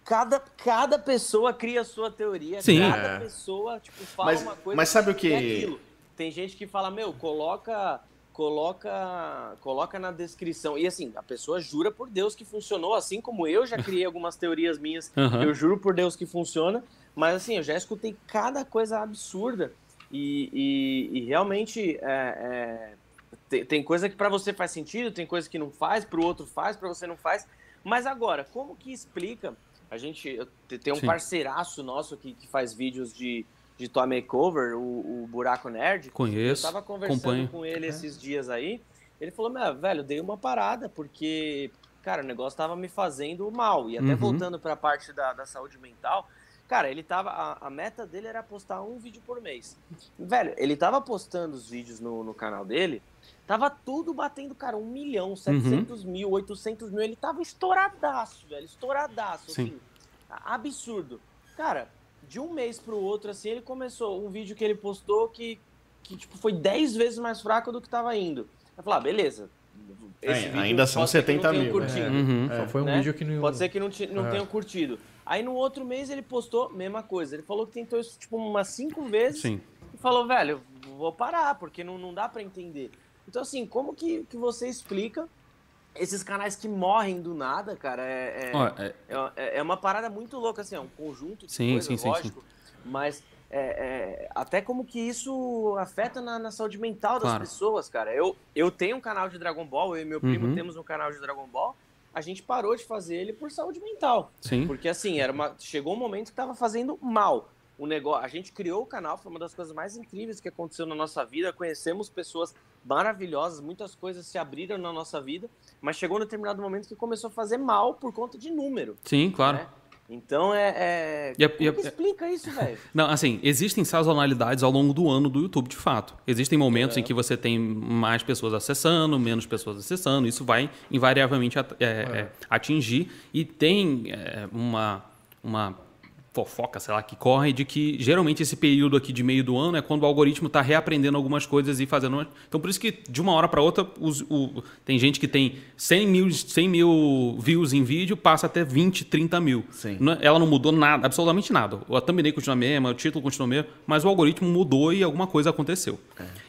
Cada, cada pessoa cria a sua teoria, Sim. cada É. pessoa tipo, fala Mas- uma coisa mas sabe o que- é aquilo. Tem gente que fala, meu, coloca, coloca, coloca na descrição. E assim, a pessoa jura por Deus que funcionou, assim como eu já criei algumas teorias minhas, Aham. eu juro por Deus que funciona. Mas assim, eu já escutei cada coisa absurda. E, e- e realmente é, é, tem, tem coisa que pra você faz sentido, tem coisa que não faz, pro outro faz, pra você não faz. Mas agora, como que explica? A gente tem um Sim. parceiraço nosso que, que faz vídeos de, de Toy Makeover, o, o Buraco Nerd. Conheço, Eu tava conversando acompanho. com ele esses dias aí. Ele falou: Meu, velho, dei uma parada, porque, cara, o negócio tava me fazendo mal. E até Uhum. voltando pra parte da, da saúde mental, cara, ele tava. A, a meta dele era postar um vídeo por mês. Velho, ele tava postando os vídeos no, no canal dele. Tava tudo batendo, cara, um milhão, 700 mil, 800 mil. Ele tava estouradaço, velho, estouradaço, Sim. assim, absurdo. Cara, de um mês pro outro, assim, ele começou um vídeo que ele postou que, que tipo, foi 10 vezes mais fraco do que tava indo. Eu falei, ah, beleza. esse É, vídeo ainda são pode ser que não 70 tenham mil, curtido, Uhum. Só foi um né? vídeo que não. Pode ser que não, ti- não É. tenham curtido. Aí no outro mês ele postou mesma coisa. Ele falou que tentou isso tipo umas cinco vezes Sim. e falou, velho, vou parar, porque não, não dá pra entender. Então, assim, como que, que você explica esses canais que morrem do nada, cara? É, é, Ó, é- é, é uma parada muito louca, assim, é um conjunto de Sim, coisas, sim, sim, lógico. Mas é, é, até como que isso afeta na, na saúde mental das Claro. pessoas, cara. Eu, eu tenho um canal de Dragon Ball, eu e meu primo Uhum. temos um canal de Dragon Ball. A gente parou de fazer ele por saúde mental. sim. Porque assim, era uma, chegou um momento que tava fazendo mal. O negócio, a gente criou o canal, foi uma das coisas mais incríveis que aconteceu na nossa vida. Conhecemos pessoas maravilhosas, muitas coisas se abriram na nossa vida, mas chegou um determinado momento que começou a fazer mal por conta de número. Sim, claro. né? Então é. é... E é- Como e é- que explica isso, velho? Não, assim, existem sazonalidades ao longo do ano do YouTube, de fato. Existem momentos em que você tem mais pessoas acessando, menos pessoas acessando. Isso vai invariavelmente é, é, atingir. E tem é, uma, uma fofoca, sei lá, que corre de que geralmente esse período aqui de meio do ano é quando o algoritmo está reaprendendo algumas coisas e fazendo. uma- Então, por isso que de uma hora para outra, os- o- tem gente que tem 100 mil, 100 mil views em vídeo, passa até 20, 30 mil. Sim. É- Ela não mudou nada, absolutamente nada. A thumbnail continua a mesma, o título continua o mesmo, mas o algoritmo mudou e alguma coisa aconteceu.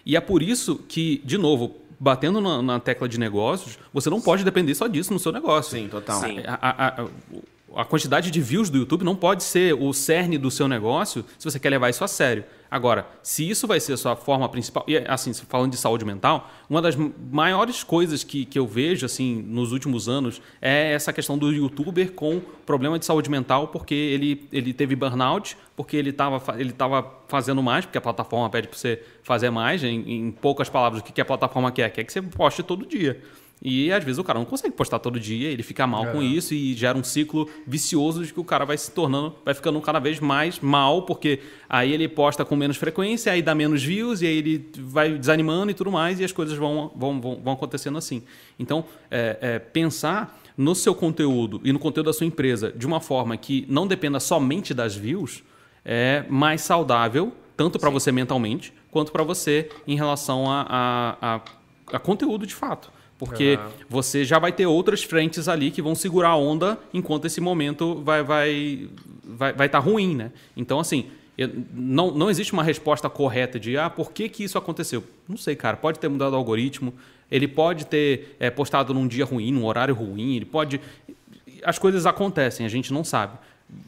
E é por isso que, de novo, batendo na, na tecla de negócios, você não pode depender só disso no seu negócio. Sim, total. Sim. A, a- a- a quantidade de views do YouTube não pode ser o cerne do seu negócio se você quer levar isso a sério. Agora, se isso vai ser a sua forma principal, e assim, falando de saúde mental, uma das maiores coisas que, que eu vejo assim nos últimos anos é essa questão do youtuber com problema de saúde mental, porque ele, ele teve burnout, porque ele estava ele tava fazendo mais, porque a plataforma pede para você fazer mais. Em, em poucas palavras, o que que a plataforma quer? Quer que você poste todo dia. E às vezes o cara não consegue postar todo dia, ele fica mal com isso e gera um ciclo vicioso de que o cara vai se tornando, vai ficando cada vez mais mal, porque aí ele posta com menos frequência, aí dá menos views, e aí ele vai desanimando e tudo mais, e as coisas vão, vão, vão, vão acontecendo assim. Então, é, é, pensar no seu conteúdo e no conteúdo da sua empresa de uma forma que não dependa somente das views é mais saudável, tanto para você mentalmente, quanto para você em relação a, a, a, a conteúdo de fato. Porque você já vai ter outras frentes ali que vão segurar a onda enquanto esse momento vai vai vai vai estar ruim, né? Então assim, eu- não, não existe uma resposta correta de ah, por que, que isso aconteceu? Não sei, cara. Pode ter mudado o algoritmo, ele pode ter é, postado num dia ruim, num horário ruim, ele pode. As coisas acontecem, a gente não sabe.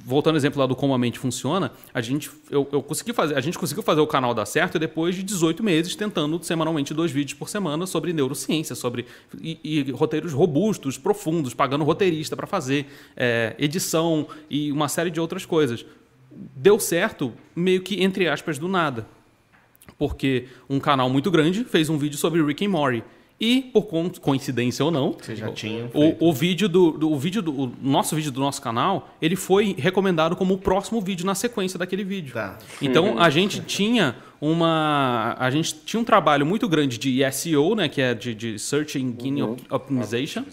Voltando ao exemplo lá do como a mente funciona, a gente, eu, eu consegui fazer, a gente conseguiu fazer o canal dar certo depois de 18 meses tentando semanalmente dois vídeos por semana sobre neurociência, sobre e, e roteiros robustos, profundos, pagando roteirista para fazer, é, edição e uma série de outras coisas. Deu certo meio que entre aspas do nada porque um canal muito grande fez um vídeo sobre Rick and Morty. E, por coincidência ou não, já tinham o, o vídeo do, do- o vídeo do o nosso vídeo do nosso canal, ele foi recomendado como o próximo vídeo na sequência daquele vídeo. Tá. Então a gente tinha uma a gente tinha um trabalho muito grande de SEO, né, que é de, de Search Engine Uhum. Op- Optimization,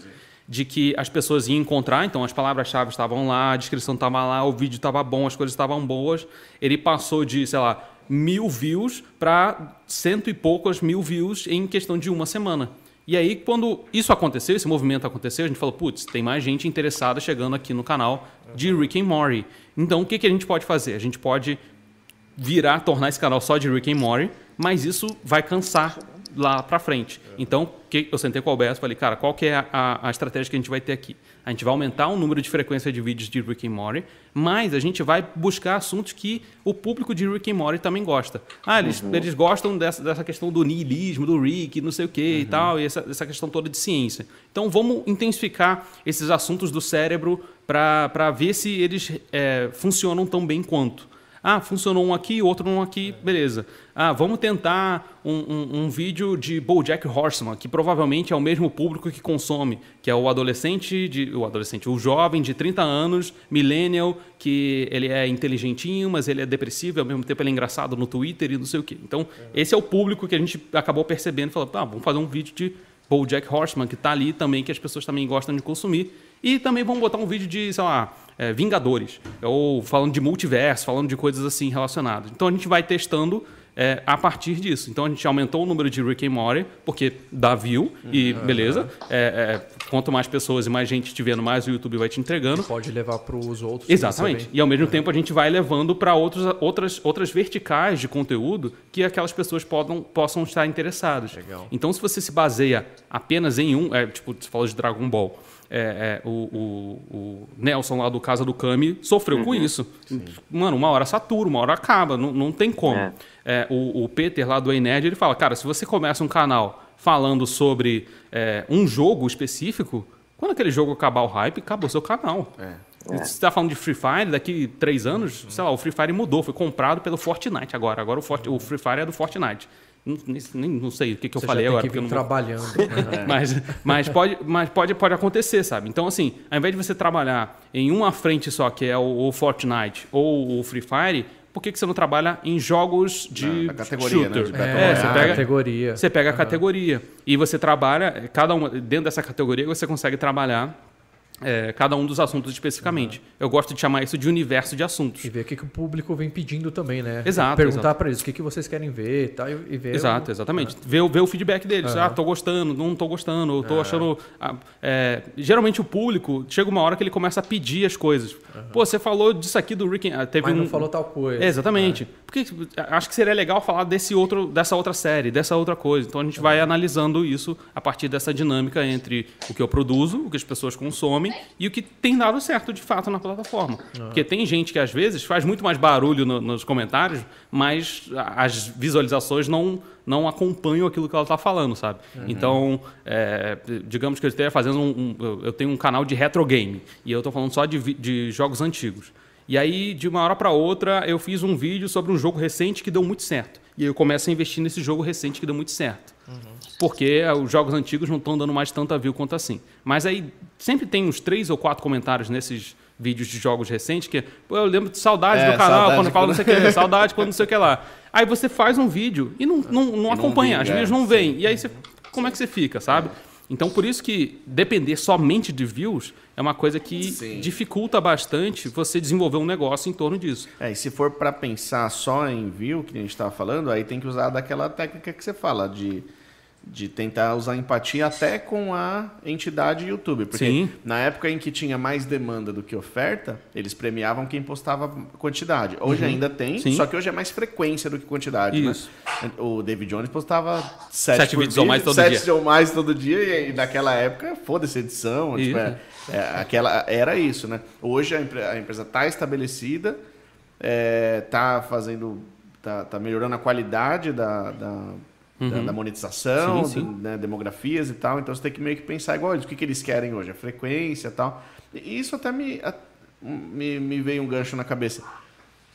de que as pessoas iam encontrar, então as palavras-chave estavam lá, a descrição estava lá, o vídeo estava bom, as coisas estavam boas. Ele passou de, sei lá, mil views para cento e poucas mil views em questão de uma semana. E aí, quando isso aconteceu, esse movimento aconteceu, a gente falou, putz, tem mais gente interessada chegando aqui no canal de Rick and Morty. Então, o que, que a gente pode fazer? A gente pode virar, tornar esse canal só de Rick and Morty, mas isso vai cansar lá pra frente. Então, eu sentei com o Alberto e falei, cara, qual que é a, a estratégia que a gente vai ter aqui? A gente vai aumentar o número de frequência de vídeos de Rick and Morty, mas a gente vai buscar assuntos que o público de Rick and Morty também gosta. Ah, eles, eles gostam dessa, dessa questão do niilismo, do Rick, não sei o que e tal, e essa, essa questão toda de ciência. Então, vamos intensificar esses assuntos do cérebro para ver se eles é, funcionam tão bem quanto. Ah, funcionou um aqui, outro um aqui, beleza. Ah, vamos tentar um, um, um vídeo de BoJack Horseman, que provavelmente é o mesmo público que consome, que é o adolescente, de, o adolescente, o jovem de 30 anos, millennial, que ele é inteligentinho, mas ele é depressivo, e ao mesmo tempo ele é engraçado no Twitter e não sei o quê. Então, esse é o público que a gente acabou percebendo falou, tá, vamos fazer um vídeo de BoJack Horseman, que está ali também, que as pessoas também gostam de consumir. E também vamos botar um vídeo de, sei lá, é, Vingadores, ou falando de multiverso, falando de coisas assim relacionadas. Então a gente vai testando é, a partir disso. Então a gente aumentou o número de Rick and Morty, porque dá view, e beleza. É, é, quanto mais pessoas e mais gente te vendo, mais o YouTube vai te entregando. Pode levar para os outros. Exatamente. E ao mesmo tempo a gente vai levando para outras, outras verticais de conteúdo que aquelas pessoas podam, possam estar interessadas. Legal. Então, se você se baseia apenas em um, é, tipo, você falou de Dragon Ball. É, é, o, o- o Nelson lá do Casa do Kami sofreu com isso. Mano, uma hora satura, uma hora acaba, não, não tem como. É. É, o, o Peter lá do Enerd, ele fala, cara, se você começa um canal falando sobre é, um jogo específico, quando aquele jogo acabar o hype, acabou seu canal. É. Você está falando de Free Fire, daqui três anos, sei lá, o Free Fire mudou, foi comprado pelo Fortnite agora. Agora o, Fort- o Free Fire é do Fortnite. Não, nem, não sei o que, que eu Você falei já tem agora. que vir não vou- trabalhando. né? mas, mas, pode, mas pode, pode acontecer, sabe? Então, assim, ao invés de você trabalhar em uma frente só, que é o, o Fortnite ou o Free Fire, por que, que você não trabalha em jogos de da categoria, né? shooter? De Battle É, É, você pega, categoria. você pega a categoria e você trabalha, cada uma, dentro dessa categoria você consegue trabalhar é, cada um dos assuntos especificamente. Eu gosto de chamar isso de universo de assuntos. E ver o que, que o público vem pedindo também, né? Exato, Perguntar para eles o que, que vocês querem ver e tal. E ver. Exato, o- exatamente. Ver, o- ver o feedback deles. Ah, tô gostando, não tô gostando, eu tô achando. ah, é, geralmente o público chega uma hora que ele começa a pedir as coisas. Pô, você falou disso aqui do Rick. and- ah, Teve Mas um, não falou tal coisa. É, exatamente. Porque acho que seria legal falar desse outro, dessa outra série, dessa outra coisa. Então a gente vai analisando isso a partir dessa dinâmica entre o que eu produzo, o que as pessoas consomem e o que tem dado certo de fato na plataforma. Porque tem gente que às vezes faz muito mais barulho no- nos comentários, mas as visualizações não não acompanham aquilo que ela está falando, sabe? Então, é, digamos que eu esteja fazendo um, um- eu- tenho um canal de retro game e eu estou falando só de, de jogos antigos. E aí, de uma hora para outra, eu fiz um vídeo sobre um jogo recente que deu muito certo. E eu começo a investir nesse jogo recente que deu muito certo. Porque eh, os jogos antigos não estão dando mais tanta view quanto assim. Mas aí sempre tem uns três ou quatro comentários nesses vídeos de jogos recentes que pô, eu lembro de saudade É, do canal saudade quando fala não quando- sei o que, saudade quando não sei o que lá. Aí você faz um vídeo e não, não, não acompanha, vinga, as views é, não vêm. E aí você, como é que você fica, sabe? Então por isso que depender somente de views é uma coisa que Sim. dificulta bastante você desenvolver um negócio em torno disso. É, e se for para pensar só em view, que a gente estava falando, aí tem que usar daquela técnica que você fala, de, de tentar usar empatia até com a entidade YouTube. Porque Sim. na época em que tinha mais demanda do que oferta, eles premiavam quem postava quantidade. Hoje ainda tem, Uhum. Sim. só que hoje é mais frequência do que quantidade. né? Isso. O David Jones postava sete, Sete vídeos ou dia, mais todo sete dia. ou mais todo dia, e, naquela época, foda-se edição. Tipo, é, é, aquela, era isso, né? Hoje a, empre- a empresa está estabelecida, está fazendo, tá, tá melhorando a qualidade da, da, da- da monetização, Uhum. Sim, sim. né, demografias e tal. Então você tem que meio que pensar igual eles, o que, que eles querem hoje, a frequência e tal. E isso até me, a- me, me veio um gancho na cabeça.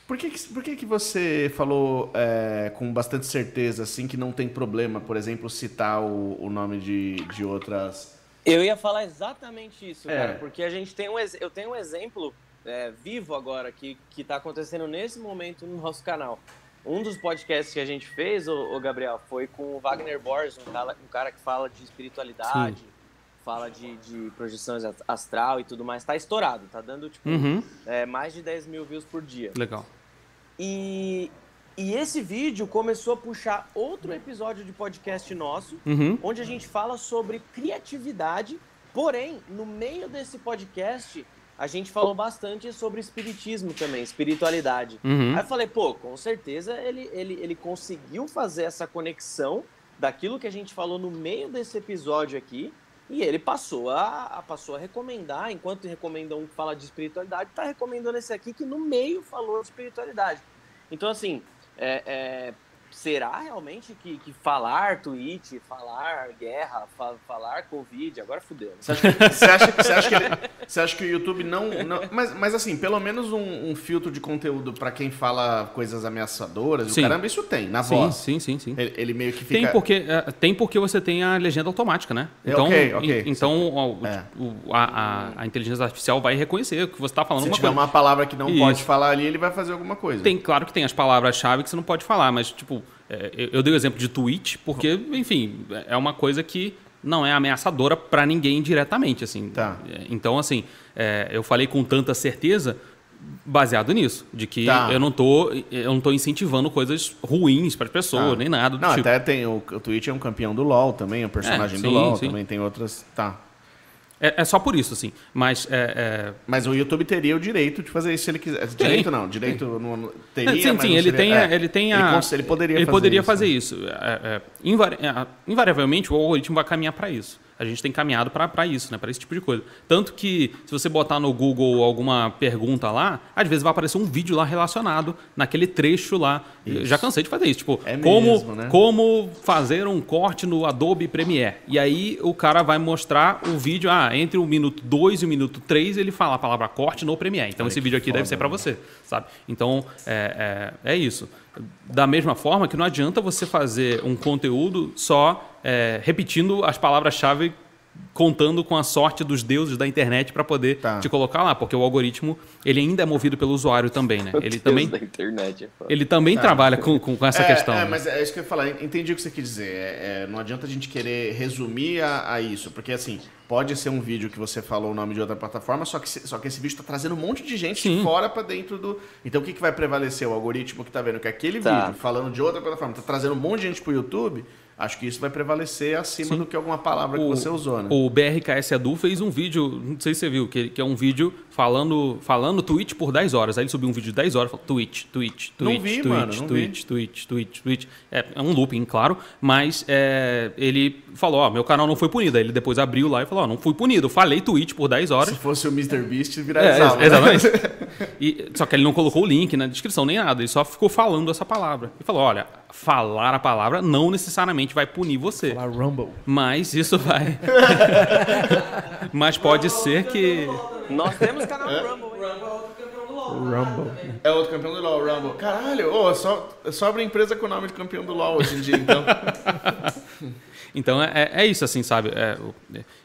Por que, que- por que, que você falou é, com bastante certeza assim que não tem problema, por exemplo, citar o, o nome de, de outras. Eu ia falar exatamente isso, É. cara, porque a gente tem um, eu tenho um exemplo é, vivo agora que que está acontecendo nesse momento no nosso canal. Um dos podcasts que a gente fez, o, Gabriel, foi com o Wagner Borges, um cara, um cara que fala de espiritualidade, fala de, de projeções as- astral e tudo mais. Tá estourado, tá dando tipo Uhum. é, mais de 10 mil views por dia. Legal. E, e esse vídeo começou a puxar outro episódio de podcast nosso, Uhum. onde a gente fala sobre criatividade. Porém, no meio desse podcast, a gente falou bastante sobre espiritismo também, espiritualidade. Uhum. Aí eu falei, pô, com certeza ele, ele, ele conseguiu fazer essa conexão daquilo que a gente falou no meio desse episódio aqui. E ele passou a, a- passou a recomendar, enquanto recomenda um que fala de espiritualidade, tá recomendando esse aqui que no meio falou de espiritualidade. Então, assim, é, é, será realmente que, que falar tweet, falar guerra, fa- falar Covid, agora fudeu. né? Você acha, que- você acha, você acha que, ele- você acha que o YouTube não. não- mas, mas assim, pelo menos um, um filtro de conteúdo pra quem fala coisas ameaçadoras, Sim. o caramba, isso tem, na Sim, voz. sim, sim, sim. Ele, ele meio que fica. Tem porque, é, tem porque você tem a legenda automática, né? É, Então, ok, ok. então o- É. o- a, a- a inteligência artificial vai reconhecer o que você está falando. Se uma tiver coisa. uma palavra que não Isso. pode falar ali, ele vai fazer alguma coisa. Tem, claro que tem as palavras-chave que você não pode falar, mas, tipo, eu, eu dei o exemplo de tweet, porque, enfim, é uma coisa que não é ameaçadora para ninguém diretamente, assim. Tá. É, Então, assim, é, eu falei com tanta certeza baseado nisso, de que Tá. eu não tô eu não tô incentivando coisas ruins para as pessoas, Tá. nem nada do Não, tipo. até tem. O, o Twitch é um campeão do LoL também, é um personagem É, do sim, LoL. sim. Também tem outras. Tá. É, é só por isso, assim. Mas é, é, Mas o YouTube teria o direito de fazer isso se ele quiser. Direito não, direito não, não- teria. É, sim, sim, ele seria- tem, a- é. ele tem a. Ele, ele poderia ele fazer poderia isso. fazer isso. É, é, invari- é, invariavelmente, o algoritmo vai caminhar para isso. A gente tem caminhado para isso, né? Para esse tipo de coisa. Tanto que, se você botar no Google alguma pergunta lá, às vezes vai aparecer um vídeo lá relacionado naquele trecho lá. Já cansei de fazer isso. Tipo, É como, mesmo, né? como fazer um corte no Adobe Premiere. E aí o cara vai mostrar o vídeo, ah, entre o minuto 2 e o minuto 3, ele fala a palavra corte no Premiere. Então Olha esse vídeo aqui deve foda, ser para você, sabe? Então, é, é, é isso. Da mesma forma que não adianta você fazer um conteúdo só é, repetindo as palavras-chave contando com a sorte dos deuses da internet para poder Tá. te colocar lá, porque o algoritmo ele ainda é movido pelo usuário também, né? Ele também, da internet, é ele também trabalha com, com, com essa é, questão. É, né? mas é isso que eu ia falar. Entendi o que você quis dizer. É, é, não adianta a gente querer resumir a, a isso, porque assim, pode ser um vídeo que você falou o nome de outra plataforma, só que, só que esse vídeo está trazendo um monte de gente de Sim. fora para dentro do. Então o que, que vai prevalecer? O algoritmo que tá vendo que aquele Tá. vídeo falando de outra plataforma tá trazendo um monte de gente pro YouTube. Acho que isso vai prevalecer acima Sim. do que alguma palavra que você usou, né? O BRKS Edu fez um vídeo, não sei se você viu, que, que é um vídeo falando, falando Twitch por 10 horas. Aí ele subiu um vídeo de 10 horas, falou Twitch, Twitch, Não Twitch, vi, Twitch, mano, não Twitch, Twitch, Twitch, Twitch. É, é um looping, claro, mas é, ele falou, ó, meu canal não foi punido. Aí ele depois abriu lá e falou, ó, não fui punido, falei Twitch por 10 horas. Se fosse o Mr. Beast, É, viralizava. ex- né? exatamente. E- só que ele não colocou o link na descrição nem nada, ele só ficou falando essa palavra. Ele falou: olha, falar a palavra não necessariamente vai punir você. Lá, Rumble. Mas isso vai. mas pode ser que. Nós temos canal Rumble, hein? Rumble. É outro campeão do LoL, Rumble. Caralho, ô, só, só abre empresa com o nome de campeão do LoL hoje em dia, então. Então é, é isso, assim, sabe? É,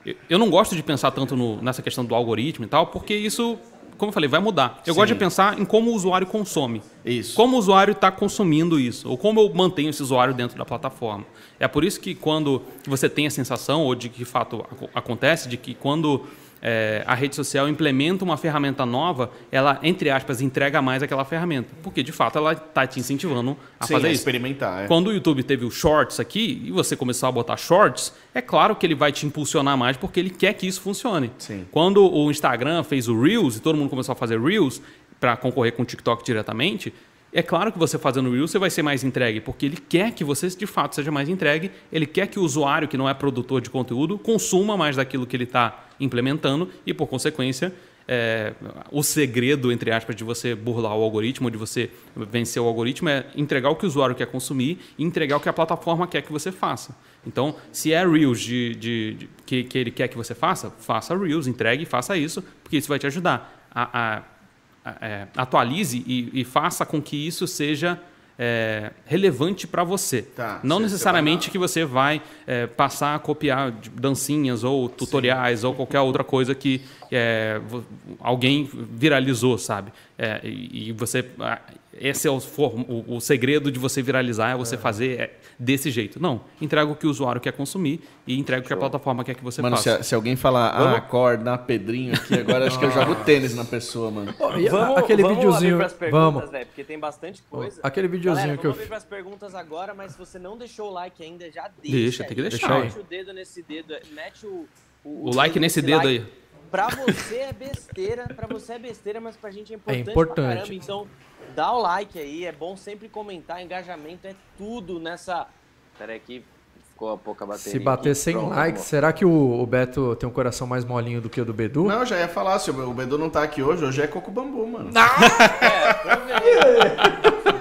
eu- eu não gosto de pensar tanto no- nessa questão do algoritmo e tal, porque isso, como eu falei, vai mudar. Eu Sim. gosto de pensar em como o usuário consome. Isso. Como o usuário está consumindo isso, ou como eu mantenho esse usuário dentro da plataforma. É por isso que quando você tem a sensação, ou de que de fato aco- acontece, de que quando é, a rede social implementa uma ferramenta nova, ela, entre aspas, entrega mais aquela ferramenta. Porque, de fato, ela está te incentivando a Sim, fazer é isso. experimentar. É. Quando o YouTube teve o Shorts aqui e você começou a botar Shorts, é claro que ele vai te impulsionar mais porque ele quer que isso funcione. Sim. Quando o Instagram fez o Reels e todo mundo começou a fazer Reels para concorrer com o TikTok diretamente, é claro que você fazendo Reels você vai ser mais entregue, porque ele quer que você de fato seja mais entregue, ele quer que o usuário que não é produtor de conteúdo consuma mais daquilo que ele está implementando e, por consequência, é, o segredo, entre aspas, de você burlar o algoritmo, de você vencer o algoritmo, é entregar o que o usuário quer consumir e entregar o que a plataforma quer que você faça. Então, se é Reels de, de- de- que, que ele quer que você faça, faça Reels, entregue e faça isso, porque isso vai te ajudar. A- a- a- é, atualize e, e faça com que isso seja é, relevante para você. Tá, Não você- necessariamente que você vai é, passar a copiar dancinhas ou tutoriais ou qualquer outra coisa que é, alguém viralizou, sabe? É, e você. Ah, Esse é o, o- o segredo de você viralizar, é você fazer é, desse jeito. Não. Entrega o que o usuário quer consumir e entrega o que a plataforma quer que você Mano, faça. se, se alguém falar, ah, acorda, Pedrinho aqui, agora acho que eu jogo tênis na pessoa, mano. E a- Vamos, aquele vamos videozinho. abrir perguntas, Vamos. velho, porque tem bastante coisa. Aquele videozinho Galera, que eu vamos abrir pras perguntas agora, mas se você não deixou o like ainda, já deixa. Deixa, tem que aí. deixar. Mete o dedo nesse dedo, mete o... O like nesse dedo aí. Pra você é besteira, pra você é besteira, mas pra gente é importante, pra importante. caramba. Então, dá o like aí, é bom sempre comentar, engajamento é tudo nessa... Pera aí que ficou a pouca bateria. Se bater aqui. 100 Pronto, likes, vamos. será que o, o Beto tem um coração mais molinho do que o do Bedu? Não, eu já ia falar, se o Bedu não tá aqui hoje, hoje é coco bambu, mano. É, aproveita.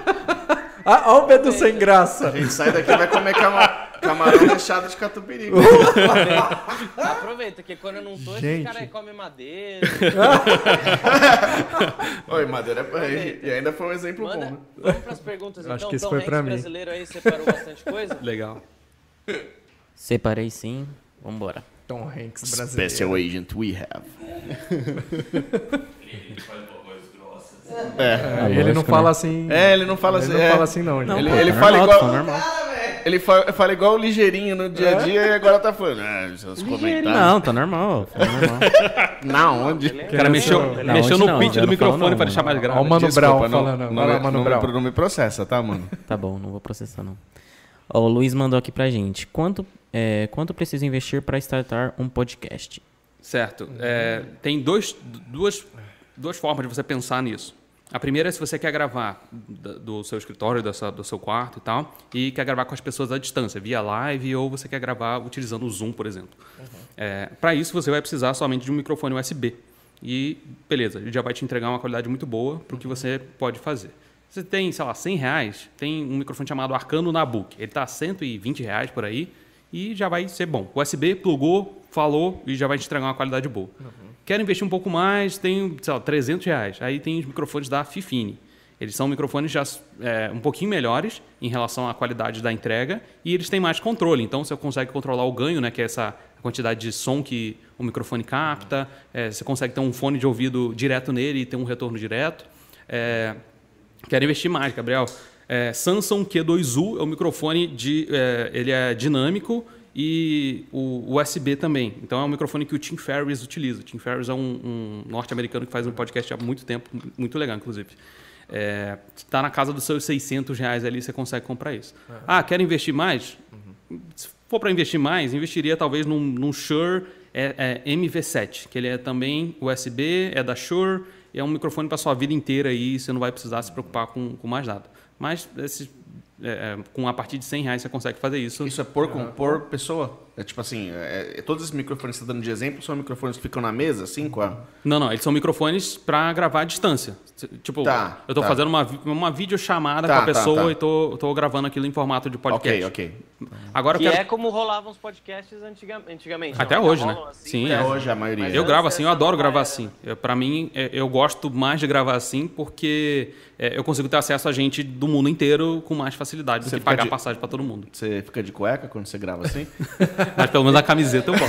Ah, ó o Bedu sem graça. A gente sai daqui e vai comer cama- camarão recheado de catupiry. Aproveita, que quando eu não tô, esses Gente. caras aí comem madeira. Oi, madeira. é- E ainda foi um exemplo bom, Manda, né? vamos pras perguntas Acho então. que esse Tom foi Hanks pra mim. brasileiro aí separou bastante coisa. Legal. Separei sim. Vambora. Tom Hanks brasileiro. Special agent we have. É, ele não lógico, fala né? assim. É, ele não fala ele assim. não é. fala assim, não, gente. Ele, pô, ele fala normal, igual. Ele fa- fala igual ligeirinho no dia a dia e agora tá falando. Ah, seus comentários. Não, tá normal. Tá normal. Na onde? O cara mexeu, Não, mexeu no não, pitch do não microfone não, para deixar mais Ó, grave. o Mano Brown não, falando. não, me- Mano não, Brown. me, não me processa, tá, mano? Tá bom, não vou processar não. Ó, o Luiz mandou aqui pra gente. Quanto, é, quanto preciso investir pra startar um podcast? Certo. É, tem dois, duas, duas formas de você pensar nisso. A primeira é se você quer gravar do seu escritório, do seu quarto e tal, e quer gravar com as pessoas à distância, via live, ou você quer gravar utilizando o Zoom, por exemplo. Para isso, você vai precisar somente de um microfone USB. E, beleza, ele já vai te entregar uma qualidade muito boa para o que você pode fazer. Você tem, sei lá, 100 reais, tem um microfone chamado Arcano Nabook. Ele está 120 reais por aí e já vai ser bom. USB, plugou, falou e já vai te entregar uma qualidade boa. Quero investir um pouco mais, tem, sei lá, 300 reais. Aí tem os microfones da Fifine. Eles são microfones já é, um pouquinho melhores em relação à qualidade da entrega e eles têm mais controle. Então você consegue controlar o ganho, né, que é essa quantidade de som que o microfone capta. É, você consegue ter um fone de ouvido direto nele e ter um retorno direto. É, quero investir mais, Gabriel. É, Samsung Q2U é o microfone de, é, ele é dinâmico e o USB também. Então é um microfone que o Tim Ferriss utiliza. O Tim Ferriss é um, um norte-americano que faz um podcast há muito tempo, muito legal, inclusive. Está é, tá na casa dos seus 600 reais ali, você consegue comprar isso. Uhum. Ah, quer investir mais? Uhum. Se for para investir mais, investiria talvez num, num Shure é, é MV7, que ele é também USB, é da Shure, é um microfone para sua vida inteira aí, você não vai precisar se preocupar com, com mais nada. Mas esse, é, é com a partir de 100 reais você consegue fazer isso. Isso é por, uhum. por pessoa? É tipo assim, é, é, todos esses microfones que você está dando de exemplo são microfones que ficam na mesa, assim, com a... Não, não, eles são microfones para gravar à distância. Tipo, tá, eu estou tá. fazendo uma, uma videochamada tá, com a tá, pessoa tá. e tô, tô gravando aquilo em formato de podcast. Ok, ok. Agora que quero... é como rolavam os podcasts antigamente. Até não, hoje, né? Assim, Sim, Até é. hoje a maioria. eu gravo assim, eu adoro gravar assim. Para mim, é, eu gosto mais de gravar assim porque é, eu consigo ter acesso a gente do mundo inteiro com mais facilidade do você que pagar de... passagem para todo mundo. Você fica de cueca quando você grava assim? Mas pelo menos a camiseta eu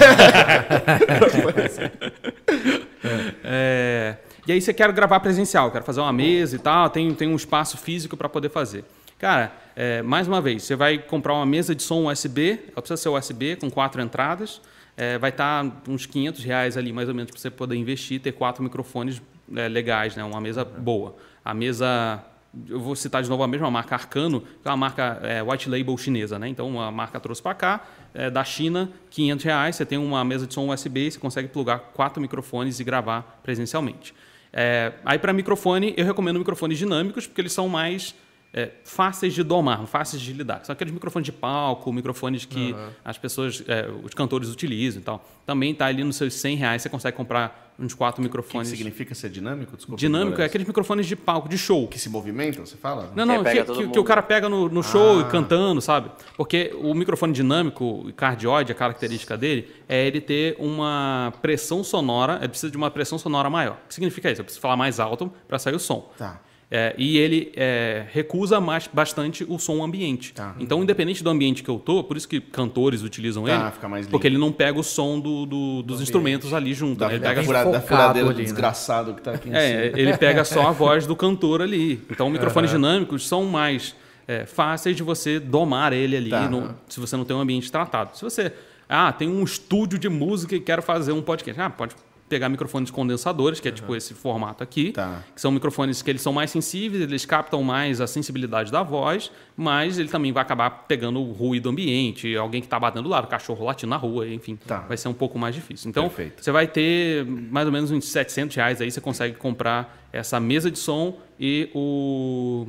é, e aí você quer gravar presencial, quer fazer uma mesa e tal, tem, tem um espaço físico para poder fazer. Cara, é, mais uma vez, você vai comprar uma mesa de som USB, ela precisa ser USB com quatro entradas, é, vai estar tá uns 500 reais ali mais ou menos para você poder investir, ter quatro microfones é, legais, né? uma mesa boa. A mesa eu vou citar de novo a mesma marca Arcano, que é uma marca é, white label chinesa, né? Então a marca trouxe para cá, é, da China, 500 reais. Você tem uma mesa de som USB, você consegue plugar quatro microfones e gravar presencialmente. É, aí para microfone, eu recomendo microfones dinâmicos porque eles são mais é, fáceis de domar, fáceis de lidar. São aqueles microfones de palco, microfones que uhum. as pessoas, é, os cantores utilizam e tal. Também está ali nos seus 100 reais, você consegue comprar uns quatro microfones. O que significa ser dinâmico? Desculpa, dinâmico é aqueles microfones de palco, de show. Que se movimentam, você fala? Não, não, que, que, que, o cara pega no, no show ah. cantando, sabe? Porque o microfone dinâmico, cardioide, a característica dele, é ele ter uma pressão sonora, ele precisa de uma pressão sonora maior. O que significa isso? Eu preciso falar mais alto para sair o som. Tá. É, e ele é, recusa mais, bastante o som ambiente. Tá. Então, independente do ambiente que eu tô, por isso que cantores utilizam tá, ele, fica mais porque ele não pega o som do, do, dos instrumentos ali junto. Da, né? ele pega fura, da furadeira ali, né? desgraçado que está aqui em é, cima. Ele pega só a voz do cantor ali. Então, microfones uhum. dinâmicos são mais é, fáceis de você domar ele ali, tá. no, se você não tem um ambiente tratado. Se você ah, tem um estúdio de música e quero fazer um podcast. Ah, pode pegar microfones condensadores, que é uhum. tipo esse formato aqui, tá. que são microfones que eles são mais sensíveis, eles captam mais a sensibilidade da voz, mas ele também vai acabar pegando o ruído ambiente, alguém que está batendo do lado, cachorro latindo na rua, enfim, tá. vai ser um pouco mais difícil. Então, Perfeito. você vai ter mais ou menos uns 700 reais aí, você consegue comprar essa mesa de som e o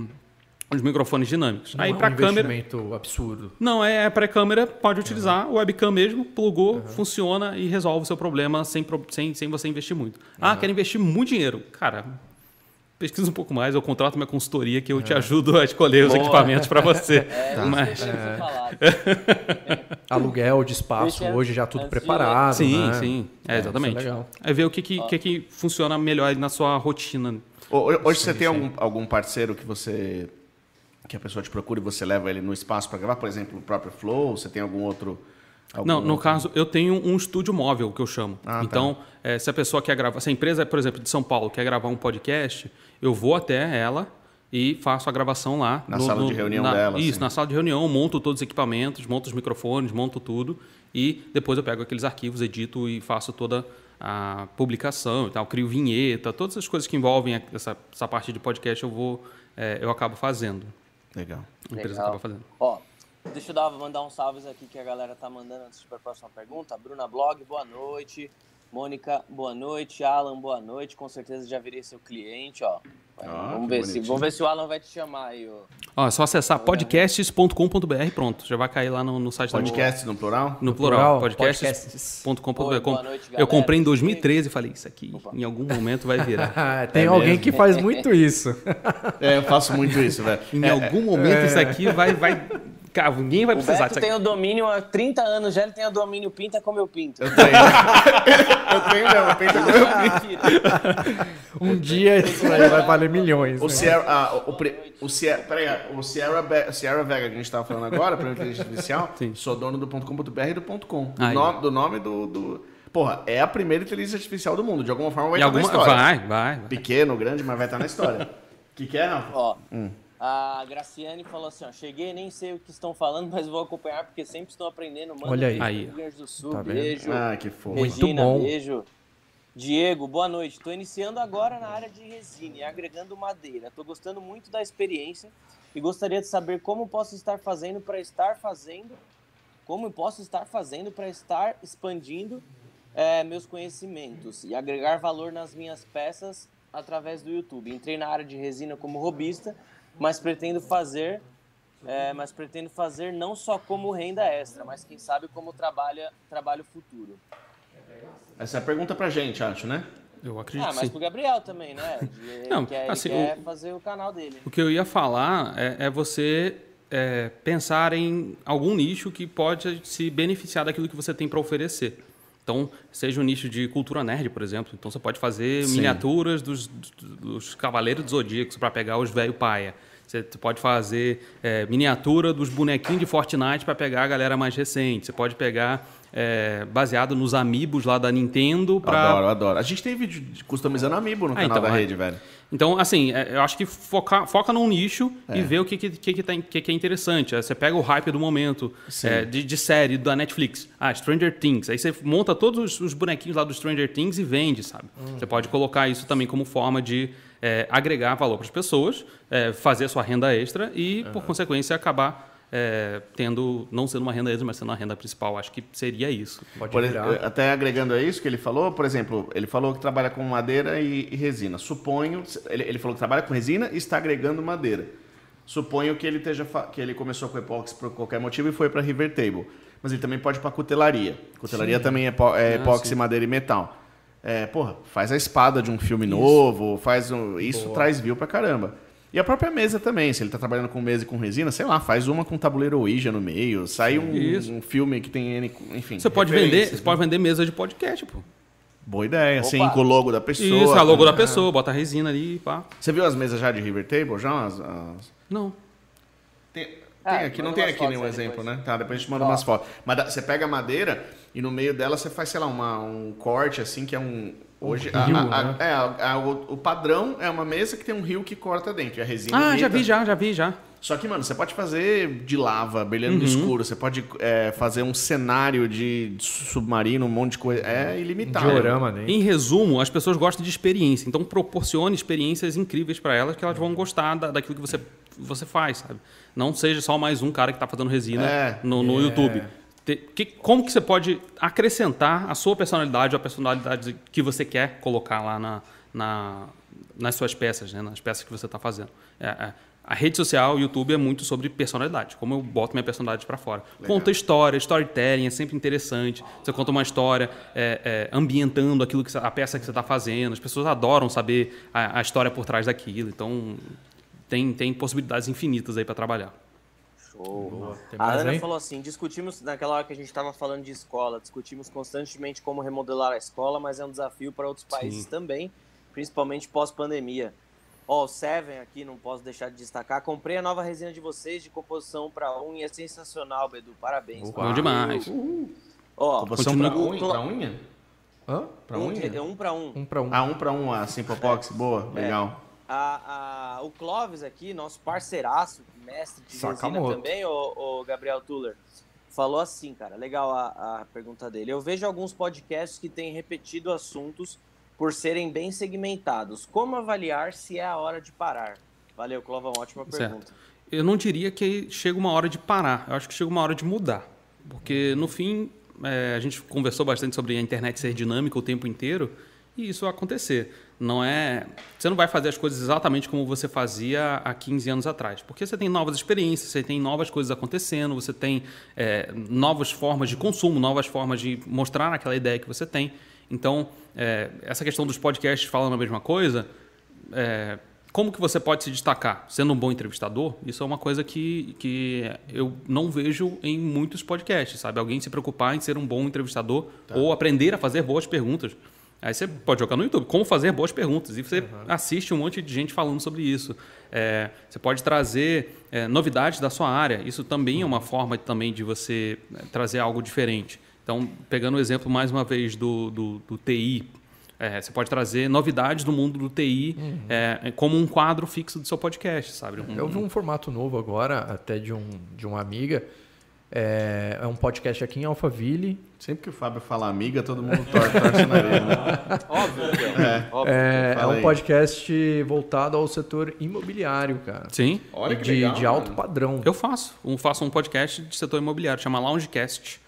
os microfones dinâmicos. Não aí é para um câmera absurdo. Não, é, é para câmera, pode utilizar uhum. o webcam mesmo, plugou, uhum. funciona e resolve o seu problema sem, sem, sem você investir muito. Uhum. Ah, quer investir muito dinheiro. Cara, pesquisa um pouco mais, eu contrato minha consultoria que eu te ajudo a escolher Boa. os equipamentos para você. É, tá. Mas... É. Aluguel de espaço hoje já tudo preparado. Sim, né? sim. É, exatamente. É, é ver o que, que, que, que funciona melhor na sua rotina. Hoje sim, você tem algum, algum parceiro que você que a pessoa te procura e você leva ele no espaço para gravar, por exemplo, o próprio Flow, você tem algum outro Algum não, no outro... caso, eu tenho um estúdio móvel que eu chamo. Ah, tá. então, tá. é, se a pessoa quer gravar, se a empresa, por exemplo, de São Paulo, quer gravar um podcast, eu vou até ela e faço a gravação lá. Na no, sala no, de reunião na, dela. Isso, assim. na sala de reunião, monto todos os equipamentos, monto os microfones, monto tudo e depois eu pego aqueles arquivos, edito e faço toda a publicação e tal, crio vinheta, todas as coisas que envolvem essa, essa parte de podcast eu vou, é, eu acabo fazendo. Legal. A empresa Legal. acaba fazendo. Ó, deixa eu dar, mandar uns salves aqui que a galera tá mandando antes de ir para a próxima pergunta. Bruna Blog, boa noite. Mônica, boa noite. Alan, boa noite. Com certeza já virei seu cliente, ó. Ah, vamos, ver se, vamos ver se o Alan vai te chamar aí. Ó, ó é só acessar podcasts.com.br pronto. Já vai cair lá no, no site Podcast no plural? No plural. Podcasts.com.br. Eu comprei em 2013 e falei, isso aqui Opa. em algum momento vai virar. Tem é alguém mesmo? que faz muito isso. é, eu faço muito isso, velho. Em é, algum momento é, isso aqui vai, vai Cara, ninguém vai O precisar Beto disso tem o domínio há 30 anos, já ele tem o domínio pinta como eu pinto. Eu tenho. eu tenho mesmo, pensa como eu Um dia isso aí vai valer milhões. O né? Sierra, ah, o, pre- o Sierra, peraí, o Sierra, Be- Sierra Vega que a gente estava falando agora, para inteligência artificial, Sim. sou dono do .com.br e do .com. Do, Aí. nome, do nome do, do- Porra, é a primeira inteligência artificial do mundo. De alguma forma vai E estar alguma... na história. Vai, vai, vai. Pequeno, grande, mas vai estar na história. O que, que é, Rafa? Ó, a Graciane falou assim, ó, cheguei, nem sei o que estão falando, mas vou acompanhar porque sempre estão aprendendo. Manda Olha aí. Aí. Rio Grande do Sul, Tá beijo. Ah, que fofo. Muito Regina, bom. beijo. Diego, boa noite. Estou iniciando agora na área de resina e agregando madeira. Estou gostando muito da experiência e gostaria de saber como posso estar fazendo para estar fazendo, como eu posso estar fazendo para estar expandindo eh, meus conhecimentos e agregar valor nas minhas peças através do YouTube. Entrei na área de resina como robista, mas pretendo fazer, eh, mas pretendo fazer não só como renda extra, mas quem sabe como trabalha, trabalho futuro. Essa é a pergunta pra gente, acho, né? Eu acredito Ah, mas sim. pro Gabriel também, né? De- Não, quer, assim, ele quer o- fazer o canal dele. O que eu ia falar é, é você é, pensar em algum nicho que pode se beneficiar daquilo que você tem para oferecer. Então, seja o nicho de cultura nerd, por exemplo. Então, você pode fazer Sim. miniaturas dos, dos Cavaleiros do Zodíaco para pegar os velho paia. Você pode fazer é, miniatura dos bonequinhos de Fortnite para pegar a galera mais recente. Você pode pegar é, baseado nos amigos lá da Nintendo para Adoro, adoro. A gente tem vídeo de customizando amiibo no Ah, canal então, da é. rede, velho. Então, assim, é, eu acho que foca, foca num nicho É. e vê o que, que, que, tem- que, que é interessante. Você pega o hype do momento é, de, de série da Netflix. Ah, Stranger Things. Aí você monta todos os, os bonequinhos lá do Stranger Things e vende, sabe? Hum. Você pode colocar isso também como forma de é, agregar valor para as pessoas, é, fazer a sua renda extra e, por consequência, acabar é, tendo, não sendo uma renda extra, mas sendo uma renda principal. Acho que seria isso. Pode Por- até agregando a isso que ele falou, por exemplo, ele falou que trabalha com madeira e, e resina. Suponho, ele, ele falou que trabalha com resina e está agregando madeira. Suponho que ele esteja que ele começou com epóxi por qualquer motivo e foi para River Table. Mas ele também pode ir para cutelaria. Cutelaria também é, é epóxi, madeira e metal. É, porra, faz a espada de um filme novo, faz um, isso traz view pra caramba. E a própria mesa também, se ele tá trabalhando com mesa e com resina, sei lá, faz uma com tabuleiro Ouija no meio, sai um, um filme que tem N, enfim. Você pode vender, você pode vender mesa de podcast, pô. Boa ideia, Opa. assim, com o logo da pessoa. Isso, a logo da É. pessoa, bota a resina ali, pá. Você viu as mesas já de River Table? Já? As, as- Não. Tem, tem Ah, aqui, não tem aqui nenhum exemplo, depois. né? Tá, depois a gente manda Ó. umas fotos. Mas você pega a madeira e no meio dela você faz, sei lá, uma, um corte assim, que é um. Hoje, a- rio, a- a- né? é, a- a- o, o padrão é uma mesa que tem um rio que corta dentro. E a resina. Ah, já vi, já, já vi, já. Só que, mano, você pode fazer de lava, brilhando Uhum. no escuro, você pode é, fazer um cenário de submarino, um monte de coisa. É ilimitado. Diorama, né? Em resumo, as pessoas gostam de experiência. Então, proporcione experiências incríveis para elas que elas vão gostar da- daquilo que você, você faz, sabe? Não seja só mais um cara que está fazendo resina É. no, no YouTube. Te- que- como que você pode acrescentar a sua personalidade ou a personalidade que você quer colocar lá na, na- nas suas peças, né? nas peças que você está fazendo? É, é, a rede social, o YouTube, é muito sobre personalidade. Como eu boto minha personalidade para fora. Conta história, storytelling é sempre interessante. Você conta uma história é, é, ambientando aquilo que você- a peça que você está fazendo. As pessoas adoram saber a, a história por trás daquilo. Então, tem, tem possibilidades infinitas aí para trabalhar. Show. Tem A Ana aí? falou assim: discutimos, naquela hora que a gente estava falando de escola, discutimos constantemente como remodelar a escola, mas é um desafio para outros países Sim. também, principalmente pós-pandemia. Ó, o Seven aqui, não posso deixar de destacar. Comprei a nova resina de vocês de composição para unha, é sensacional, Bedu. Parabéns. Opa. Bom demais. Ó, Composição Continua- pra unha? Pra unha? Hã? Pra um, unha? de- um para um. Um pra um. Ah, um pra um, a Simpopox, boa, legal. A, a- o Clóvis aqui, nosso parceiraço, mestre de resina Sakamoto. também, o, o Gabriel Tuller, falou assim, cara, legal a, a pergunta dele. Eu vejo alguns podcasts que têm repetido assuntos por serem bem segmentados. Como avaliar se é a hora de parar? Valeu, Clovão, ótima Certo. pergunta. Eu não diria que chega uma hora de parar. Eu acho que chega uma hora de mudar. Porque, no fim, é, a gente conversou bastante sobre a internet ser dinâmica o tempo inteiro e isso acontecer. Não é, você não vai fazer as coisas exatamente como você fazia há 15 anos atrás. Porque você tem novas experiências, você tem novas coisas acontecendo, você tem é, novas formas de consumo, novas formas de mostrar aquela ideia que você tem. Então, é, essa questão dos podcasts falando a mesma coisa, é, como que você pode se destacar? Sendo um bom entrevistador, isso é uma coisa que, que eu não vejo em muitos podcasts, sabe? Alguém se preocupar em ser um bom entrevistador ou aprender a fazer boas perguntas. Aí você pode jogar no YouTube, como fazer boas perguntas. E você assiste um monte de gente falando sobre isso. É, você pode trazer é, novidades da sua área. Isso também é uma forma também de você é, trazer algo diferente. Então, pegando o exemplo mais uma vez do, do, do TI, é, você pode trazer novidades do mundo do TI é, como um quadro fixo do seu podcast, sabe? Um- Eu vi um formato novo agora, até de, um, de uma amiga. É, é um podcast aqui em Alphaville. Sempre que o Fábio fala amiga, todo mundo torce, torce o nariz, né? Óbvio que é. Óbvio. É, é um podcast voltado ao setor imobiliário, cara. Sim, Olha que de, legal, de alto mano. padrão. eu faço. Um, faço um podcast de setor imobiliário, chama Loungecast.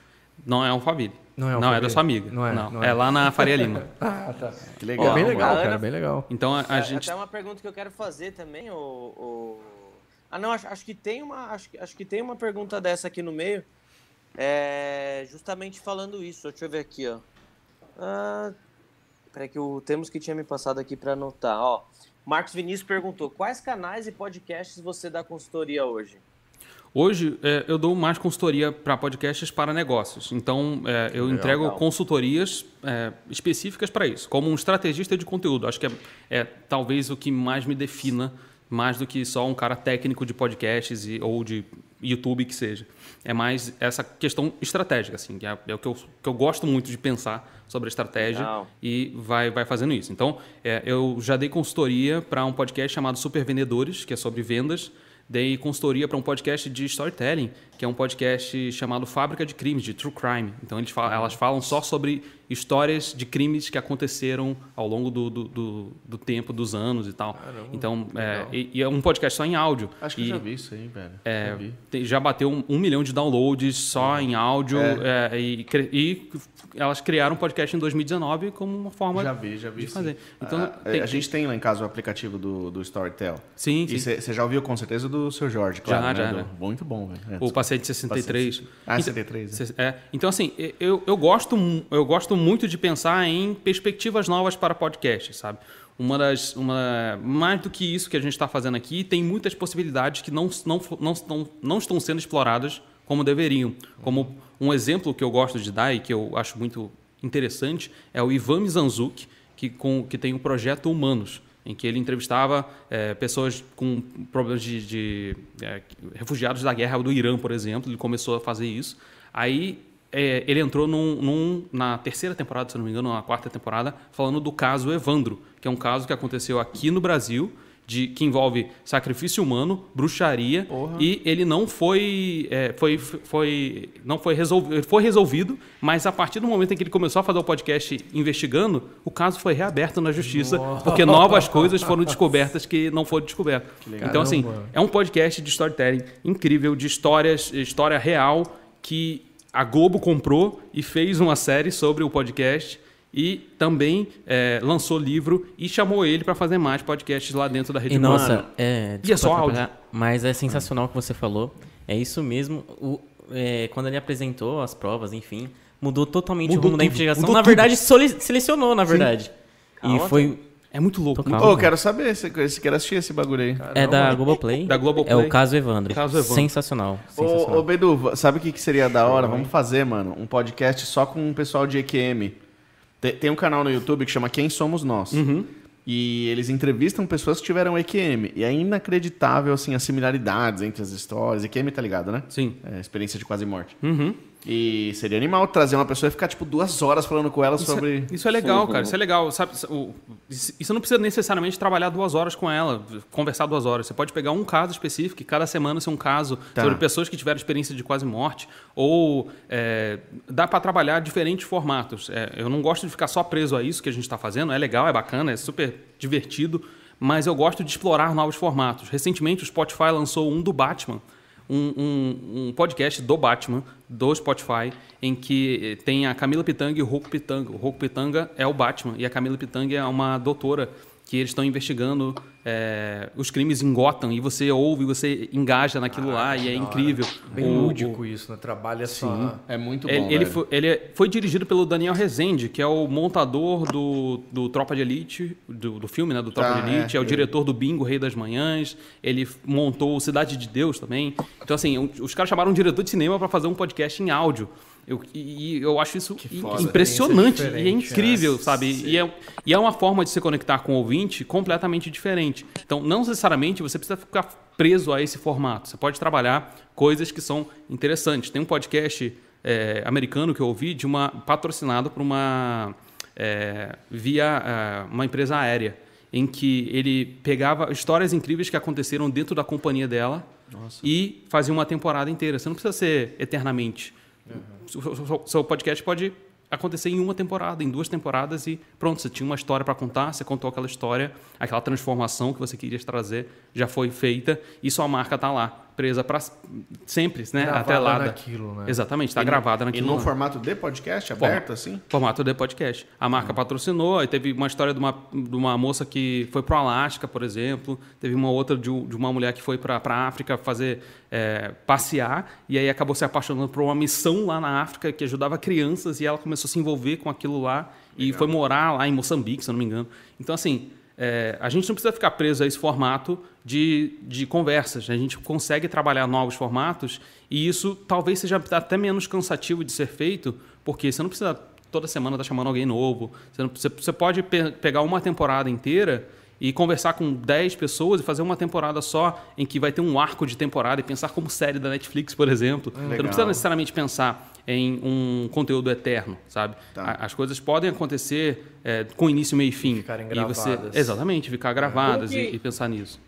Não é um Alphaville. Não é Não, é da sua amiga. Não é, Não, não é. é. lá na Faria Lima. Ah, tá. Que Ó, legal. bem legal, cara, bem legal. Então a, a É, gente. Até uma pergunta que eu quero fazer também, o. o... Ah, não, acho, acho que tem uma. Acho, que- acho que tem uma pergunta dessa aqui no meio. É, justamente falando isso. Deixa eu ver aqui, ó. Ah, peraí, que o temos que tinha me passado aqui para anotar. Ó, Marcos Vinícius perguntou: quais canais e podcasts você dá consultoria hoje? Hoje é, eu dou mais consultoria para podcasts para negócios. Então é, eu entrego legal. consultorias é, específicas para isso, como um estrategista de conteúdo. Acho que é, é talvez o que mais me defina, mais do que só um cara técnico de podcasts e, ou de YouTube que seja. É mais essa questão estratégica, assim, que é, é o que eu, que eu gosto muito de pensar sobre a estratégia Legal. e vai, vai fazendo isso. Então, é, eu já dei consultoria para um podcast chamado Super Vendedores, que é sobre vendas. Dei consultoria para um podcast de storytelling, que é um podcast chamado Fábrica de Crimes, de True Crime. Então, falam, elas falam só sobre histórias de crimes que aconteceram ao longo do, do, do, do tempo, dos anos e tal. então, é, e, e é um podcast só em áudio. Acho que E- eu já vi isso aí, velho. é, Já já bateu um, um milhão de downloads só em áudio é, e, cre- e elas criaram um podcast em 2019 como uma forma Já vi, já vi. de sim. fazer. Então, a, tem- a gente tem lá em casa o aplicativo do, do Storytel. Sim, E você já ouviu com certeza do seu Jorge, claro. Já, né? já, Do- né? Muito bom, velho. É, o paciente 63. Ah, Então- 63? É, então, assim, eu, eu, gosto, eu gosto muito de pensar em perspectivas novas para podcast, sabe? Uma das. Uma, mais do que isso que a gente está fazendo aqui, tem muitas possibilidades que não, não, não, estão, não estão sendo exploradas como deveriam. Como um exemplo que eu gosto de dar e que eu acho muito interessante é o Ivan Mizanzuki, que, com, que tem o projeto Humanos, em que ele entrevistava eh, pessoas com problemas de, de eh, refugiados da guerra do Irã, por exemplo. Ele começou a fazer isso. Aí eh, ele entrou num- num- na terceira temporada, se não me engano, na quarta temporada, falando do caso Evandro, que é um caso que aconteceu aqui no Brasil. De, que envolve sacrifício humano, bruxaria e ele não foi, eh, foi, foi não foi resolvido, foi resolvido, mas a partir do momento em que ele começou a fazer o podcast investigando, o caso foi reaberto na justiça porque novas coisas foram descobertas que não foram descobertas. Então assim, é um podcast de storytelling incrível, de histórias, história real que a Globo comprou e fez uma série sobre o podcast e também eh, lançou livro e chamou ele para fazer mais podcasts lá dentro da Rede E Globo. nossa, é. E é só áudio. Mas é sensacional o que você falou. É isso mesmo. O, é, quando ele apresentou as provas, enfim, mudou totalmente Mudou o rumo da tudo, investigação. mudou Na tudo. verdade, selecionou, na verdade. Calma, e foi. É muito louco. Ô, louco. quero saber, você, você quer assistir esse bagulho aí. É da Globoplay. Da Globoplay. É o caso Evandro. Caso Evandro. Sensacional. Ô, sensacional. ô, Bedu, sabe o que, que seria da hora? Vamos fazer, mano, um podcast só com o pessoal de EQM. Tem, um canal no YouTube que chama Quem Somos Nós. E eles entrevistam pessoas que tiveram EQM. E é inacreditável, assim, as similaridades entre as histórias. EQM tá ligado, né? Sim. É, experiência de quase morte. Uhum. E seria animal trazer uma pessoa e ficar, tipo, duas horas falando com ela Isso, sobre... é, isso é legal, cara. Isso é legal. Sabe, isso não precisa necessariamente trabalhar duas horas com ela, conversar duas horas. Você pode pegar um caso específico e cada semana ser um caso Tá. sobre pessoas que tiveram experiência de quase morte. Ou é, dá para trabalhar diferentes formatos. É, eu não gosto de ficar só preso a isso que a gente está fazendo. É legal, é bacana, é super divertido. Mas eu gosto de explorar novos formatos. Recentemente o Spotify lançou um do Batman um, um- um podcast do Batman, do Spotify, em que eh, tem a Camila Pitanga e o Roku Pitanga. O Roku Pitanga é o Batman e a Camila Pitanga é uma doutora que eles estão investigando é, os crimes em Gotham e você ouve, você engaja naquilo Ah, lá e é incrível. Bem O- lúdico isso, né? Trabalha só. É muito bom, ele, ele foi, ele foi dirigido pelo Daniel Rezende, que é o montador do, do Tropa de Elite, do, do filme, né? Do Tropa Ah, de Elite, é. é, o diretor do Bingo, Rei das Manhãs. Ele montou Cidade de Deus também. Então, assim, os caras chamaram um diretor de cinema para fazer um podcast em áudio. Eu, e, eu acho isso foda. impressionante Experiência e é incrível, é. sabe? E é, e é uma forma de se conectar com o ouvinte completamente diferente. Então, não necessariamente você precisa ficar preso a esse formato. Você pode trabalhar coisas que são interessantes. Tem um podcast é, americano que eu ouvi de uma patrocinado por uma é, via é, uma empresa aérea em que ele pegava histórias incríveis que aconteceram dentro da companhia dela e fazia uma temporada inteira. Você não precisa ser eternamente. O seu- seu- seu podcast pode acontecer em uma temporada, em duas temporadas e pronto, você tinha uma história para contar, você contou aquela história, aquela transformação que você queria trazer já foi feita e sua marca está lá, presa para sempre, né? Gravada atrelada. naquilo, né? Exatamente, está gravada E naquilo. no lá. formato de podcast, aberto, assim? Formato de podcast. A marca patrocinou, aí teve uma história de uma, de uma moça que foi para o Alasca, por exemplo. Teve uma outra de, de uma mulher que foi para a África fazer é, passear e aí acabou se apaixonando por uma missão lá na África que ajudava crianças e ela começou a se envolver com aquilo lá e foi morar lá em Moçambique, se eu não me engano. Então, assim, é, a gente não precisa ficar preso a esse formato de, de conversas. A gente consegue trabalhar novos formatos e isso talvez seja até menos cansativo de ser feito, porque você não precisa toda semana estar chamando alguém novo. Você, não- você- você pode pe- pegar uma temporada inteira e conversar com 10 pessoas e fazer uma temporada só em que vai ter um arco de temporada e pensar como série da Netflix, por exemplo. Você não Legal. precisa necessariamente pensar em um conteúdo eterno, sabe? Tá. As coisas podem acontecer é, com início, meio e fim. Ficarem e você, gravadas. exatamente, ficar gravadas Como que- e, e pensar nisso.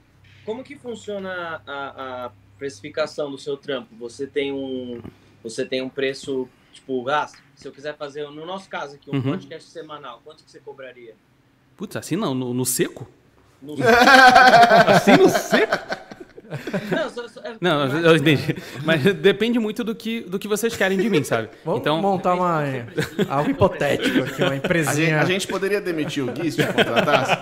Como que funciona a, a precificação do seu trampo? Você tem um, você tem um preço, tipo, ah, se eu quiser fazer, no nosso caso aqui, um Uhum. podcast semanal, quanto que você cobraria? Putz, assim não, no, no seco? No... Assim no seco? Não, só, só, é- Não, eu eu entendi. Mas depende muito do que, do que vocês querem de mim, sabe? Vamos então, montar uma, algo hipotético aqui, uma A gente, empresinha. a gente poderia demitir o Gui se te contratasse?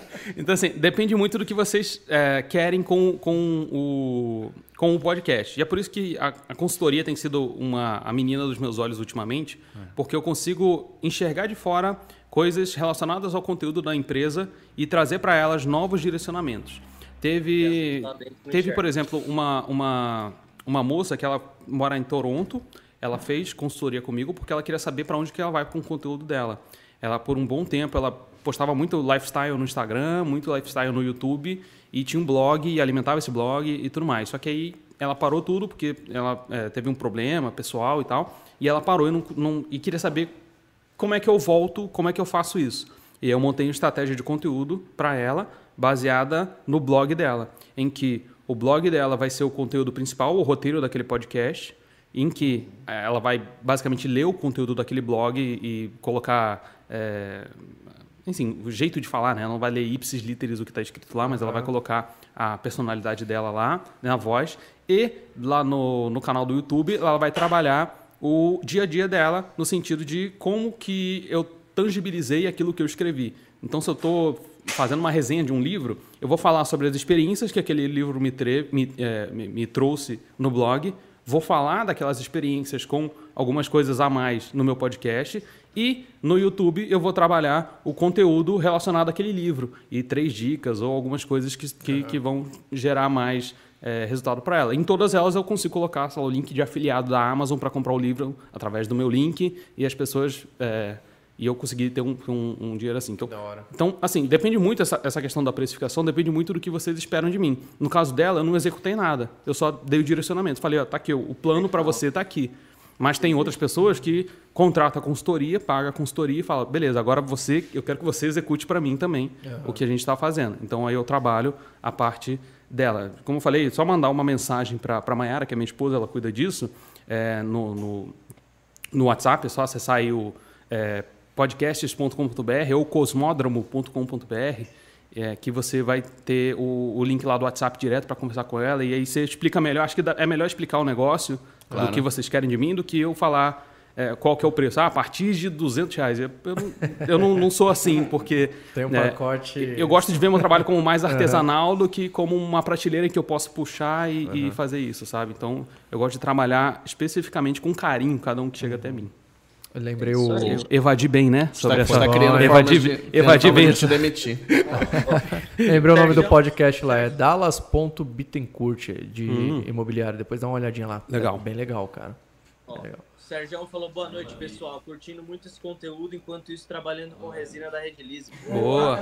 Então, assim, depende muito do que vocês é, querem com, com, o, com o podcast. E é por isso que a, a consultoria tem sido uma, a menina dos meus olhos ultimamente, porque eu consigo enxergar de fora coisas relacionadas ao conteúdo da empresa e trazer para elas novos direcionamentos. Teve, teve por exemplo, uma, uma, uma moça que ela mora em Toronto, ela fez consultoria comigo porque ela queria saber para onde que ela vai com o conteúdo dela. Ela, por um bom tempo, ela postava muito lifestyle no Instagram, muito lifestyle no YouTube, e tinha um blog, e alimentava esse blog e tudo mais. Só que aí ela parou tudo porque ela eh, teve um problema pessoal e tal, e ela parou e, não, não- e queria saber como é que eu volto, como é que eu faço isso. E eu montei uma estratégia de conteúdo para ela, baseada no blog dela, em que o blog dela vai ser o conteúdo principal, o roteiro daquele podcast, em que eh, ela vai basicamente ler o conteúdo daquele blog e, colocar, eh, enfim, o jeito de falar, né? Ela não vai ler ipsis literis o que está escrito lá, mas ela vai colocar a personalidade dela lá, né, a voz, e lá no, no canal do YouTube ela vai trabalhar o dia a dia dela no sentido de como que eu tangibilizei aquilo que eu escrevi. Então, se eu estou fazendo uma resenha de um livro, eu vou falar sobre as experiências que aquele livro me, me, eh, me- me trouxe no blog, vou falar daquelas experiências com algumas coisas a mais no meu podcast e no YouTube eu vou trabalhar o conteúdo relacionado àquele livro e três dicas ou algumas coisas que, que, que vão gerar mais eh, resultado para ela. Em todas elas eu consigo colocar sei lá, o link de afiliado da Amazon para comprar o livro através do meu link e as pessoas eh, e eu consegui ter um, um, um dinheiro assim. Então, Da hora. então, assim, depende muito essa, essa questão da precificação, depende muito do que vocês esperam de mim. No caso dela, eu não executei nada. Eu só dei o direcionamento. Falei, ó, tá aqui, o plano para você tá aqui. Mas tem outras pessoas que contratam a consultoria, paga a consultoria e fala, beleza, agora você, eu quero que você execute para mim também o que a gente está fazendo. Então aí eu trabalho a parte dela. Como eu falei, só mandar uma mensagem para a Mayara, que é minha esposa, ela cuida disso, é, no, no, no WhatsApp, é só acessar aí o é, podcasts.com.br ou cosmódromo.com.br, é, que você vai ter o, o link lá do WhatsApp direto para conversar com ela e aí você explica melhor. Acho que é melhor explicar o negócio Claro. do que vocês querem de mim do que eu falar é, qual que é o preço. Ah, a partir de 200 reais. Eu, eu, não, eu não, não sou assim, porque... Tem um né, pacote... Eu gosto de ver meu trabalho como mais artesanal do que como uma prateleira que eu posso puxar e, e fazer isso, sabe? Então, eu gosto de trabalhar especificamente com carinho cada um que chega até mim. Eu lembrei o... Isso aí. Evadi bem, né? Sobre tá, você tá essa... criando Evadir, formas de, evadir criando bem de demitir. Lembrei o nome do podcast lá, é Dallas.Bittencourt, de Hum. imobiliário. Depois dá uma olhadinha lá. Legal. É bem legal, cara. Ó, Legal. O Sérgio falou boa noite, pessoal. Curtindo muito esse conteúdo, enquanto isso trabalhando com resina da Redilize. Boa.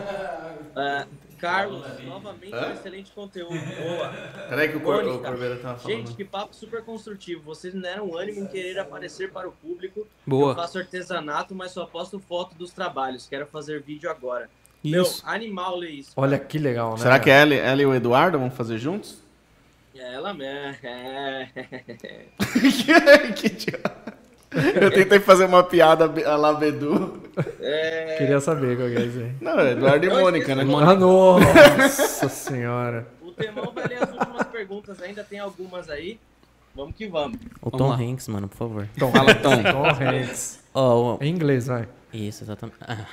Ah, Carlos, novamente um excelente conteúdo. Boa. Peraí que o, Cor, o Mônica, Corbeira tava falando. Gente, que papo super construtivo. Vocês me deram ânimo em querer aparecer para o público. Boa. Eu faço artesanato, mas só posto foto dos trabalhos. Quero fazer vídeo agora. Isso. Meu, animal ler isso. Olha que legal, né? Será que ela, ela e o Eduardo vão fazer juntos? É ela mesmo. É. que idiota. Eu tentei fazer uma piada a lá Bedu. é... Queria saber qual que é isso aí. Não, é Eduardo e Mônica, né? Ah, nossa senhora. O Temão vai ler as últimas perguntas. Ainda tem algumas aí. Vamos que vamos. O Vamos Tom lá. Hanks, mano, por favor. Tom, Fala, Tom. Tom Hanks. Ó, o- Em inglês, vai. Isso, exatamente. Ah.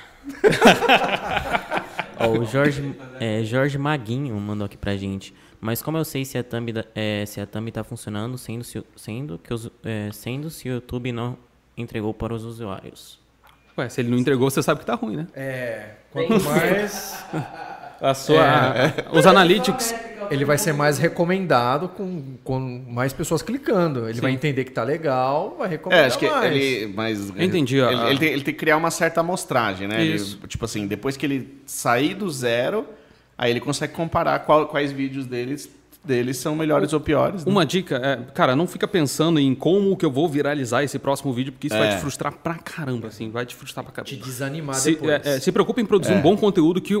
Ó, o Jorge, é, Jorge Maguinho mandou aqui pra gente. Mas como eu sei se a thumb, da- é, se a thumb tá funcionando, sendo se, o- sendo, que os, é, sendo se o YouTube não entregou para os usuários? Ué, se ele não entregou, você sabe que tá ruim, né? É, quanto mais... A sua, Os analytics. Ele vai ser mais recomendado com, com mais pessoas clicando. Ele vai entender que tá legal, vai recomendar É, acho que mais. ele. Mas, entendi, Ele, a- ele tem, ele tem que criar uma certa amostragem, né? Ele- tipo assim, depois que ele sair do zero, aí ele consegue comparar qual- quais vídeos deles, deles são melhores ou piores. né? Uma dica é, cara, não fica pensando em como que eu vou viralizar esse próximo vídeo, porque isso vai É. te frustrar pra caramba, assim, vai te frustrar pra Te caramba. desanimar Se, depois. é, é, se preocupe em produzir um bom conteúdo que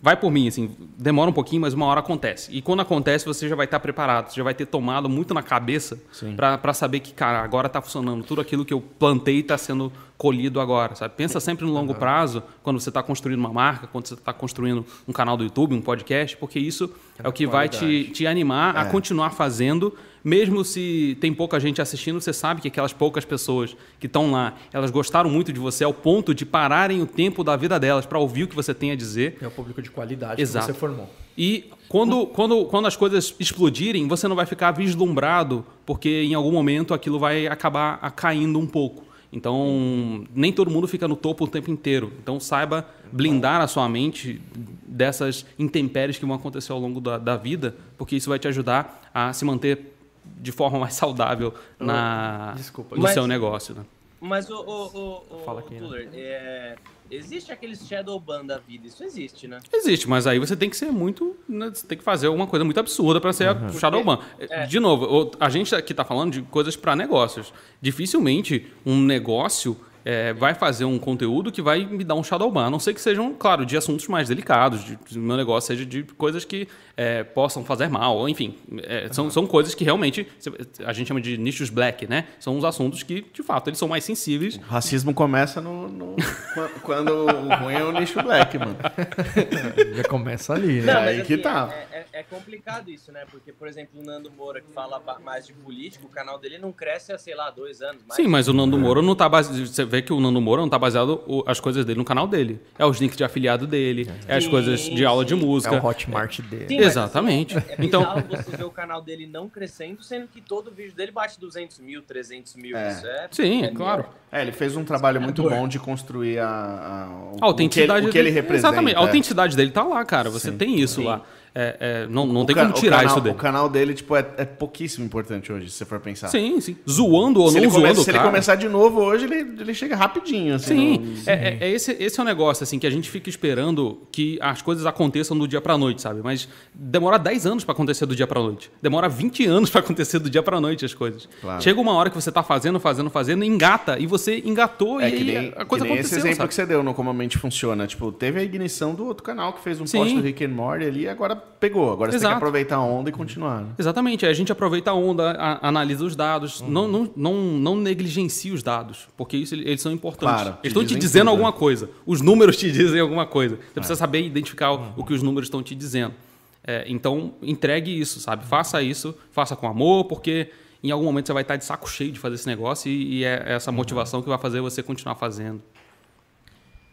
vai por mim, assim, demora um pouquinho, mas uma hora acontece. E quando acontece, você já vai estar preparado, você já vai ter tomado muito na cabeça pra pra saber que, cara, agora tá funcionando. Tudo aquilo que eu plantei tá sendo colhido agora, sabe? Pensa sempre no longo prazo, quando você está construindo uma marca, quando você está construindo um canal do YouTube, um podcast, porque isso é, o que vai te, te animar a continuar fazendo, mesmo se tem pouca gente assistindo, você sabe que aquelas poucas pessoas que estão lá, elas gostaram muito de você ao ponto de pararem o tempo da vida delas para ouvir o que você tem a dizer. É o público de qualidade Exato. que você formou. E quando, quando, quando as coisas explodirem, você não vai ficar vislumbrado, porque em algum momento aquilo vai acabar caindo um pouco. Então, nem todo mundo fica no topo o tempo inteiro. Então, saiba blindar a sua mente dessas intempéries que vão acontecer ao longo da, da vida, porque isso vai te ajudar a se manter de forma mais saudável na, Desculpa. no Mas- seu negócio. Né? Mas, o, o, o, o, Fala aqui, né? Tuller, é, existe aqueles Shadowban da vida, isso existe, né? Existe, mas aí você tem que ser muito. né, Você tem que fazer alguma coisa muito absurda para ser Uhum. a Shadowban. É. De novo, a gente aqui está falando de coisas para negócios. Dificilmente um negócio é, vai fazer um conteúdo que vai me dar um Shadowban. A não ser que sejam, claro, de assuntos mais delicados, de que o meu negócio seja de coisas que é, possam fazer mal, ou enfim. é, são, são coisas que realmente a gente chama de nichos black, né? São os assuntos que, de fato, eles são mais sensíveis. O racismo começa no, no- quan- quando o ruim é o nicho black, mano. Já começa ali, né? Não, aí que tá. É, é- é complicado isso, né? Porque, por exemplo, o Nando Moura, que fala mais de política, o canal dele não cresce há, sei lá, dois anos. Mais. Sim, mas o Nando Moura não tá baseado. Vê que o Nando Moura não tá baseado o- as coisas dele no canal dele. É os links de afiliado dele, é as Sim, coisas de aula de sim. É música. o Hotmart dele. Sim, Exatamente. é, é Então- você ver o canal dele não crescendo, sendo que todo vídeo dele bate 200 mil, 300 mil. É. Isso é, Sim, é claro. É, ele fez um trabalho muito bom de construir a, a- o, A autenticidade o que ele, o que ele representa. Exatamente. A é. autenticidade dele tá lá, cara. Você tem isso lá. É, é, não não O tem como tirar canal- isso dele. O canal dele, tipo, é, é pouquíssimo importante hoje, se você for pensar. Sim, sim. Zoando ou Se, não ele, zoando, se ele cara. começar de novo hoje, ele, ele chega rapidinho, assim. Sim, no- é, é- é esse, esse é o negócio, assim, que a gente fica esperando que as coisas aconteçam do dia pra noite, sabe? Mas demora 10 anos pra acontecer do dia pra noite. Demora 20 anos pra acontecer do dia pra noite as coisas. Claro. Chega uma hora que você tá fazendo, fazendo, fazendo, engata, e você engatou É e nem, a coisa que nem aconteceu, esse exemplo sabe? que você deu no Como a Mente Funciona. Tipo, teve a ignição do outro canal que fez um Sim. post do Rick and Morty ali e agora pegou. Agora você tem que aproveitar a onda e continuar. né? Exatamente, aí a gente aproveita a onda, a- analisa os dados, Uhum. não, não, não, não negligencie os dados, porque isso, eles são importantes. Claro, te eles estão te dizendo tudo, alguma coisa, os números te dizem alguma coisa. Você É. precisa saber identificar o- Uhum. o que os números estão te dizendo. É, então, entregue isso, sabe? Faça isso, faça com amor, porque em algum momento você vai estar de saco cheio de fazer esse negócio e, e é essa motivação que vai fazer você continuar fazendo.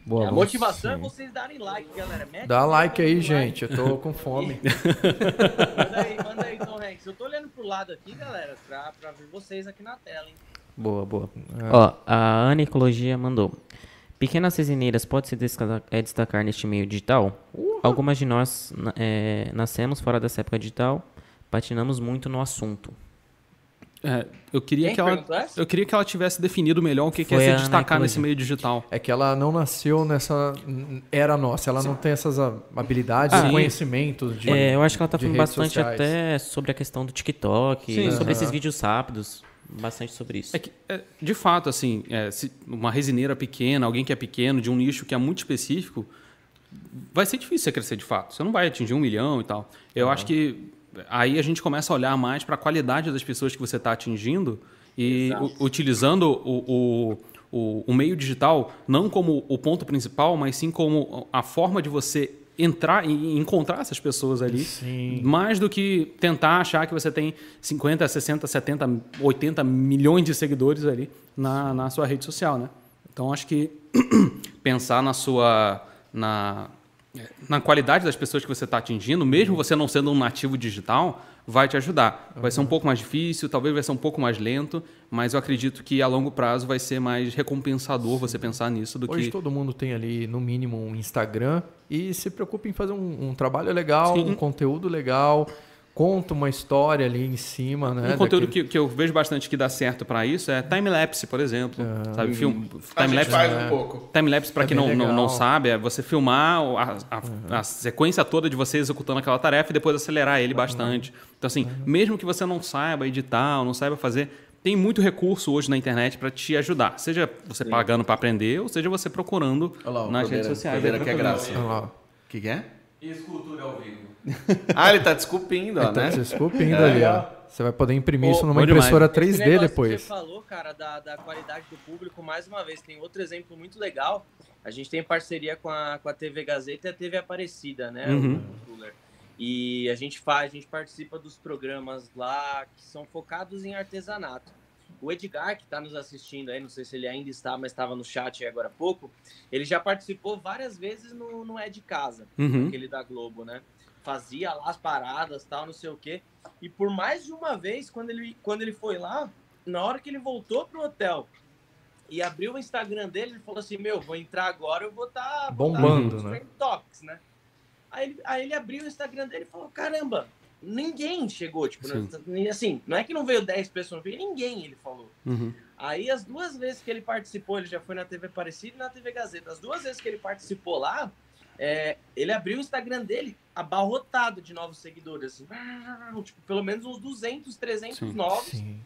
Boa, a motivação sim. é vocês darem like, galera. Mete Dá like aí, gente. Like. Eu tô com fome. manda aí, manda aí, Tom Hanks. Eu tô olhando pro lado aqui, galera, pra, pra ver vocês aqui na tela, hein? Boa, boa. É. Ó, a Ana Ecologia mandou. Pequenas resineiras pode se destacar, é, destacar neste meio digital? Uhum. Algumas de nós é, nascemos fora dessa época digital, patinamos muito no assunto. É, eu queria que ela, eu queria que ela tivesse definido melhor o que, que é se destacar nesse meio digital. É que ela não nasceu nessa era nossa, ela Sim. não tem essas habilidades ah, e conhecimentos de é, Eu acho que ela está falando bastante sociais. até sobre a questão do TikTok, Sim, sobre uhum. esses vídeos rápidos, bastante sobre isso. É que, é, de fato, assim, é, uma resineira pequena, alguém que é pequeno, de um nicho que é muito específico, vai ser difícil você crescer de fato. Você não vai atingir um milhão e tal. Eu uhum. acho que aí a gente começa a olhar mais para a qualidade das pessoas que você está atingindo e utilizando o, o, o, o, meio digital não como o ponto principal, mas sim como a forma de você entrar e encontrar essas pessoas ali, sim. mais do que tentar achar que você tem 50, 60, 70, 80 milhões de seguidores ali na, na sua rede social, né? Então acho que pensar na sua na na qualidade das pessoas que você está atingindo, mesmo você não sendo um nativo digital, vai te ajudar. Vai ser um pouco mais difícil, talvez vai ser um pouco mais lento, mas eu acredito que a longo prazo vai ser mais recompensador você pensar nisso do Hoje que. Hoje todo mundo tem ali, no mínimo, um Instagram e se preocupe em fazer um, um trabalho legal, Sim. um conteúdo legal conta uma história ali em cima, né? Um conteúdo daquele... que, que eu vejo bastante que dá certo para isso é time-lapse, por exemplo. Ah, sabe? Film... Time-lapse faz um pouco. Time-lapse, para é quem não, não, não, sabe, é você filmar a, a, uhum. a, sequência toda de você executando aquela tarefa e depois acelerar ele bastante. Uhum. Então, assim, uhum. mesmo que você não saiba editar ou não saiba fazer, tem muito recurso hoje na internet para te ajudar. Seja você Sim. pagando para aprender, ou seja você procurando lá, nas redes sociais. que é graça. O que, que é? Escultura ao vivo. ah, ele tá desculpindo, ó, ele tá né? Tá desculpindo é, ali, ó. Você vai poder imprimir isso numa impressora 3D depois. você falou, cara, da, da qualidade do público, mais uma vez, tem outro exemplo muito legal. A gente tem parceria com a, com a TV Gazeta e a TV Aparecida, né? Uhum. O, e a gente faz, a gente participa dos programas lá que são focados em artesanato. O Edgar, que está nos assistindo aí, não sei se ele ainda está, mas estava no chat agora há pouco, ele já participou várias vezes no, no É de Casa, uhum. aquele da Globo, né? Fazia lá as paradas, tal, não sei o quê. E por mais de uma vez, quando ele, quando ele foi lá, na hora que ele voltou pro hotel e abriu o Instagram dele, ele falou assim: Meu, vou entrar agora, eu vou estar tá, bombando, tá né? Toques, né? Aí ele, aí ele abriu o Instagram dele e falou: Caramba, ninguém chegou, tipo, assim, não é que não veio 10 pessoas, não veio ninguém, ele falou. Uhum. Aí as duas vezes que ele participou, ele já foi na TV Aparecida e na TV Gazeta, as duas vezes que ele participou lá, é, ele abriu o Instagram dele abarrotado de novos seguidores, assim, tipo, pelo menos uns 200, 300 sim, novos. Sim.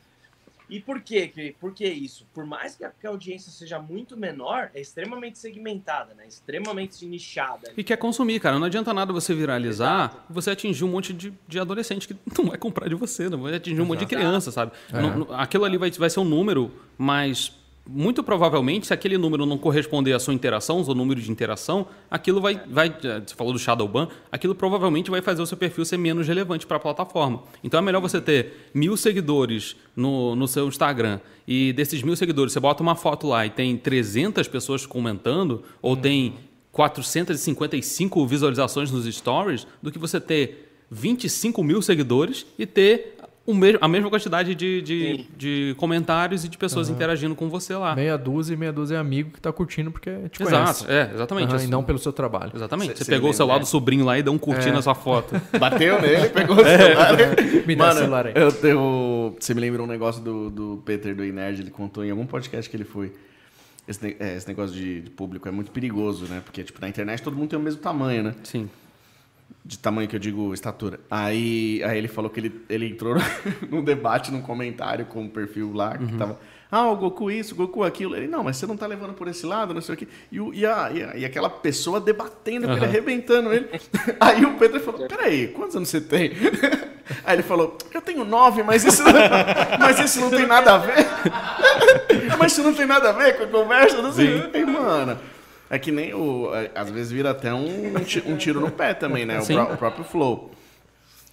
E por quê? Por que isso? Por mais que a, que a, audiência seja muito menor, é extremamente segmentada, né? Extremamente nichada. E quer consumir, cara. Não adianta nada você viralizar Exato. você atingir um monte de, de adolescente que não vai comprar de você, não vai atingir um Exato. monte de criança, sabe? É. Não, aquilo ali vai, vai ser um número, mas muito provavelmente, se aquele número não corresponder à sua interação, ao número de interação, aquilo vai, vai. Você falou do Shadowban, aquilo provavelmente vai fazer o seu perfil ser menos relevante para a plataforma. Então é melhor você ter mil seguidores no, no seu Instagram e desses mil seguidores você bota uma foto lá e tem 300 pessoas comentando, ou uhum. tem 455 visualizações nos stories, do que você ter 25 mil seguidores e ter o mesmo, a mesma quantidade de, de, de, comentários e de pessoas uhum. interagindo com você lá. Meia dúzia e meia dúzia é amigo que está curtindo porque te Exato, conhece. é, exatamente. Uhum, e não pelo seu trabalho. Exatamente. Cê, você pegou o celular né? do sobrinho lá e deu um curtir é. na sua foto. Bateu nele, pegou o celular. É. Me dá Mano, o celular aí. Eu, eu, você me lembrou um negócio do, do Peter do Inerd, ele contou em algum podcast que ele foi. Esse, é, esse negócio de, de público é muito perigoso, né? Porque, tipo, na internet todo mundo tem o mesmo tamanho, né? Sim de tamanho que eu digo estatura. Aí, aí ele falou que ele, ele entrou num debate, num comentário com um perfil lá que uhum. tava. Ah, o Goku isso, o Goku aquilo. Ele, não, mas você não tá levando por esse lado, não sei o quê. E, o, e, a, e, a, e aquela pessoa debatendo, uhum. ele arrebentando ele. Aí o Pedro falou: peraí, quantos anos você tem? Aí ele falou: eu tenho nove, mas isso, mas isso não tem nada a ver. mas isso não tem nada a ver com a conversa, não sei. Aí, mano. É que nem o. É, às vezes vira até um, um tiro no pé também, né? O, o, próprio flow.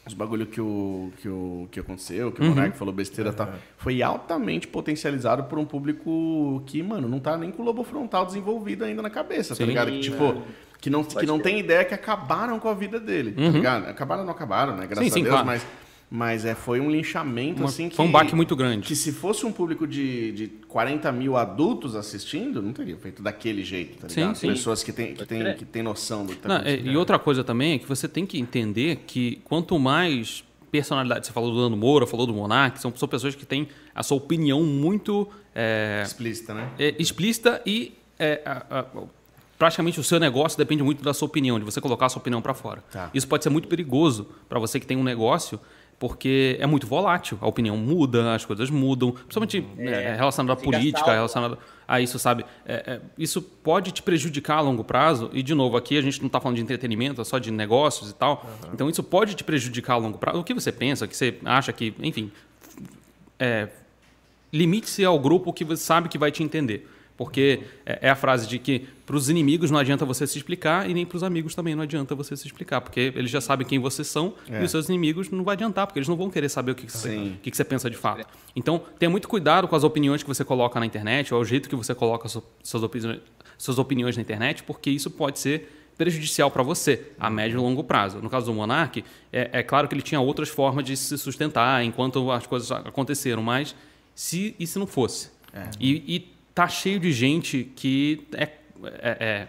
os bagulho que o que o que aconteceu, que o Monark falou besteira e tal, foi altamente potencializado por um público que, mano, não tá nem com o lobo frontal desenvolvido ainda na cabeça, tá Sim. ligado? Que tipo, que não, que não tem ideia que acabaram com a vida dele, tá ligado? Acabaram não acabaram, né? Graças Sim, sim, a Deus, claro. mas mas é, foi um linchamento, Uma- assim, que... foi um baque muito grande. Que se fosse um público de, de 40 mil adultos assistindo, não teria feito daquele jeito, tá Sim, ligado? sim. Pessoas que têm que tem, que tem noção do que tá Não, é, e outra coisa também é que você tem que entender que quanto mais personalidade, você falou do Nando Moura, falou do Monark, são, são pessoas que têm a sua opinião muito é, Explícita, né? é, explícita e é, a- a- praticamente o seu negócio depende muito da sua opinião, de você colocar a sua opinião para fora. Tá. Isso pode ser muito perigoso para você que tem um negócio, porque é muito volátil. A opinião muda, as coisas mudam, principalmente é, relacionado à política, salvo. relacionado a isso, sabe? É, é, isso pode te prejudicar a longo prazo. E, de novo, aqui a gente não está falando de entretenimento, é só de negócios e tal. Então, isso pode te prejudicar a longo prazo. O que você pensa, que você acha que, enfim, é, limite-se ao grupo que você sabe que vai te entender. Porque é é a frase de que para os inimigos não adianta você se explicar e nem para os amigos também não adianta você se explicar, porque eles já sabem quem vocês são e os seus inimigos não vai adiantar, porque eles não vão querer saber o que, que, você, o que, que você pensa de fato. Então, tenha muito cuidado com as opiniões que você coloca na internet ou o jeito que você coloca su- suas opiniões, suas opiniões na internet, porque isso pode ser prejudicial para você a médio e longo prazo. No caso do Monark, é, é claro que ele tinha outras formas de se sustentar enquanto as coisas aconteceram, mas se isso não fosse. E, e tá cheio de gente que é, é- é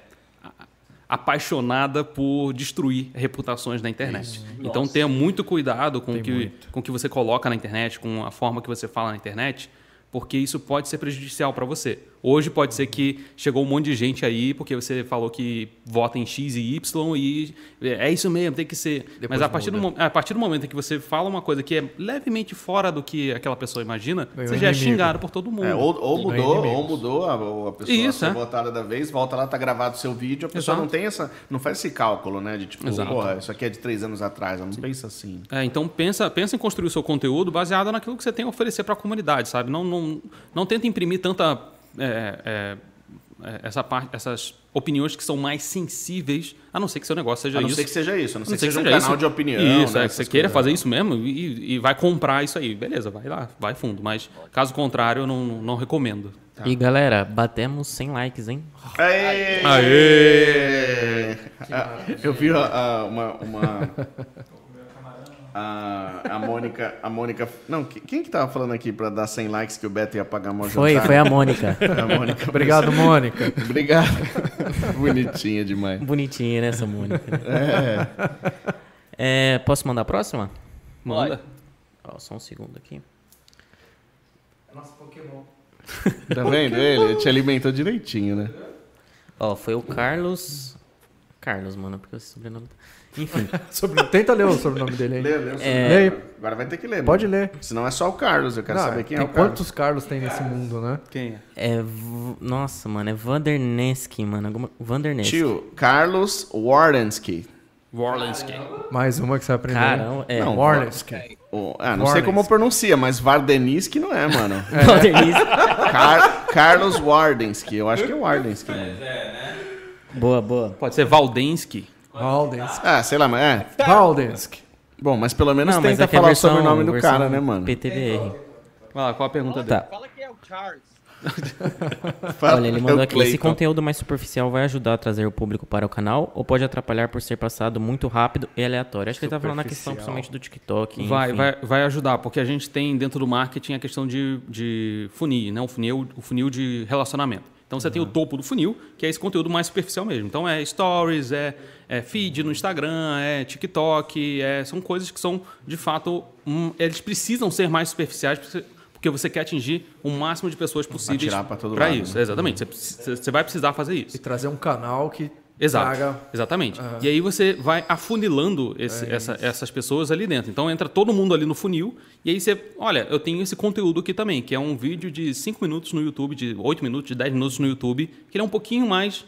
apaixonada por destruir reputações na internet. Então tenha muito cuidado com o que, com o que você coloca na internet, com a forma que você fala na internet, porque isso pode ser prejudicial para você. Hoje pode ser que chegou um monte de gente aí porque você falou que vota em X e Y e é isso mesmo, tem que ser. Mas a partir, do, a partir do momento em que você fala uma coisa que é levemente fora do que aquela pessoa imagina, Ganhou você já é xingado por todo mundo. É, ou, ou mudou, ou mudou a, a pessoa Isso, ser é. votada da vez, volta lá, tá gravado o seu vídeo, a pessoa Exato. não tem essa. Não faz esse cálculo, né? De tipo, Exato. porra, isso aqui é de três anos atrás, ela não pensa assim. É, então pensa, pensa em construir o seu conteúdo baseado naquilo que você tem a oferecer para a comunidade, sabe? Não, não, não tenta imprimir tanta é, é, é, essa parte, essas opiniões que são mais sensíveis, a não ser que seu negócio seja A não isso. ser que seja isso, a não A ser não que ser seja um seja canal isso. de opinião. Isso, né, é, que você queira coisas. fazer isso mesmo e, e vai comprar isso aí. Beleza, vai lá, vai fundo. Mas caso contrário, eu não, não recomendo. E galera, batemos 100 likes, hein? Aê! Aê! Ah, Eu vi a- a- uma. uma a, a Mônica. A Mônica. Não, que- quem que tava falando aqui pra dar 100 likes que o Beto ia pagar mal Foi, jantar? foi a Mônica. A Mônica. Obrigado, Mônica. Obrigado. Bonitinha demais. Bonitinha, né, essa Mônica? É, posso mandar a próxima? Manda. Ó, só um segundo aqui. Tá vendo ele? Ele te alimentou direitinho, né? Ó, foi o Carlos. Carlos, mano, porque o sobrenome. Enfim, Sobre- Tenta ler o sobrenome dele aí. Lê, lê É. nome. Lê. Agora vai ter que ler. Pode mano. ler. Senão é só o Carlos, eu quero Não, saber quem é tem o Carlos. quantos Carlos tem nesse mundo, né? Quem é? é. V- Nossa, mano, é Vanderneski, mano. Alguma... Vanderneski. Tio, Carlos Wardensky. Warlensky. Mais uma que você aprendeu. Caramba, é. Não, Warnensky. O- ah, não sei como pronuncia, mas Vardeniski não é, mano. Vanderneski. Car- Carlos Wardensky. Eu acho que é Wardensky. mano. boa, boa. Pode ser Valdensky. Valdensky. Ah, sei lá, mas é. Valdensky. Bom, mas pelo menos Não, mas tenta aqui é falar versão, sobre o nome do versão cara, né, mano? PTBR. Vai lá, qual a pergunta dele? Tá. Fala que é o Charles. Fala, Olha, ele é mandou o aqui. Esse Clayton. conteúdo mais superficial vai ajudar a trazer o público para o canal ou pode atrapalhar por ser passado muito rápido e aleatório? Acho que ele tá falando na questão principalmente do TikTok. Vai, vai, vai ajudar, porque a gente tem dentro do marketing a questão de, de funil, né? o, funil, o funil de relacionamento. Então você tem o topo do funil, que é esse conteúdo mais superficial mesmo. Então é stories, é, é feed no Instagram, é TikTok, é, são coisas que são, de fato, hum, eles precisam ser mais superficiais porque você- você quer atingir o máximo de pessoas possíveis lado, isso. né? Exatamente. Você, precisa- você vai precisar fazer isso. E trazer um canal que Exato. traga... Exatamente. E aí você vai afunilando esse- essa- essas pessoas ali dentro. Então entra todo mundo ali no funil e aí você, olha, eu tenho esse conteúdo aqui também, que é um vídeo de 5 minutos no YouTube, de 8 minutos, de 10 minutos no YouTube, que ele é um pouquinho mais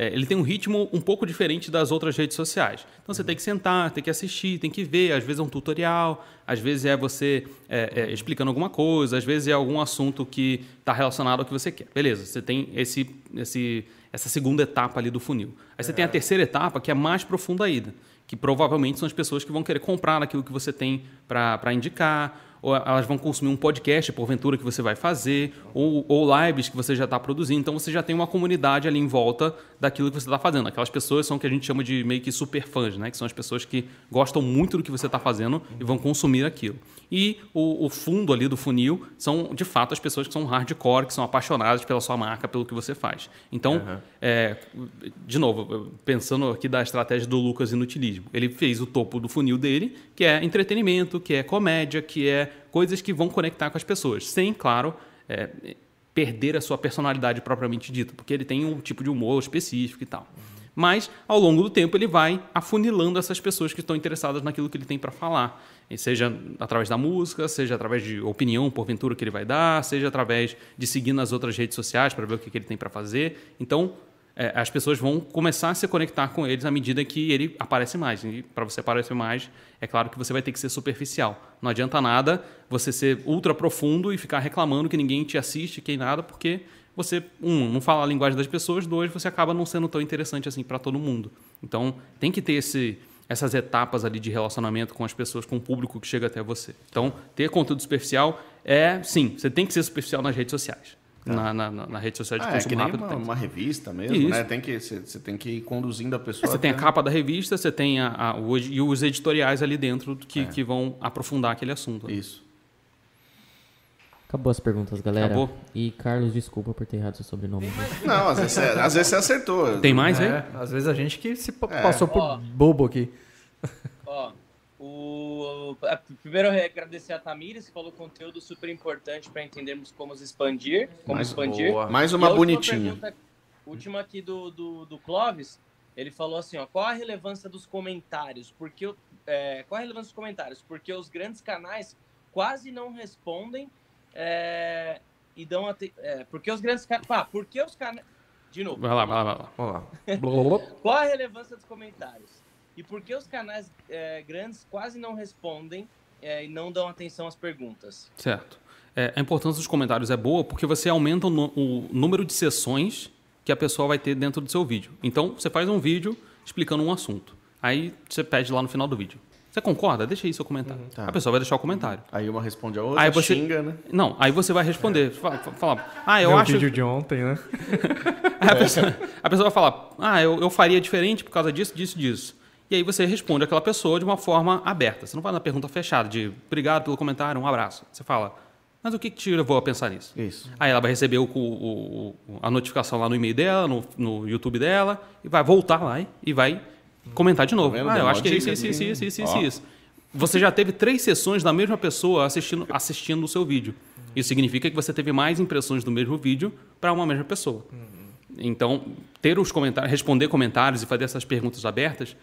é, ele tem um ritmo um pouco diferente das outras redes sociais. Então você tem que sentar, tem que assistir, tem que ver. Às vezes é um tutorial, às vezes é você é, é, explicando alguma coisa, às vezes é algum assunto que está relacionado ao que você quer. Beleza, você tem esse, esse, essa segunda etapa ali do funil. Aí você tem a terceira etapa, que é mais profunda ainda, que provavelmente são as pessoas que vão querer comprar aquilo que você tem para indicar ou elas vão consumir um podcast, porventura, que você vai fazer, ou, ou lives que você já está produzindo. Então você já tem uma comunidade ali em volta daquilo que você está fazendo. Aquelas pessoas são o que a gente chama de meio que super fãs, né? que são as pessoas que gostam muito do que você está fazendo e vão consumir aquilo. E o, o, fundo ali do funil são, de fato, as pessoas que são hardcore, que são apaixonadas pela sua marca, pelo que você faz. Então, uhum. é, de novo, pensando aqui da estratégia do Lucas Inutilismo, ele fez o topo do funil dele, que é entretenimento, que é comédia, que é coisas que vão conectar com as pessoas, sem, claro, é, perder a sua personalidade propriamente dita, porque ele tem um tipo de humor específico e tal. Mas, ao longo do tempo, ele vai afunilando essas pessoas que estão interessadas naquilo que ele tem para falar seja através da música, seja através de opinião, porventura, que ele vai dar, seja através de seguir nas outras redes sociais para ver o que, que ele tem para fazer. Então, é, as pessoas vão começar a se conectar com eles à medida que ele aparece mais. E para você aparecer mais, é claro que você vai ter que ser superficial. Não adianta nada você ser ultra profundo e ficar reclamando que ninguém te assiste, que nada, porque você, um, não fala a linguagem das pessoas, dois, você acaba não sendo tão interessante assim para todo mundo. Então, tem que ter esse essas etapas ali de relacionamento com as pessoas, com o público que chega até você. Então, ter conteúdo superficial é, sim, você tem que ser superficial nas redes sociais. Tá. Na, na, na, rede social de ah, consumo é que rápido. Uma, uma, revista mesmo, Isso. né? Tem que, você, você, tem que ir conduzindo a pessoa. É, você até... tem a capa da revista, você tem a, a, o, e os editoriais ali dentro que, é. que vão aprofundar aquele assunto. Né? Isso. Acabou as perguntas, galera. Acabou. E Carlos, desculpa por ter errado seu sobrenome. Não, às vezes, você, às vezes você acertou. Tem mais, é, Às vezes a gente que se é. passou por ó, bobo aqui. Ó, o, primeiro agradecer a Tamires, que falou conteúdo super importante para entendermos como expandir. Como mais expandir. Boa. Mais uma bonitinha. Pergunta, última aqui do, do, do Clóvis. Ele falou assim, ó, qual a relevância dos comentários? Porque é, qual a relevância dos comentários? Porque os grandes canais quase não respondem é, e dão é, porque os grandes pá, porque os canais de novo. Vai lá, vai lá, vai lá. Vamos lá. Qual a relevância dos comentários? E por que os canais é, grandes quase não respondem é, e não dão atenção às perguntas? Certo. É, a importância dos comentários é boa porque você aumenta o, o número de sessões que a pessoa vai ter dentro do seu vídeo. Então, você faz um vídeo explicando um assunto. Aí você pede lá no final do vídeo. Você concorda? Deixa aí seu comentário. Uhum, tá. A pessoa vai deixar o comentário. Aí uma responde a outra, aí você, xinga, né? Não, aí você vai responder. Fala, fala ah, eu Meu acho... vídeo de ontem, né? a, pessoa, a, pessoa, vai falar, ah, eu, eu faria diferente por causa disso, disso, disso. E aí você responde aquela pessoa de uma forma aberta. Você não faz uma pergunta fechada de obrigado pelo comentário, um abraço. Você fala, mas o que, te levou a pensar nisso? Isso. Aí ela vai receber o, o, o, a notificação lá no e-mail dela, no, no YouTube dela, e vai voltar lá e vai comentar de novo. Tá ah, eu acho que é isso, isso, isso, isso, isso, isso, isso você já teve três sessões da mesma pessoa assistindo, assistindo o seu vídeo. Isso significa que você teve mais impressões do mesmo vídeo para uma mesma pessoa. Então, ter os comentários, responder comentários e fazer essas perguntas abertas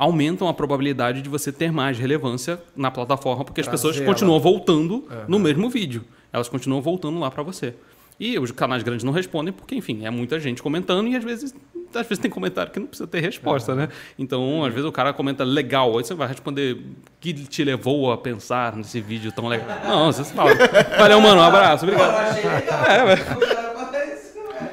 aumentam a probabilidade de você ter mais relevância na plataforma, porque as pessoas continuam voltando uhum. no mesmo vídeo. Elas continuam voltando lá para você. E os canais grandes não respondem porque, enfim, é muita gente comentando e às vezes, às vezes tem comentário que não precisa ter resposta, né? Então, às vezes o cara comenta legal, aí você vai responder o que te levou a pensar nesse vídeo tão legal. Não, você fala, valeu, mano, um abraço, obrigado. É,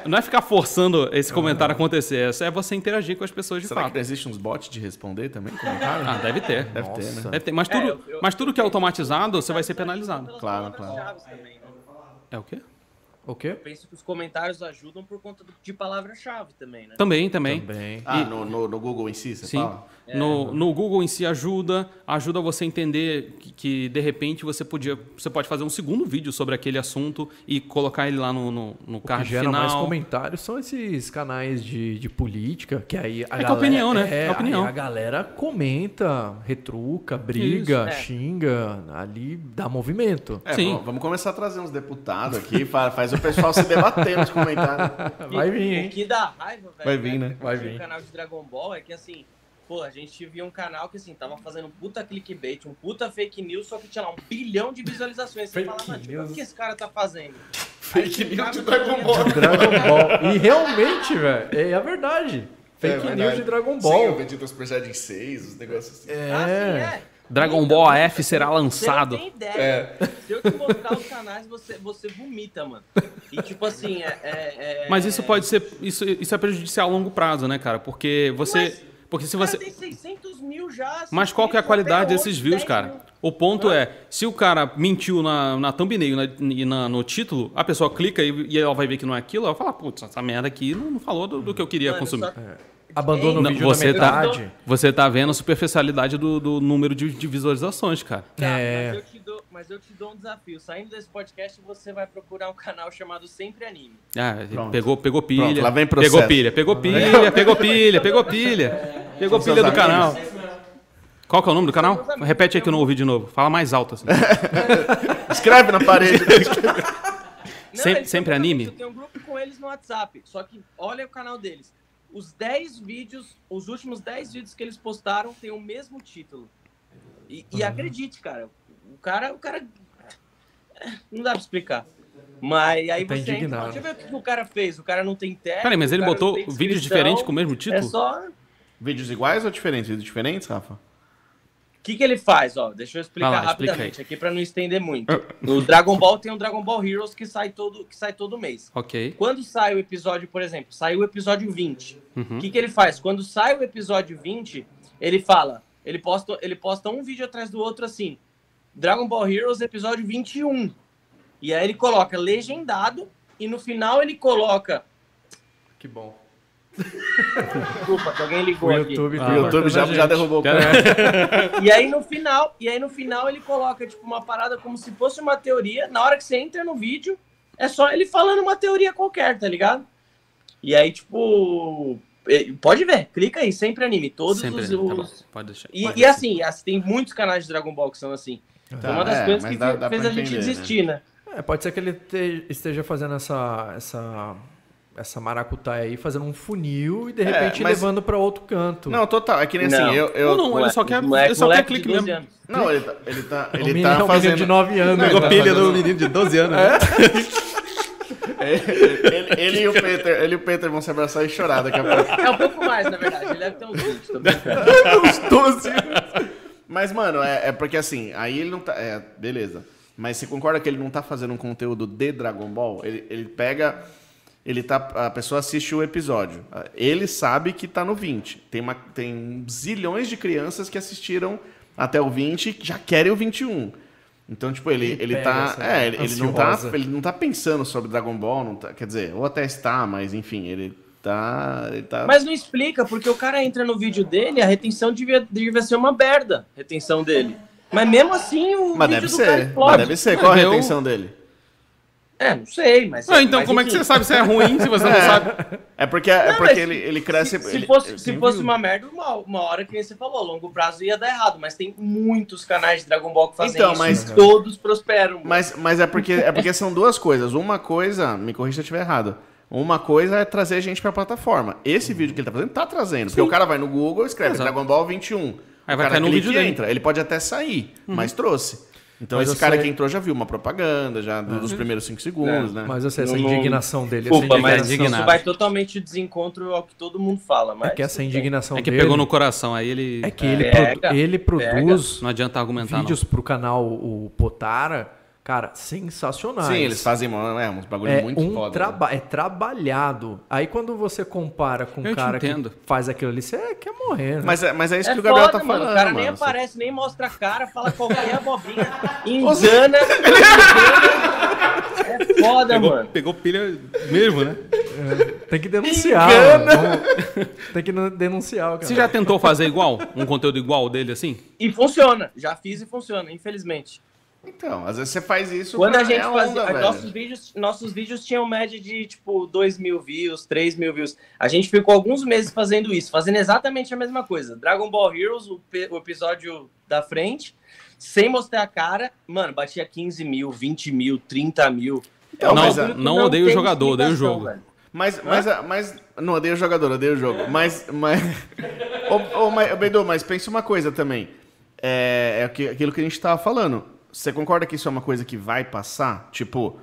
não é ficar forçando esse comentário acontecer, é você interagir com as pessoas de Será fato. que existe uns bots de responder também? Comentário? Ah, deve ter. Deve ter, né? Deve ter. Mas, tudo, é, eu, eu, mas tudo que é automatizado, você vai ser penalizado. Claro, claro. É o quê? O quê? Eu penso que os comentários ajudam por conta de palavra-chave também, né? Também, também. também. Ah, e... no, no, no, Google em si, você Sim. fala? É. No, no Google em si ajuda, ajuda você a entender que, que, de repente você podia, você pode fazer um segundo vídeo sobre aquele assunto e colocar ele lá no, no, no card o que gera final. mais comentários são esses canais de, de política, que aí a é, é galera, é opinião, né? É, é opinião. a galera comenta, retruca, briga, é. xinga, ali dá movimento. É, Sim. Vamos começar a trazer uns deputados aqui, faz o pessoal se debater nos comentários. Vai vir, hein? O que dá raiva, velho. Vai vir, né? Vai vir. O canal de Dragon Ball é que assim Pô, a gente via um canal que, assim, tava fazendo um puta clickbait, um puta fake news, só que tinha lá um bilhão de visualizações. Você fala, mano, tipo, o que esse cara tá fazendo? Fake Aí news de Dragon Ball. Dragon Ball. E realmente, velho, é a verdade. Fake news de Dragon Sim, o Ball. Vegeta Super Saiyajin 6, os negócios assim. Ah, sim, É. é. Dragon Então, Ball AF será Você não lançado. tem ideia. Se eu te mostrar os canais, você, você vomita, mano. E tipo assim, é. é- é- Mas isso pode ser. Isso, isso é prejudicial a longo prazo, né, cara? Porque você. Mas porque se você. tem 600 mil já. Mas qual que é a qualidade desses views, 10 cara? mil. O ponto é, se o cara mentiu na, na thumbnail na- e na- no título, a pessoa clica e, e ela vai ver que não é aquilo, ela vai falar, putz, essa merda aqui não, não falou do, do que eu queria Mano, consumir. só- Abandona o Não, vídeo você na tá- metade. Você tá vendo a superficialidade do, do número de, de visualizações, cara. Tá, É. mas, eu te dou, mas eu te dou um desafio. Saindo desse podcast, você vai procurar um canal chamado Sempre Anime. Ah, Pronto. pegou, pegou pilha. Pronto, lá vem processo. Pegou pilha, pegou pilha, pegou pilha, pegou pilha. Pegou São pilha do canal. Qual que é o nome do canal? Repete aí que eu não ouvi de novo. Fala mais alto assim. Escreve na parede. Não, Sempre- eles sempre um anime? Eu tenho um grupo com eles no WhatsApp. Só que olha o canal deles. Os 10 vídeos, os últimos 10 vídeos que eles postaram têm o mesmo título. E, e Uhum. acredite, cara, o cara, o cara. Não dá pra explicar. Mas aí Tá você entra, deixa eu ver o que o cara fez. O cara não tem técnico. Peraí, mas ele botou vídeos diferentes com o mesmo título? É só. Vídeos iguais ou diferentes? Vídeos diferentes, Rafa? O que, que ele faz? Ó, deixa eu explicar lá, explica rapidamente aqui pra não estender muito. No Dragon Ball tem um Dragon Ball Heroes que sai todo, que sai todo mês. Ok. Quando sai o episódio, por exemplo, saiu o episódio 20. O Uhum. que, que ele faz? Quando sai o episódio 20, ele fala, ele posta, ele posta um vídeo atrás do outro assim, Dragon Ball Heroes episódio 21. E aí ele coloca legendado e no final ele coloca, Que bom. Desculpa, que alguém ligou O aqui. YouTube, O tá YouTube já, a já derrubou o Cara. E aí no final, e aí no final ele coloca tipo uma parada como se fosse uma teoria. Na hora que você entra no vídeo, é só ele falando uma teoria qualquer, tá ligado? E aí tipo, pode ver, clica aí, sempre anime, todos Sempre, os, tá bom. os- Pode deixar. E, Pode e assim, as- tem muitos canais de Dragon Ball que são assim. Tá, uma das é, coisas que dá- fe- dá fez a gente né? desistir, né? É, pode ser que ele te- esteja fazendo essa, essa, essa maracutaia aí, fazendo um funil e de repente mas- levando pra outro canto. Não, total. É que nem Não. assim, eu... eu não, ele só quer, ele só quer moleque clique de 12 mesmo. anos. Não, ele tá, ele tá, o ele menino tá é um menino fazendo... de 9 anos. Ele ele tá fazendo- fazendo- menino de 12 anos, né? ele, ele e o Peter, ele e o Peter vão se abraçar e chorar daqui a pouco. É um pouco mais, na verdade. Ele deve ter uns 20, tô brincando. Uns 12 Mas, mano, é, é porque assim, aí ele não tá. É, beleza. Mas você concorda que ele não tá fazendo um conteúdo de Dragon Ball? Ele, ele pega. Ele tá. A pessoa assiste o episódio. Ele sabe que tá no 20. Tem, uma, tem zilhões de crianças que assistiram até o 20 que já querem o 21. Então, tipo, ele, Ele ele, tá. É, ele, ele não tá. Ele não tá pensando sobre Dragon Ball, não tá, quer dizer, ou até está, mas enfim, ele tá. Ele tá Mas não explica, porque o cara entra no vídeo dele, a retenção devia, devia ser uma merda, a retenção dele. Mas mesmo assim, o Mas vídeo deve do cara ser. explode. Mas deve ser. Qual a retenção dele? É, não sei, mas... Ah, então mas como é que enfim. você sabe se é ruim se você não sabe? É porque, é Não, porque ele, ele cresce. Se, se ele- fosse, ele se fosse uma merda, uma, uma hora que você falou, a longo prazo ia dar errado, mas tem muitos canais de Dragon Ball que fazem Então, isso mas- e todos prosperam. Mas, mas é, porque, é porque são duas coisas. Uma coisa, me corrija se eu estiver errado. Uma coisa é trazer gente pra plataforma. Esse vídeo que ele tá fazendo, tá trazendo. Porque o cara vai no Google, escreve Exato. Dragon Ball 21. Aí vai cair no vídeo e dele. entra. Ele pode até sair, mas trouxe. Então Mas esse cara sei- que entrou já viu uma propaganda, já dos primeiros cinco segundos, né? Mas eu sei, essa Não- não- indignação dele, Desculpa, essa mas indignação, indignado. isso vai totalmente de desencontro ao que todo mundo fala. Mas é que essa indignação É que dele pegou no coração, aí ele. é que ele, Pega, produ- ele produz Não adianta argumentar, vídeos pro canal o Potara, cara, sensacionais. Sim, eles fazem mano, é, uns bagulho é muito um foda. né? traba é trabalhado. Aí quando você compara com Eu um cara que faz aquilo ali, você quer morrer, né? Mas é, mas é isso É que o Gabriel foda, tá mano. falando, O cara nem mano. aparece, nem mostra a cara, fala qualquer abobrinha. Engana. É foda, Pegou, mano. pegou pilha mesmo, né? Tem que denunciar. Tem que denunciar o cara. Você já tentou fazer igual? Um conteúdo igual dele assim? E funciona. Já fiz e funciona, infelizmente. Então, às vezes você faz isso Quando pra- a gente é fazia. onda, nossos, vídeos, nossos vídeos tinham média de tipo 2 mil views, 3 mil views. A gente ficou alguns meses fazendo isso, fazendo exatamente a mesma coisa. Dragon Ball Heroes, o, pe- o episódio da frente, sem mostrar a cara, mano, batia 15 mil, 20 mil, 30 mil. Então, não, mas, que não odeio o jogador, odeio o jogo. velho. Mas, mas, mas, não odeio o jogador, odeio o jogo. Mas, mas, ô, ô, mas, Beidô, mas pensa uma coisa também. É, é aqui- aquilo que a gente tava falando. Você concorda que isso é uma coisa que vai passar? Tipo,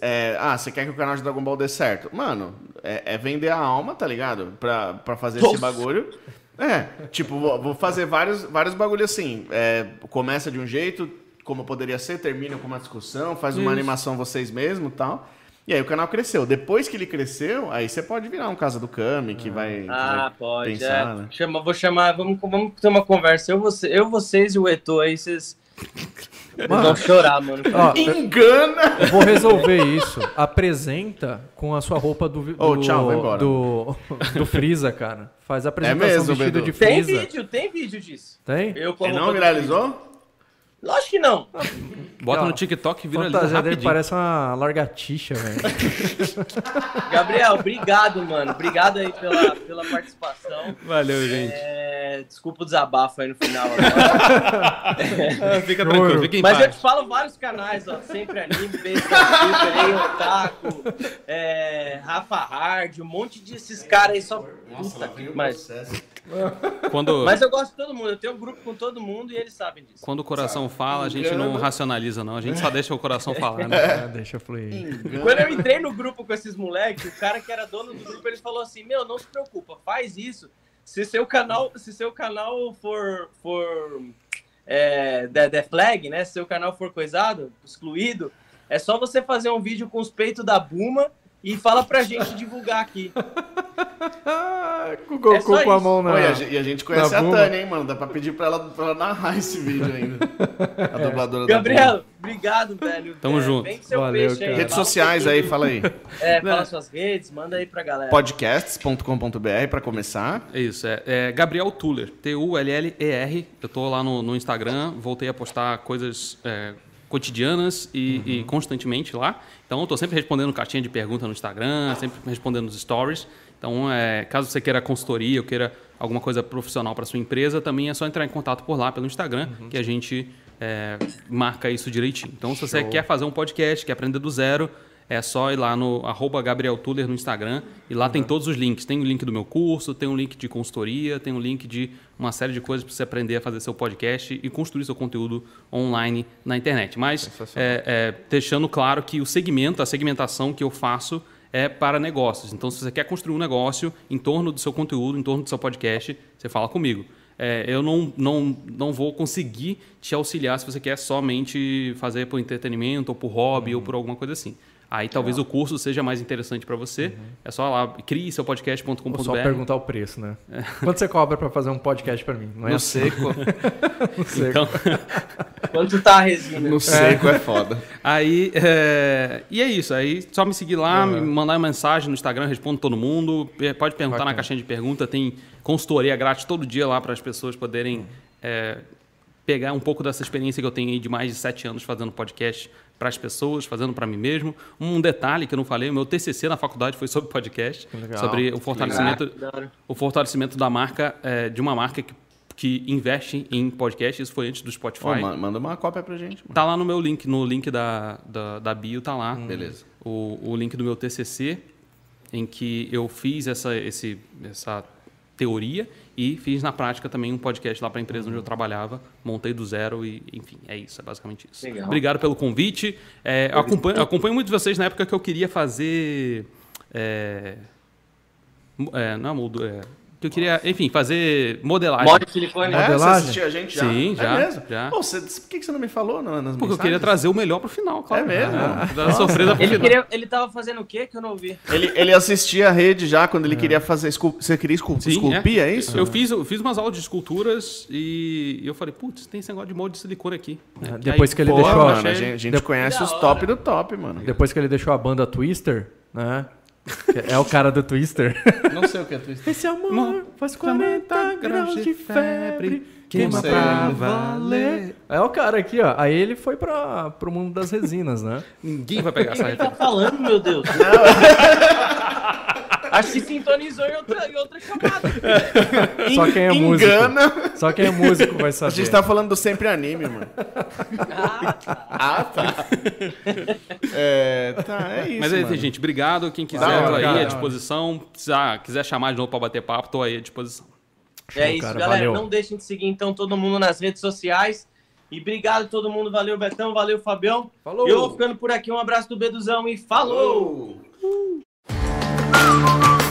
é, ah, você quer que o canal de Dragon Ball dê certo? Mano, é, é vender a alma, tá ligado? Pra, pra fazer esse bagulho. É, tipo, vou, vou fazer vários, vários bagulhos assim. É, começa de um jeito, como poderia ser, termina com uma discussão, faz uma animação vocês mesmos e tal. E aí o canal cresceu. Depois que ele cresceu, aí você pode virar um Casa do Kami, que vai, Ah, vai pode. pensar, é. né? Chama, vou chamar, vamos, vamos ter uma conversa. Eu, você, eu vocês e o Eto aí, vocês. Vocês vão chorar, mano. Ó, Engana! eu vou resolver isso. Apresenta com a sua roupa do, do, Ô, tchau, vai embora. do, do Freeza, cara. Faz a apresentação mesmo, vestido Bedu? de Tem Freeza. vídeo, tem vídeo disso. Tem? Eu roupa não viralizou? Lógico que não. Bota no TikTok e A viraliza fantasia dele rapidinho. parece uma largatixa, velho. Gabriel, obrigado, mano. Obrigado aí pela, pela participação. Valeu, gente. É, desculpa o desabafo aí no final. agora. Ah, fica tranquilo, fica em Mas eu paz. te falo vários canais, ó. Sempre Anime, aí, Otaku, é, Rafa Hard, um monte desses caras aí só. Puta que- mas, Quando, mas eu gosto de todo mundo. Eu tenho um grupo com todo mundo e eles sabem disso. quando o coração fala, a gente não racionaliza, não. A gente só deixa o coração falar, né? Ah, deixa fluir. Quando eu entrei no grupo com esses moleques, o cara que era dono do grupo, ele falou assim: Meu, não se preocupa, faz isso. Se seu canal, se seu canal for, for é, the, the flag, né? Se seu canal for coisado, excluído, é só você fazer um vídeo com os peitos da Buma e fala pra gente divulgar aqui. Com o É Goku só com a mão na... Pô, e, a, gente- e a gente conhece na a. Tânia, hein, mano? Dá pra pedir pra ela, pra ela narrar esse vídeo ainda. A dubladora da Gabriel, obrigado, velho. Tamo É, junto. Valeu, peixe aí. cara. Redes sociais aí, fala aí. É, fala suas redes, manda aí pra galera. Podcasts.com.br pra começar. É isso, é, é Gabriel Tuller, T-U-L-L-E-R. Eu tô lá no, no Instagram, voltei a postar coisas é, cotidianas e, e constantemente lá. Então, tô sempre respondendo caixinha de pergunta no Instagram, sempre respondendo os stories. Então, é, caso você queira consultoria ou queira alguma coisa profissional para sua empresa, também é só entrar em contato por lá, pelo Instagram, que a gente é, marca isso direitinho. Então, se você quer fazer um podcast, quer aprender do zero, é só ir lá no arroba Gabriel Tuller no Instagram e lá tem todos os links. Tem o link do meu curso, tem um link de consultoria, tem um link de uma série de coisas para você aprender a fazer seu podcast e construir seu conteúdo online na internet. Mas é, é, deixando claro que o segmento, a segmentação que eu faço é para negócios. Então, se você quer construir um negócio em torno do seu conteúdo, em torno do seu podcast, você fala comigo. É, eu não, não, não vou conseguir te auxiliar se você quer somente fazer por entretenimento, ou por hobby, ou por alguma coisa assim. Aí talvez o curso seja mais interessante para você. É só lá, crie seu Vou só podcast.com.br. perguntar o preço, né? Quanto você cobra pra fazer um podcast pra mim? Não é No assim? seco. No seco. Então, Quanto tá a resina? No seco é foda. Aí, é, e é isso. Aí só me seguir lá, me mandar uma mensagem no Instagram, respondo todo mundo. Pode perguntar na Bacana. caixinha de pergunta. Tem consultoria grátis todo dia lá para as pessoas poderem é, pegar um pouco dessa experiência que eu tenho aí de mais de sete anos fazendo podcast para as pessoas, fazendo para mim mesmo. Um detalhe que eu não falei, o meu TCC na faculdade foi sobre podcast, legal. sobre o fortalecimento, o fortalecimento da marca, é, de uma marca que, que investe em podcast. Isso foi antes do Spotify. Ma- manda uma cópia pra gente. mano. Tá lá no meu link, no link da, da, da bio, tá lá. Beleza. O, o link do meu TCC, em que eu fiz essa, esse, essa teoria e fiz na prática também um podcast lá para a empresa onde eu trabalhava, montei do zero e, enfim, é isso, é basicamente isso. Legal. Obrigado pelo convite. É, eu acompanho, eu acompanho muito vocês na época que eu queria fazer. É, é, não é é, que eu queria, enfim, fazer modelagem. Morde silicone. É, você Modelagem? assistiu a gente já? Sim, já, É mesmo? já. Pô, você, por que você não me falou na- nas Porque eu queria trazer o melhor pro final, claro. É mesmo? Ah, surpresa pro Ele, final. queria, ele tava fazendo o quê que eu não ouvi? Ele, ele assistia a rede já quando ele queria fazer. escul- Você queria escul- Sim, esculpir, é, isso? Eu fiz, eu fiz umas aulas de esculturas e eu falei, putz, tem esse negócio de molde de silicone aqui. É, depois que ele Pô, deixou a- mano, a gente, a gente conhece Da os top do top, mano. Depois que ele deixou a banda Twister, né? É o cara do Twister. Não sei o que é Twister. Esse amor faz 40 graus de febre. Queima pra valer. É o cara aqui, ó. Aí ele foi pra, pro mundo das resinas, né? Ninguém vai pegar essa Ele tá falando, meu Deus. Acho que sintonizou em outra, em outra chamada. Só quem é músico. Engana. Só quem é músico vai A saber. gente tá falando do sempre anime, mano. Ah, tá. É, tá, é isso. Mas é isso, gente. Obrigado. Quem quiser, tô aí cara. à disposição. Precisar, quiser chamar de novo pra bater papo, tô aí à disposição. É isso, cara, galera. valeu. Não deixem de seguir então todo mundo nas redes sociais. E obrigado a todo mundo. Valeu, Betão. Valeu, Fabião. Falou! Eu vou ficando por aqui. Um abraço do Beduzão e falou! Oh,